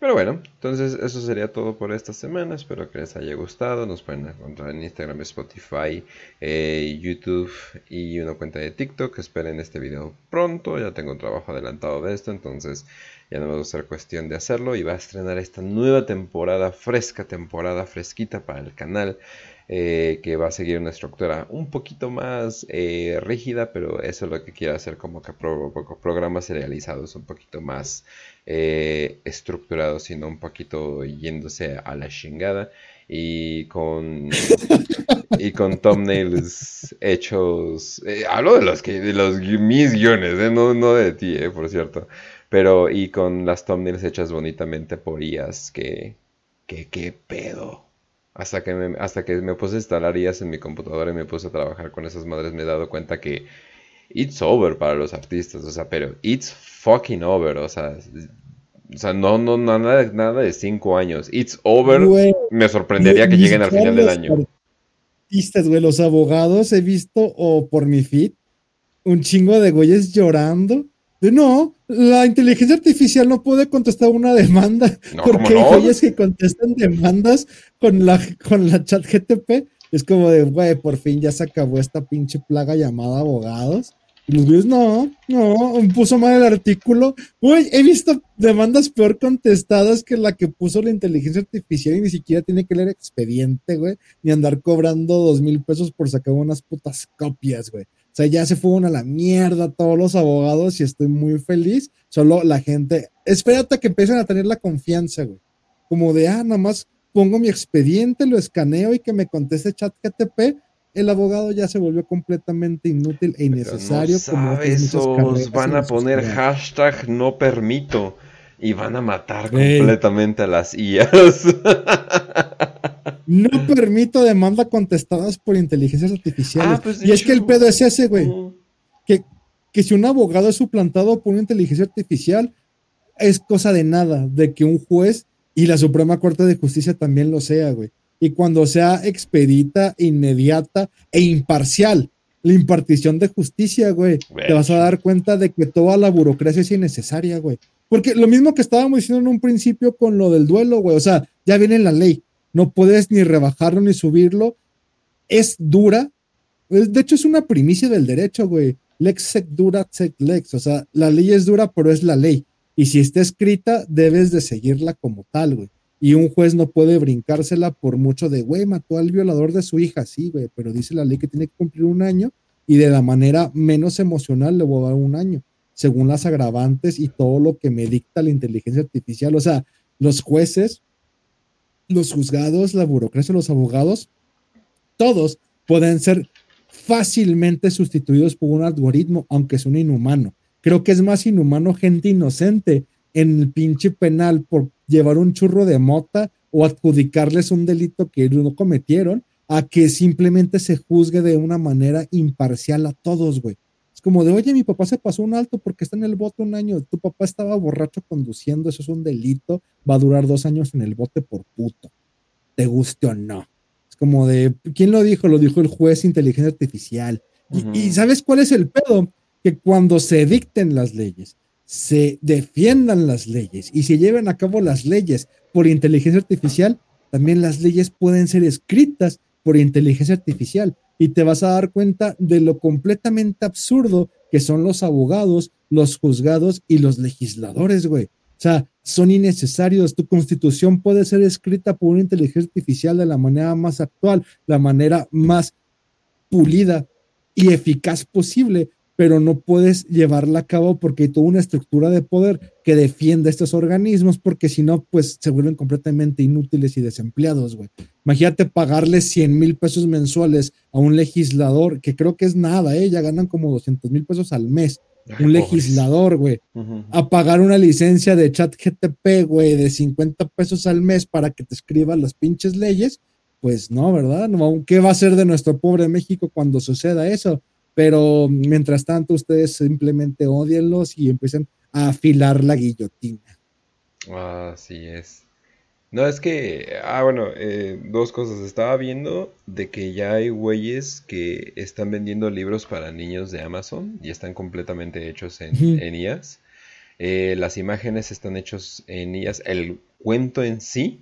pero bueno, entonces eso sería todo por esta semana. Espero que les haya gustado. Nos pueden encontrar en Instagram, Spotify, eh, YouTube y una cuenta de TikTok. Esperen este video pronto. Ya tengo un trabajo adelantado de esto, entonces ya no va a ser cuestión de hacerlo. Y va a estrenar esta nueva temporada, fresca temporada, fresquita para el canal. Eh, que va a seguir una estructura un poquito más eh, rígida, pero eso es lo que quiero hacer como que programas serializados un poquito más eh, estructurados, sino un poquito yéndose a la chingada. Y con y con thumbnails hechos hablo de los que de los mis guiones no, no de ti por cierto. Pero y con las thumbnails hechas bonitamente por IAS que que qué pedo hasta que, me, hasta que me puse a instalar IAS en mi computadora y me puse a trabajar con esas madres, me he dado cuenta que it's over para los artistas, o sea, pero it's fucking over, o sea, o sea no, no, nada, nada de cinco años, it's over, me sorprendería que lleguen al final del año. Artistas, güey, los abogados he visto, o por mi feed, un chingo de güeyes llorando no, la inteligencia artificial no puede contestar una demanda porque hay güeyes que contestan demandas con la, con la chat GTP. Es como de, güey, por fin ya se acabó esta pinche plaga llamada abogados. Y los güeyes, no, no, puso mal el artículo. Güey, he visto demandas peor contestadas que la que puso la inteligencia artificial y ni siquiera tiene que leer expediente, güey, ni andar cobrando dos mil pesos por sacar unas putas copias, güey. O sea, ya se fueron a la mierda todos los abogados y estoy muy feliz. Solo la gente, espérate a que empiecen a tener la confianza, güey. Como de, ah, nada más pongo mi expediente, lo escaneo y que me conteste chat KTP. El abogado ya se volvió completamente inútil e innecesario. No sabes, van a poner hashtag no permito y van a matar completamente a las IAs. No permito demanda contestadas por inteligencias artificiales. Ah, pues, y es que el pedo es ese, güey. Que, que si un abogado es suplantado por una inteligencia artificial, es cosa de nada, de que un juez y la Suprema Corte de Justicia también lo sea, güey. Y cuando sea expedita, inmediata e imparcial la impartición de justicia, güey, te vas a dar cuenta de que toda la burocracia es innecesaria, güey. Porque lo mismo que estábamos diciendo en un principio con lo del duelo, güey, o sea, ya viene la ley, no puedes ni rebajarlo ni subirlo, es dura, de hecho es una primicia del derecho, güey, lex sec dura sec lex, o sea, la ley es dura, pero es la ley, y si está escrita, debes de seguirla como tal, güey. Y un juez no puede brincársela por mucho de, güey, mató al violador de su hija, sí, güey, pero dice la ley que tiene que cumplir un año y de la manera menos emocional le voy a dar un año, según las agravantes y todo lo que me dicta la inteligencia artificial. O sea, los jueces los juzgados, la burocracia, los abogados, todos pueden ser fácilmente sustituidos por un algoritmo, aunque es un inhumano. Creo que es más inhumano gente inocente en el pinche penal por llevar un churro de mota o adjudicarles un delito que no cometieron, a que simplemente se juzgue de una manera imparcial a todos, güey como de, oye, mi papá se pasó un alto porque está en el bote un año, tu papá estaba borracho conduciendo, eso es un delito, va a durar dos años en el bote por puto, te guste o no. Es como de, ¿quién lo dijo? Lo dijo el juez inteligencia artificial. y, y, ¿sabes cuál es el pedo? Que cuando se dicten las leyes, se defiendan las leyes y se lleven a cabo las leyes por inteligencia artificial, también las leyes pueden ser escritas por inteligencia artificial y te vas a dar cuenta de lo completamente absurdo que son los abogados, los juzgados y los legisladores, güey. O sea, son innecesarios. Tu constitución puede ser escrita por una inteligencia artificial de la manera más actual, la manera más pulida y eficaz posible, pero no puedes llevarla a cabo porque hay toda una estructura de poder que defiende estos organismos, porque si no, pues se vuelven completamente inútiles y desempleados, güey. Imagínate pagarle 100 mil pesos mensuales a un legislador, que creo que es nada, ¿eh? Ya ganan como 200 mil pesos al mes. un legislador, güey, a pagar una licencia de chat GTP, güey, de 50 pesos al mes para que te escriba las pinches leyes, pues no, ¿verdad? ¿Qué va a ser de nuestro pobre México cuando suceda eso? Pero mientras tanto, ustedes simplemente odienlos y empiezan a afilar la guillotina. Así es. No, es que, ah, bueno, eh, dos cosas. Estaba viendo de que ya hay güeyes que están vendiendo libros para niños de Amazon y están completamente hechos en, en IAS. Eh, las imágenes están hechos en IAS. El cuento en sí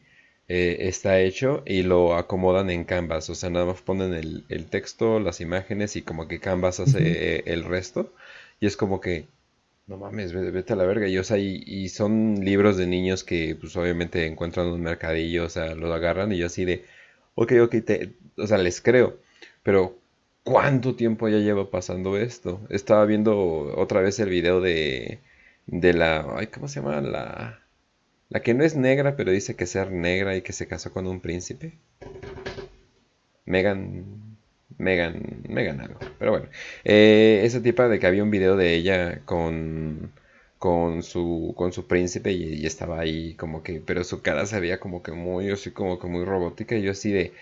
eh, está hecho y lo acomodan en Canvas. O sea, nada más ponen el, texto, las imágenes y como que Canvas hace el resto. Y es como que, no mames, vete, a la verga. Y, o sea, y, son libros de niños que pues obviamente encuentran un mercadillo, o sea, lo agarran y yo así de, ok, ok, te, o sea, les creo. Pero, ¿cuánto tiempo ya lleva pasando esto? Estaba viendo otra vez el video de, de la, ay, ¿cómo se llama? La la que no es negra, pero dice que ser negra y que se casó con un príncipe. Megan. Megan. Megan algo. Pero bueno. Eh, esa tipa de que había un video de ella con. Con su, con su príncipe y, estaba ahí como que, pero su cara se veía como que muy, así como que muy robótica y yo así de,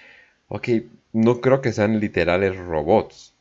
ok, no creo que sean literales robots,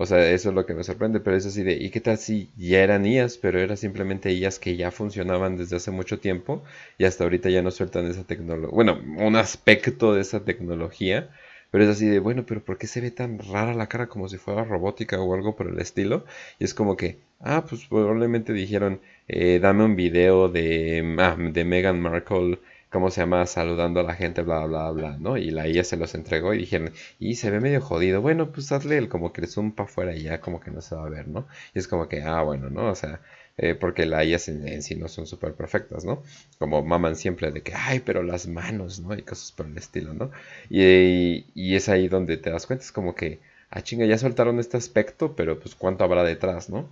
o sea, eso es lo que me sorprende, pero es así de, ¿y qué tal si ya eran IAS, pero eran simplemente IAS que ya funcionaban desde hace mucho tiempo y hasta ahorita ya no sueltan esa tecnología, bueno, un aspecto de esa tecnología, pero es así de, bueno, pero ¿por qué se ve tan rara la cara como si fuera robótica o algo por el estilo? Y es como que, ah, pues probablemente dijeron, eh, dame un video de, ah, de Meghan Markle ¿cómo se llama? Saludando a la gente, bla, bla, bla, ¿no? Y la IA se los entregó y dijeron, y se ve medio jodido, bueno, pues hazle el como que zoom para afuera y ya como que no se va a ver, ¿no? Y es como que, ah, bueno, ¿no? O sea, eh, porque las IA en, sí no son súper perfectas, ¿no? Como maman siempre de que, ay, pero las manos, ¿no? Y cosas por el estilo, ¿no? Y, y es ahí donde te das cuenta, es como que, ah, chinga, ya soltaron este aspecto, pero pues cuánto habrá detrás, ¿no?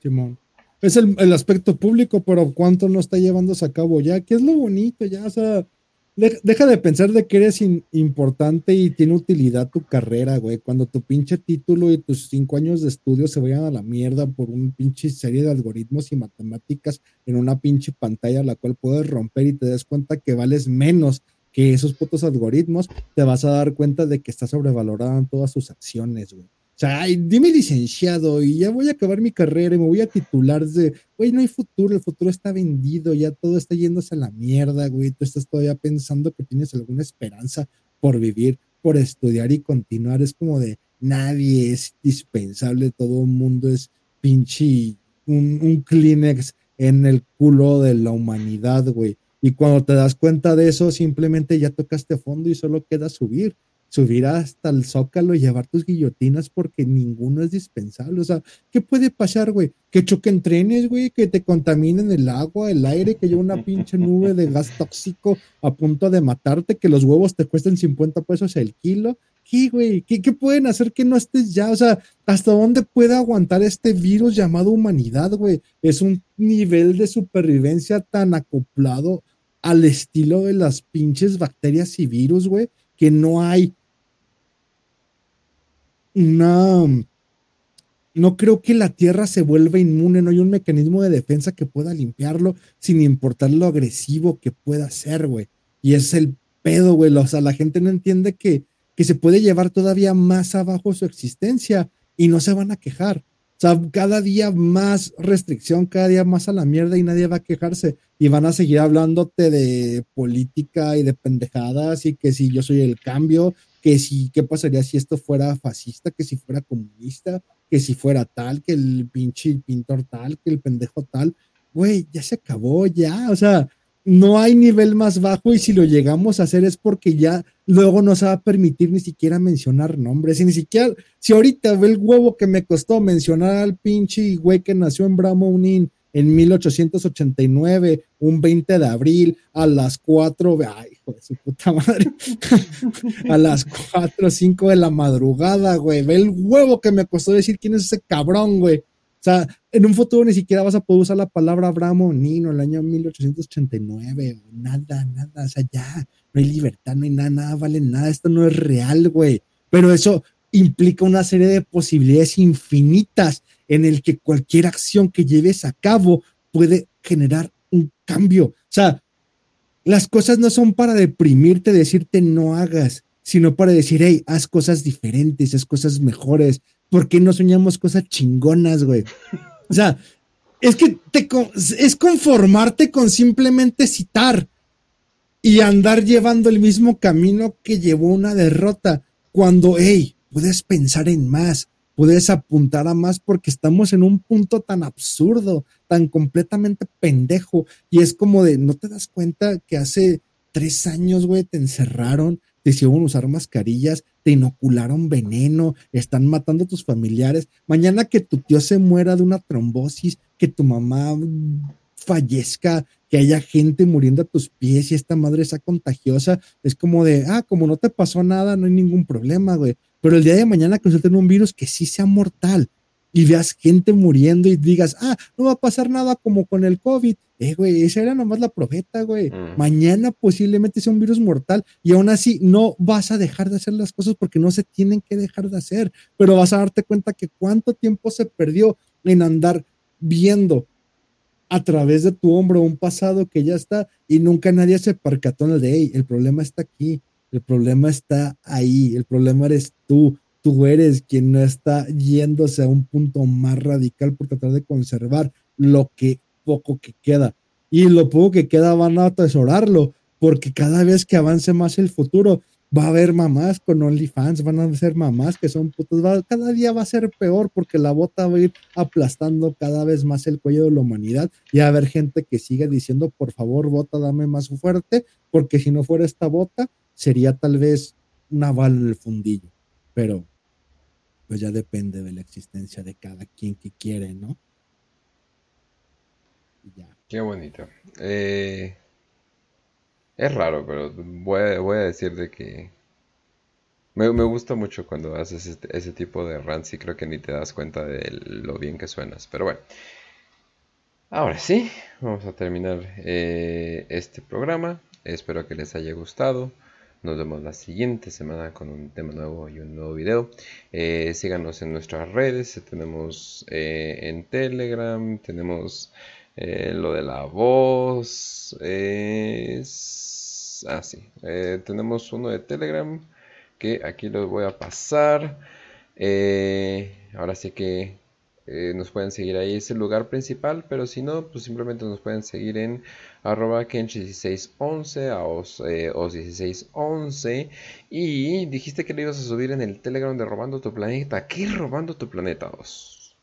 Simón es el, aspecto público, pero cuánto no está llevándose a cabo ya, que es lo bonito, ya, o sea, deja de pensar de que eres importante y tiene utilidad tu carrera, güey, cuando tu pinche título y tus cinco años de estudio se vayan a la mierda por un pinche serie de algoritmos y matemáticas en una pinche pantalla la cual puedes romper y te das cuenta que vales menos que esos putos algoritmos, te vas a dar cuenta de que está sobrevalorada en todas sus acciones, güey. O sea, dime licenciado y ya voy a acabar mi carrera y me voy a titular de, güey, no hay futuro, el futuro está vendido, ya todo está yéndose a la mierda, güey, tú estás todavía pensando que tienes alguna esperanza por vivir, por estudiar y continuar, es como de, nadie es dispensable, todo el mundo es pinche, un, un Kleenex en el culo de la humanidad, güey. Y cuando te das cuenta de eso, simplemente ya tocaste fondo y solo queda subir subir hasta el zócalo y llevar tus guillotinas porque ninguno es dispensable. O sea, ¿qué puede pasar, güey? Que choquen trenes, güey, que te contaminen el agua, el aire, que haya una pinche nube de gas tóxico a punto de matarte, que los huevos te cuesten 50 pesos el kilo. ¿Qué, güey? ¿Qué, ¿Qué pueden hacer que no estés ya? O sea, ¿hasta dónde puede aguantar este virus llamado humanidad, güey? Es un nivel de supervivencia tan acoplado al estilo de las pinches bacterias y virus, güey, que no hay una... No creo que la Tierra se vuelva inmune, no hay un mecanismo de defensa que pueda limpiarlo sin importar lo agresivo que pueda ser, güey. Y es el pedo, güey. O sea, la gente no entiende que, que se puede llevar todavía más abajo su existencia y no se van a quejar. O sea, cada día más restricción, cada día más a la mierda y nadie va a quejarse. Y van a seguir hablándote de política y de pendejadas y que si yo soy el cambio que si, ¿qué pasaría si esto fuera fascista, que si fuera comunista, que si fuera tal, que el pinche pintor tal, que el pendejo tal? Güey, ya se acabó, ya, o sea, no hay nivel más bajo y si lo llegamos a hacer es porque ya luego no se va a permitir ni siquiera mencionar nombres y ni siquiera, si ahorita ve el huevo que me costó mencionar al pinche güey que nació en Bramounin en 1889, un 20 de abril, a las 4, ay, hijo de su puta madre, a las 4 o 5 de la madrugada, güey, ve el huevo que me costó decir quién es ese cabrón, güey. O sea, en un futuro ni siquiera vas a poder usar la palabra Abramo Nino, el año 1889, nada, nada, o sea, ya, no hay libertad, no hay nada, nada vale nada, esto no es real, güey. Pero eso implica una serie de posibilidades infinitas en el que cualquier acción que lleves a cabo puede generar un cambio. O sea, las cosas no son para deprimirte, decirte no hagas, sino para decir, hey, haz cosas diferentes, haz cosas mejores, ¿por qué no soñamos cosas chingonas, güey? O sea, es que te, es conformarte con simplemente citar y andar llevando el mismo camino que llevó una derrota, cuando, hey, puedes pensar en más, puedes apuntar a más porque estamos en un punto tan absurdo, tan completamente pendejo, y es como de, ¿no te das cuenta que hace tres años, güey, te encerraron, te hicieron usar mascarillas, te inocularon veneno, están matando a tus familiares. Mañana que tu tío se muera de una trombosis, que tu mamá fallezca, que haya gente muriendo a tus pies y esta madre sea contagiosa, es como de, ah, como no te pasó nada, no hay ningún problema, güey. Pero el día de mañana que suelten un virus que sí sea mortal, y veas gente muriendo y digas, ah, no va a pasar nada como con el COVID. Eh, güey, esa era nomás la profeta, güey. Mm. Mañana posiblemente sea un virus mortal y aún así no vas a dejar de hacer las cosas porque no se tienen que dejar de hacer, pero vas a darte cuenta que cuánto tiempo se perdió en andar viendo a través de tu hombro un pasado que ya está y nunca nadie se percató en el de, hey, el problema está aquí, el problema está ahí, el problema eres tú, tú eres quien no está yéndose a un punto más radical por tratar de conservar lo que poco que queda. Y lo poco que queda van a atesorarlo, porque cada vez que avance más el futuro, va a haber mamás con OnlyFans, van a ser mamás que son putos, cada día va a ser peor porque la bota va a ir aplastando cada vez más el cuello de la humanidad y va a haber gente que sigue diciendo, por favor, bota, dame más fuerte, porque si no fuera esta bota, sería tal vez una bala en el fundillo. Pero pues ya depende de la existencia de cada quien que quiere, ¿no? Qué bonito. Eh, es raro, pero voy a, decir de que me, gusta mucho cuando haces este, ese tipo de rants y creo que ni te das cuenta de lo bien que suenas. Pero bueno, ahora sí, vamos a terminar eh, este programa. Espero que les haya gustado. Nos vemos la siguiente semana con un tema nuevo y un nuevo video. Eh, síganos en nuestras redes. Tenemos eh, en Telegram. Tenemos eh, lo de la voz. Es... Ah, sí. tenemos uno de Telegram. Que aquí los voy a pasar. ahora sí que eh, nos pueden seguir ahí, es el lugar principal, pero si no, pues simplemente nos pueden seguir en arroba kench1611 a os1611 eh, y dijiste que le ibas a subir en el telegram de Robando tu Planeta. ¿Qué es Robando tu Planeta, Os?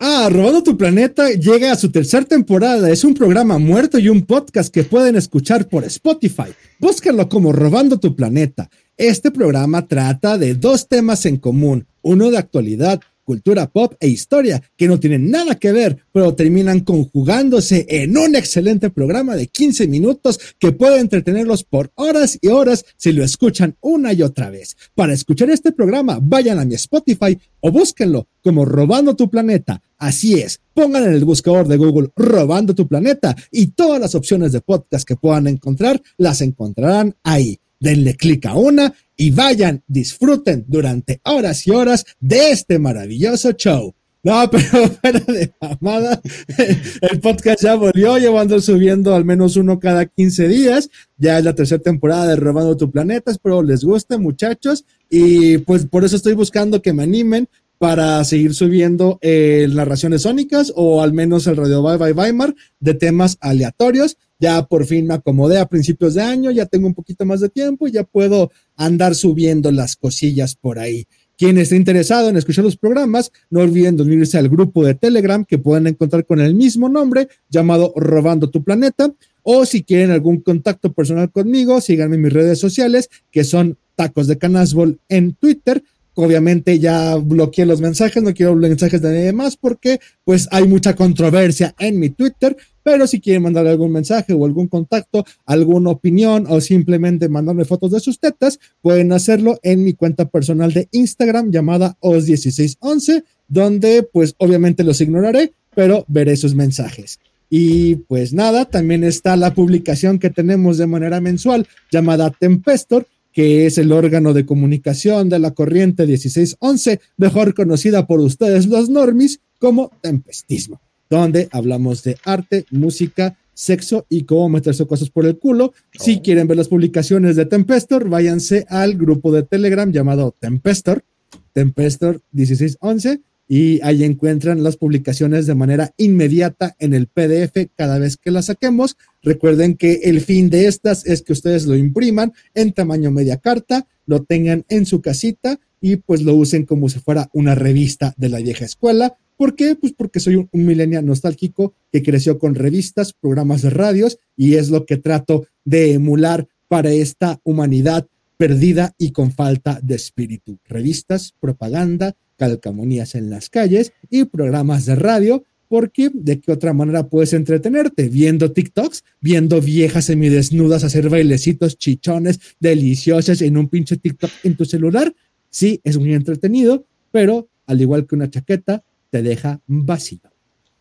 Ah, Robando tu Planeta llega a su tercera temporada. Es un programa muerto y un podcast que pueden escuchar por Spotify. Búsquenlo como Robando tu Planeta. Este programa trata de dos temas en común, uno de actualidad cultura pop e historia que no tienen nada que ver, pero terminan conjugándose en un excelente programa de 15 minutos que puede entretenerlos por horas y horas si lo escuchan una y otra vez. Para escuchar este programa, vayan a mi Spotify o búsquenlo como Robando tu Planeta. Así es, pongan en el buscador de Google Robando tu Planeta y todas las opciones de podcast que puedan encontrar las encontrarán ahí denle clic a una y vayan, disfruten durante horas y horas de este maravilloso show. No, pero fuera de mamada, el podcast ya volvió, llevando subiendo al menos uno cada 15 días. Ya es la tercera temporada de Robando tu Planeta, espero les guste muchachos. Y pues por eso estoy buscando que me animen para seguir subiendo eh, narraciones sónicas o al menos el Radio Bye Bye Weimar de temas aleatorios. Ya por fin me acomodé a principios de año, ya tengo un poquito más de tiempo y ya puedo andar subiendo las cosillas por ahí. Quien esté interesado en escuchar los programas, no olviden unirse al grupo de Telegram que pueden encontrar con el mismo nombre llamado Robando tu Planeta O si quieren algún contacto personal conmigo, síganme en mis redes sociales, que son Tacos de Canasbol en Twitter. Obviamente ya bloqueé los mensajes, no quiero mensajes de nadie más porque pues hay mucha controversia en mi Twitter, pero si quieren mandar algún mensaje o algún contacto, alguna opinión o simplemente mandarme fotos de sus tetas, pueden hacerlo en mi cuenta personal de Instagram llamada os1611, donde pues obviamente los ignoraré, pero veré sus mensajes. Y pues nada, también está la publicación que tenemos de manera mensual llamada Tempestor, que es el órgano de comunicación de la corriente 1611, mejor conocida por ustedes los normis como Tempestismo, donde hablamos de arte, música, sexo y cómo meterse cosas por el culo. Si Oh. quieren ver las publicaciones de Tempestor, váyanse al grupo de Telegram llamado Tempestor, Tempestor 1611, y ahí encuentran las publicaciones de manera inmediata en el PDF cada vez que las saquemos. Recuerden que el fin de estas es que ustedes lo impriman en tamaño media carta, lo tengan en su casita y pues lo usen como si fuera una revista de la vieja escuela. ¿Por qué? Pues porque soy un, un millennial nostálgico que creció con revistas, programas de radios y es lo que trato de emular para esta humanidad perdida y con falta de espíritu. Revistas, propaganda, calcamonías en las calles y programas de radio, porque de qué otra manera puedes entretenerte viendo TikToks, viendo viejas semidesnudas hacer bailecitos chichones deliciosas en un pinche TikTok en tu celular. Sí, es muy entretenido, pero al igual que una chaqueta, te deja vacío.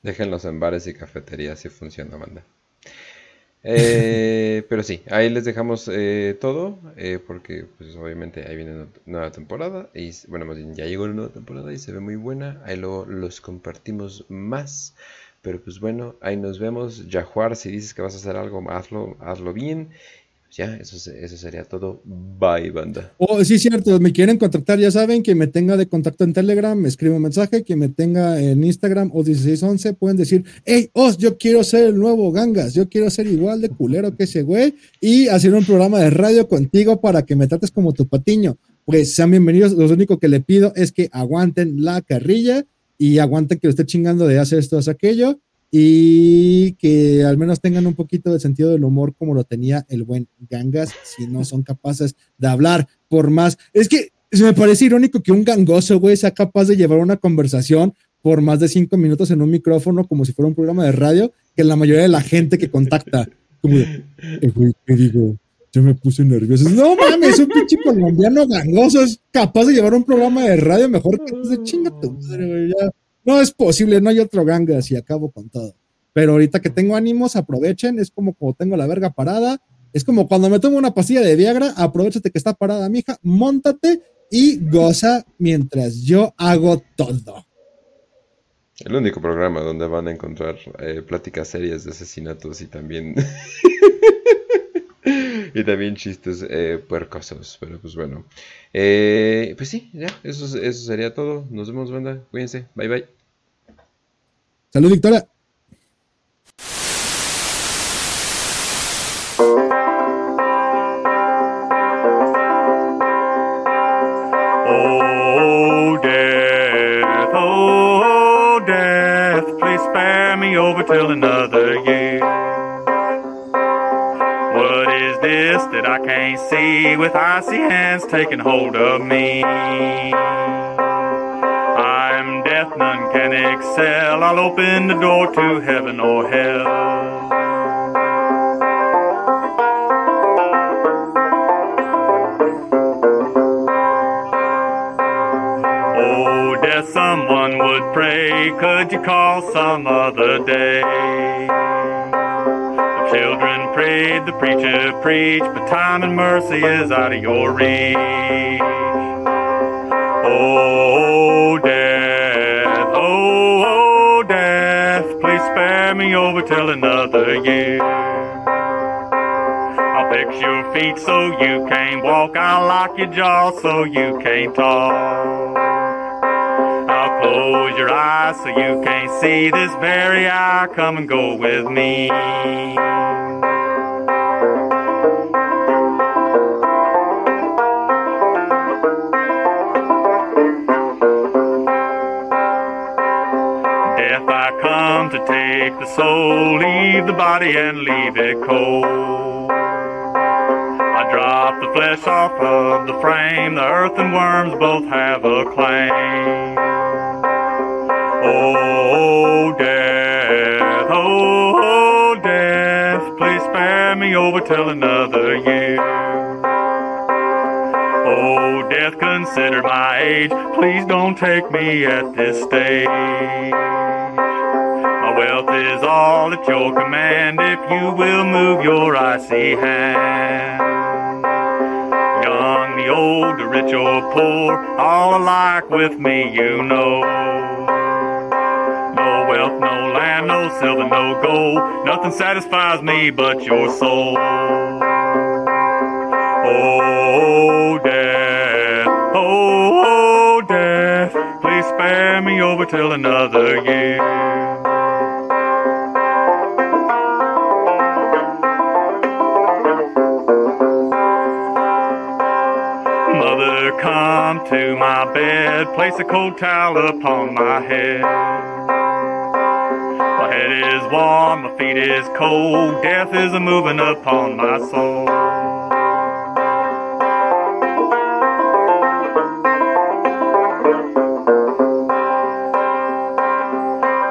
Déjenlos en bares y cafeterías si funciona, banda. Eh, pero sí, ahí les dejamos eh, todo, eh, porque pues obviamente ahí viene una nueva temporada, y bueno, más bien ya llegó la nueva temporada y se ve muy buena, ahí luego los compartimos más, pero pues bueno, ahí nos vemos, Jaguar, si dices que vas a hacer algo, hazlo, hazlo bien, ya, eso, eso sería todo, bye banda. Oh, sí, cierto, me quieren contactar, ya saben, que me tenga de contacto en Telegram, me escribe un mensaje, que me tenga en Instagram o 1611, pueden decir, hey, Os, yo quiero ser el nuevo Gangas, yo quiero ser igual de culero que ese güey y hacer un programa de radio contigo para que me trates como tu patiño. Pues sean bienvenidos, lo único que le pido es que aguanten la carrilla y aguanten que lo esté chingando de hacer esto, hacer aquello y que al menos tengan un poquito de sentido del humor como lo tenía el buen Gangas, si no son capaces de hablar por más. Es que se me parece irónico que un gangoso, güey, sea capaz de llevar una conversación por más de cinco minutos en un micrófono como si fuera un programa de radio, que la mayoría de la gente que contacta, como de, "Eh, güey, ¿qué digo? Yo me puse nervioso. No mames, un pinche colombiano gangoso es capaz de llevar un programa de radio mejor que de chinga tu madre, güey. ya. No es posible, no hay otro gangas y acabo con todo. Pero ahorita que tengo ánimos, aprovechen. Es como cuando tengo la verga parada. Es como cuando me tomo una pastilla de Viagra, aprovechate que está parada, mija, montate y goza mientras yo hago todo. El único programa donde van a encontrar eh, pláticas serias de asesinatos y también y también chistes eh, puercosos, pero pues bueno. Eh, pues sí, ya, eso, eso sería todo. Nos vemos, banda. Cuídense. Bye bye. Salud, Victoria. Oh, oh, death, please spare me over till another year. What is this that I can't see with icy hands taking hold of me? Can excel. I'll open the door to heaven or hell. Oh, death, someone would pray. Could you call some other day? The children prayed, the preacher preached, but time and mercy is out of your reach. Oh, death, me over till another year. I'll fix your feet so you can't walk. I'll lock your jaw so you can't talk. I'll close your eyes so you can't see this very eye. Come and go with me. To take the soul, leave the body and leave it cold. I drop the flesh off of the frame, the earth and worms both have a claim. Oh, death, oh, oh, death, please spare me oh, over till another year. Oh, death, consider my age. Please don't take me at this stage. Wealth is all at your command if you will move your icy hand. Young, the old, the rich or poor, all alike with me, you know. No wealth, no land, no silver, no gold. Nothing satisfies me but your soul. Oh, death, oh, death, please spare me over till another year. Come to my bed, place a cold towel upon my head. My head is warm, my feet is cold, death is a moving upon my soul.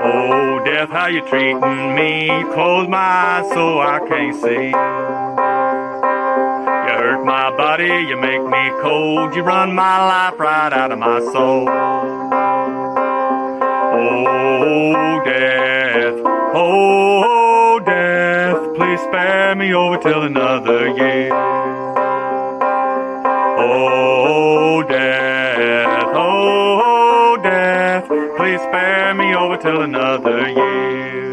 Oh, death, how you treating me? Close my eyes so I can't see. Hurt my body, you make me cold, you run my life right out of my soul. Oh, death, oh, death, please spare me over till another year. Oh, death, oh, death, please spare me over till another year.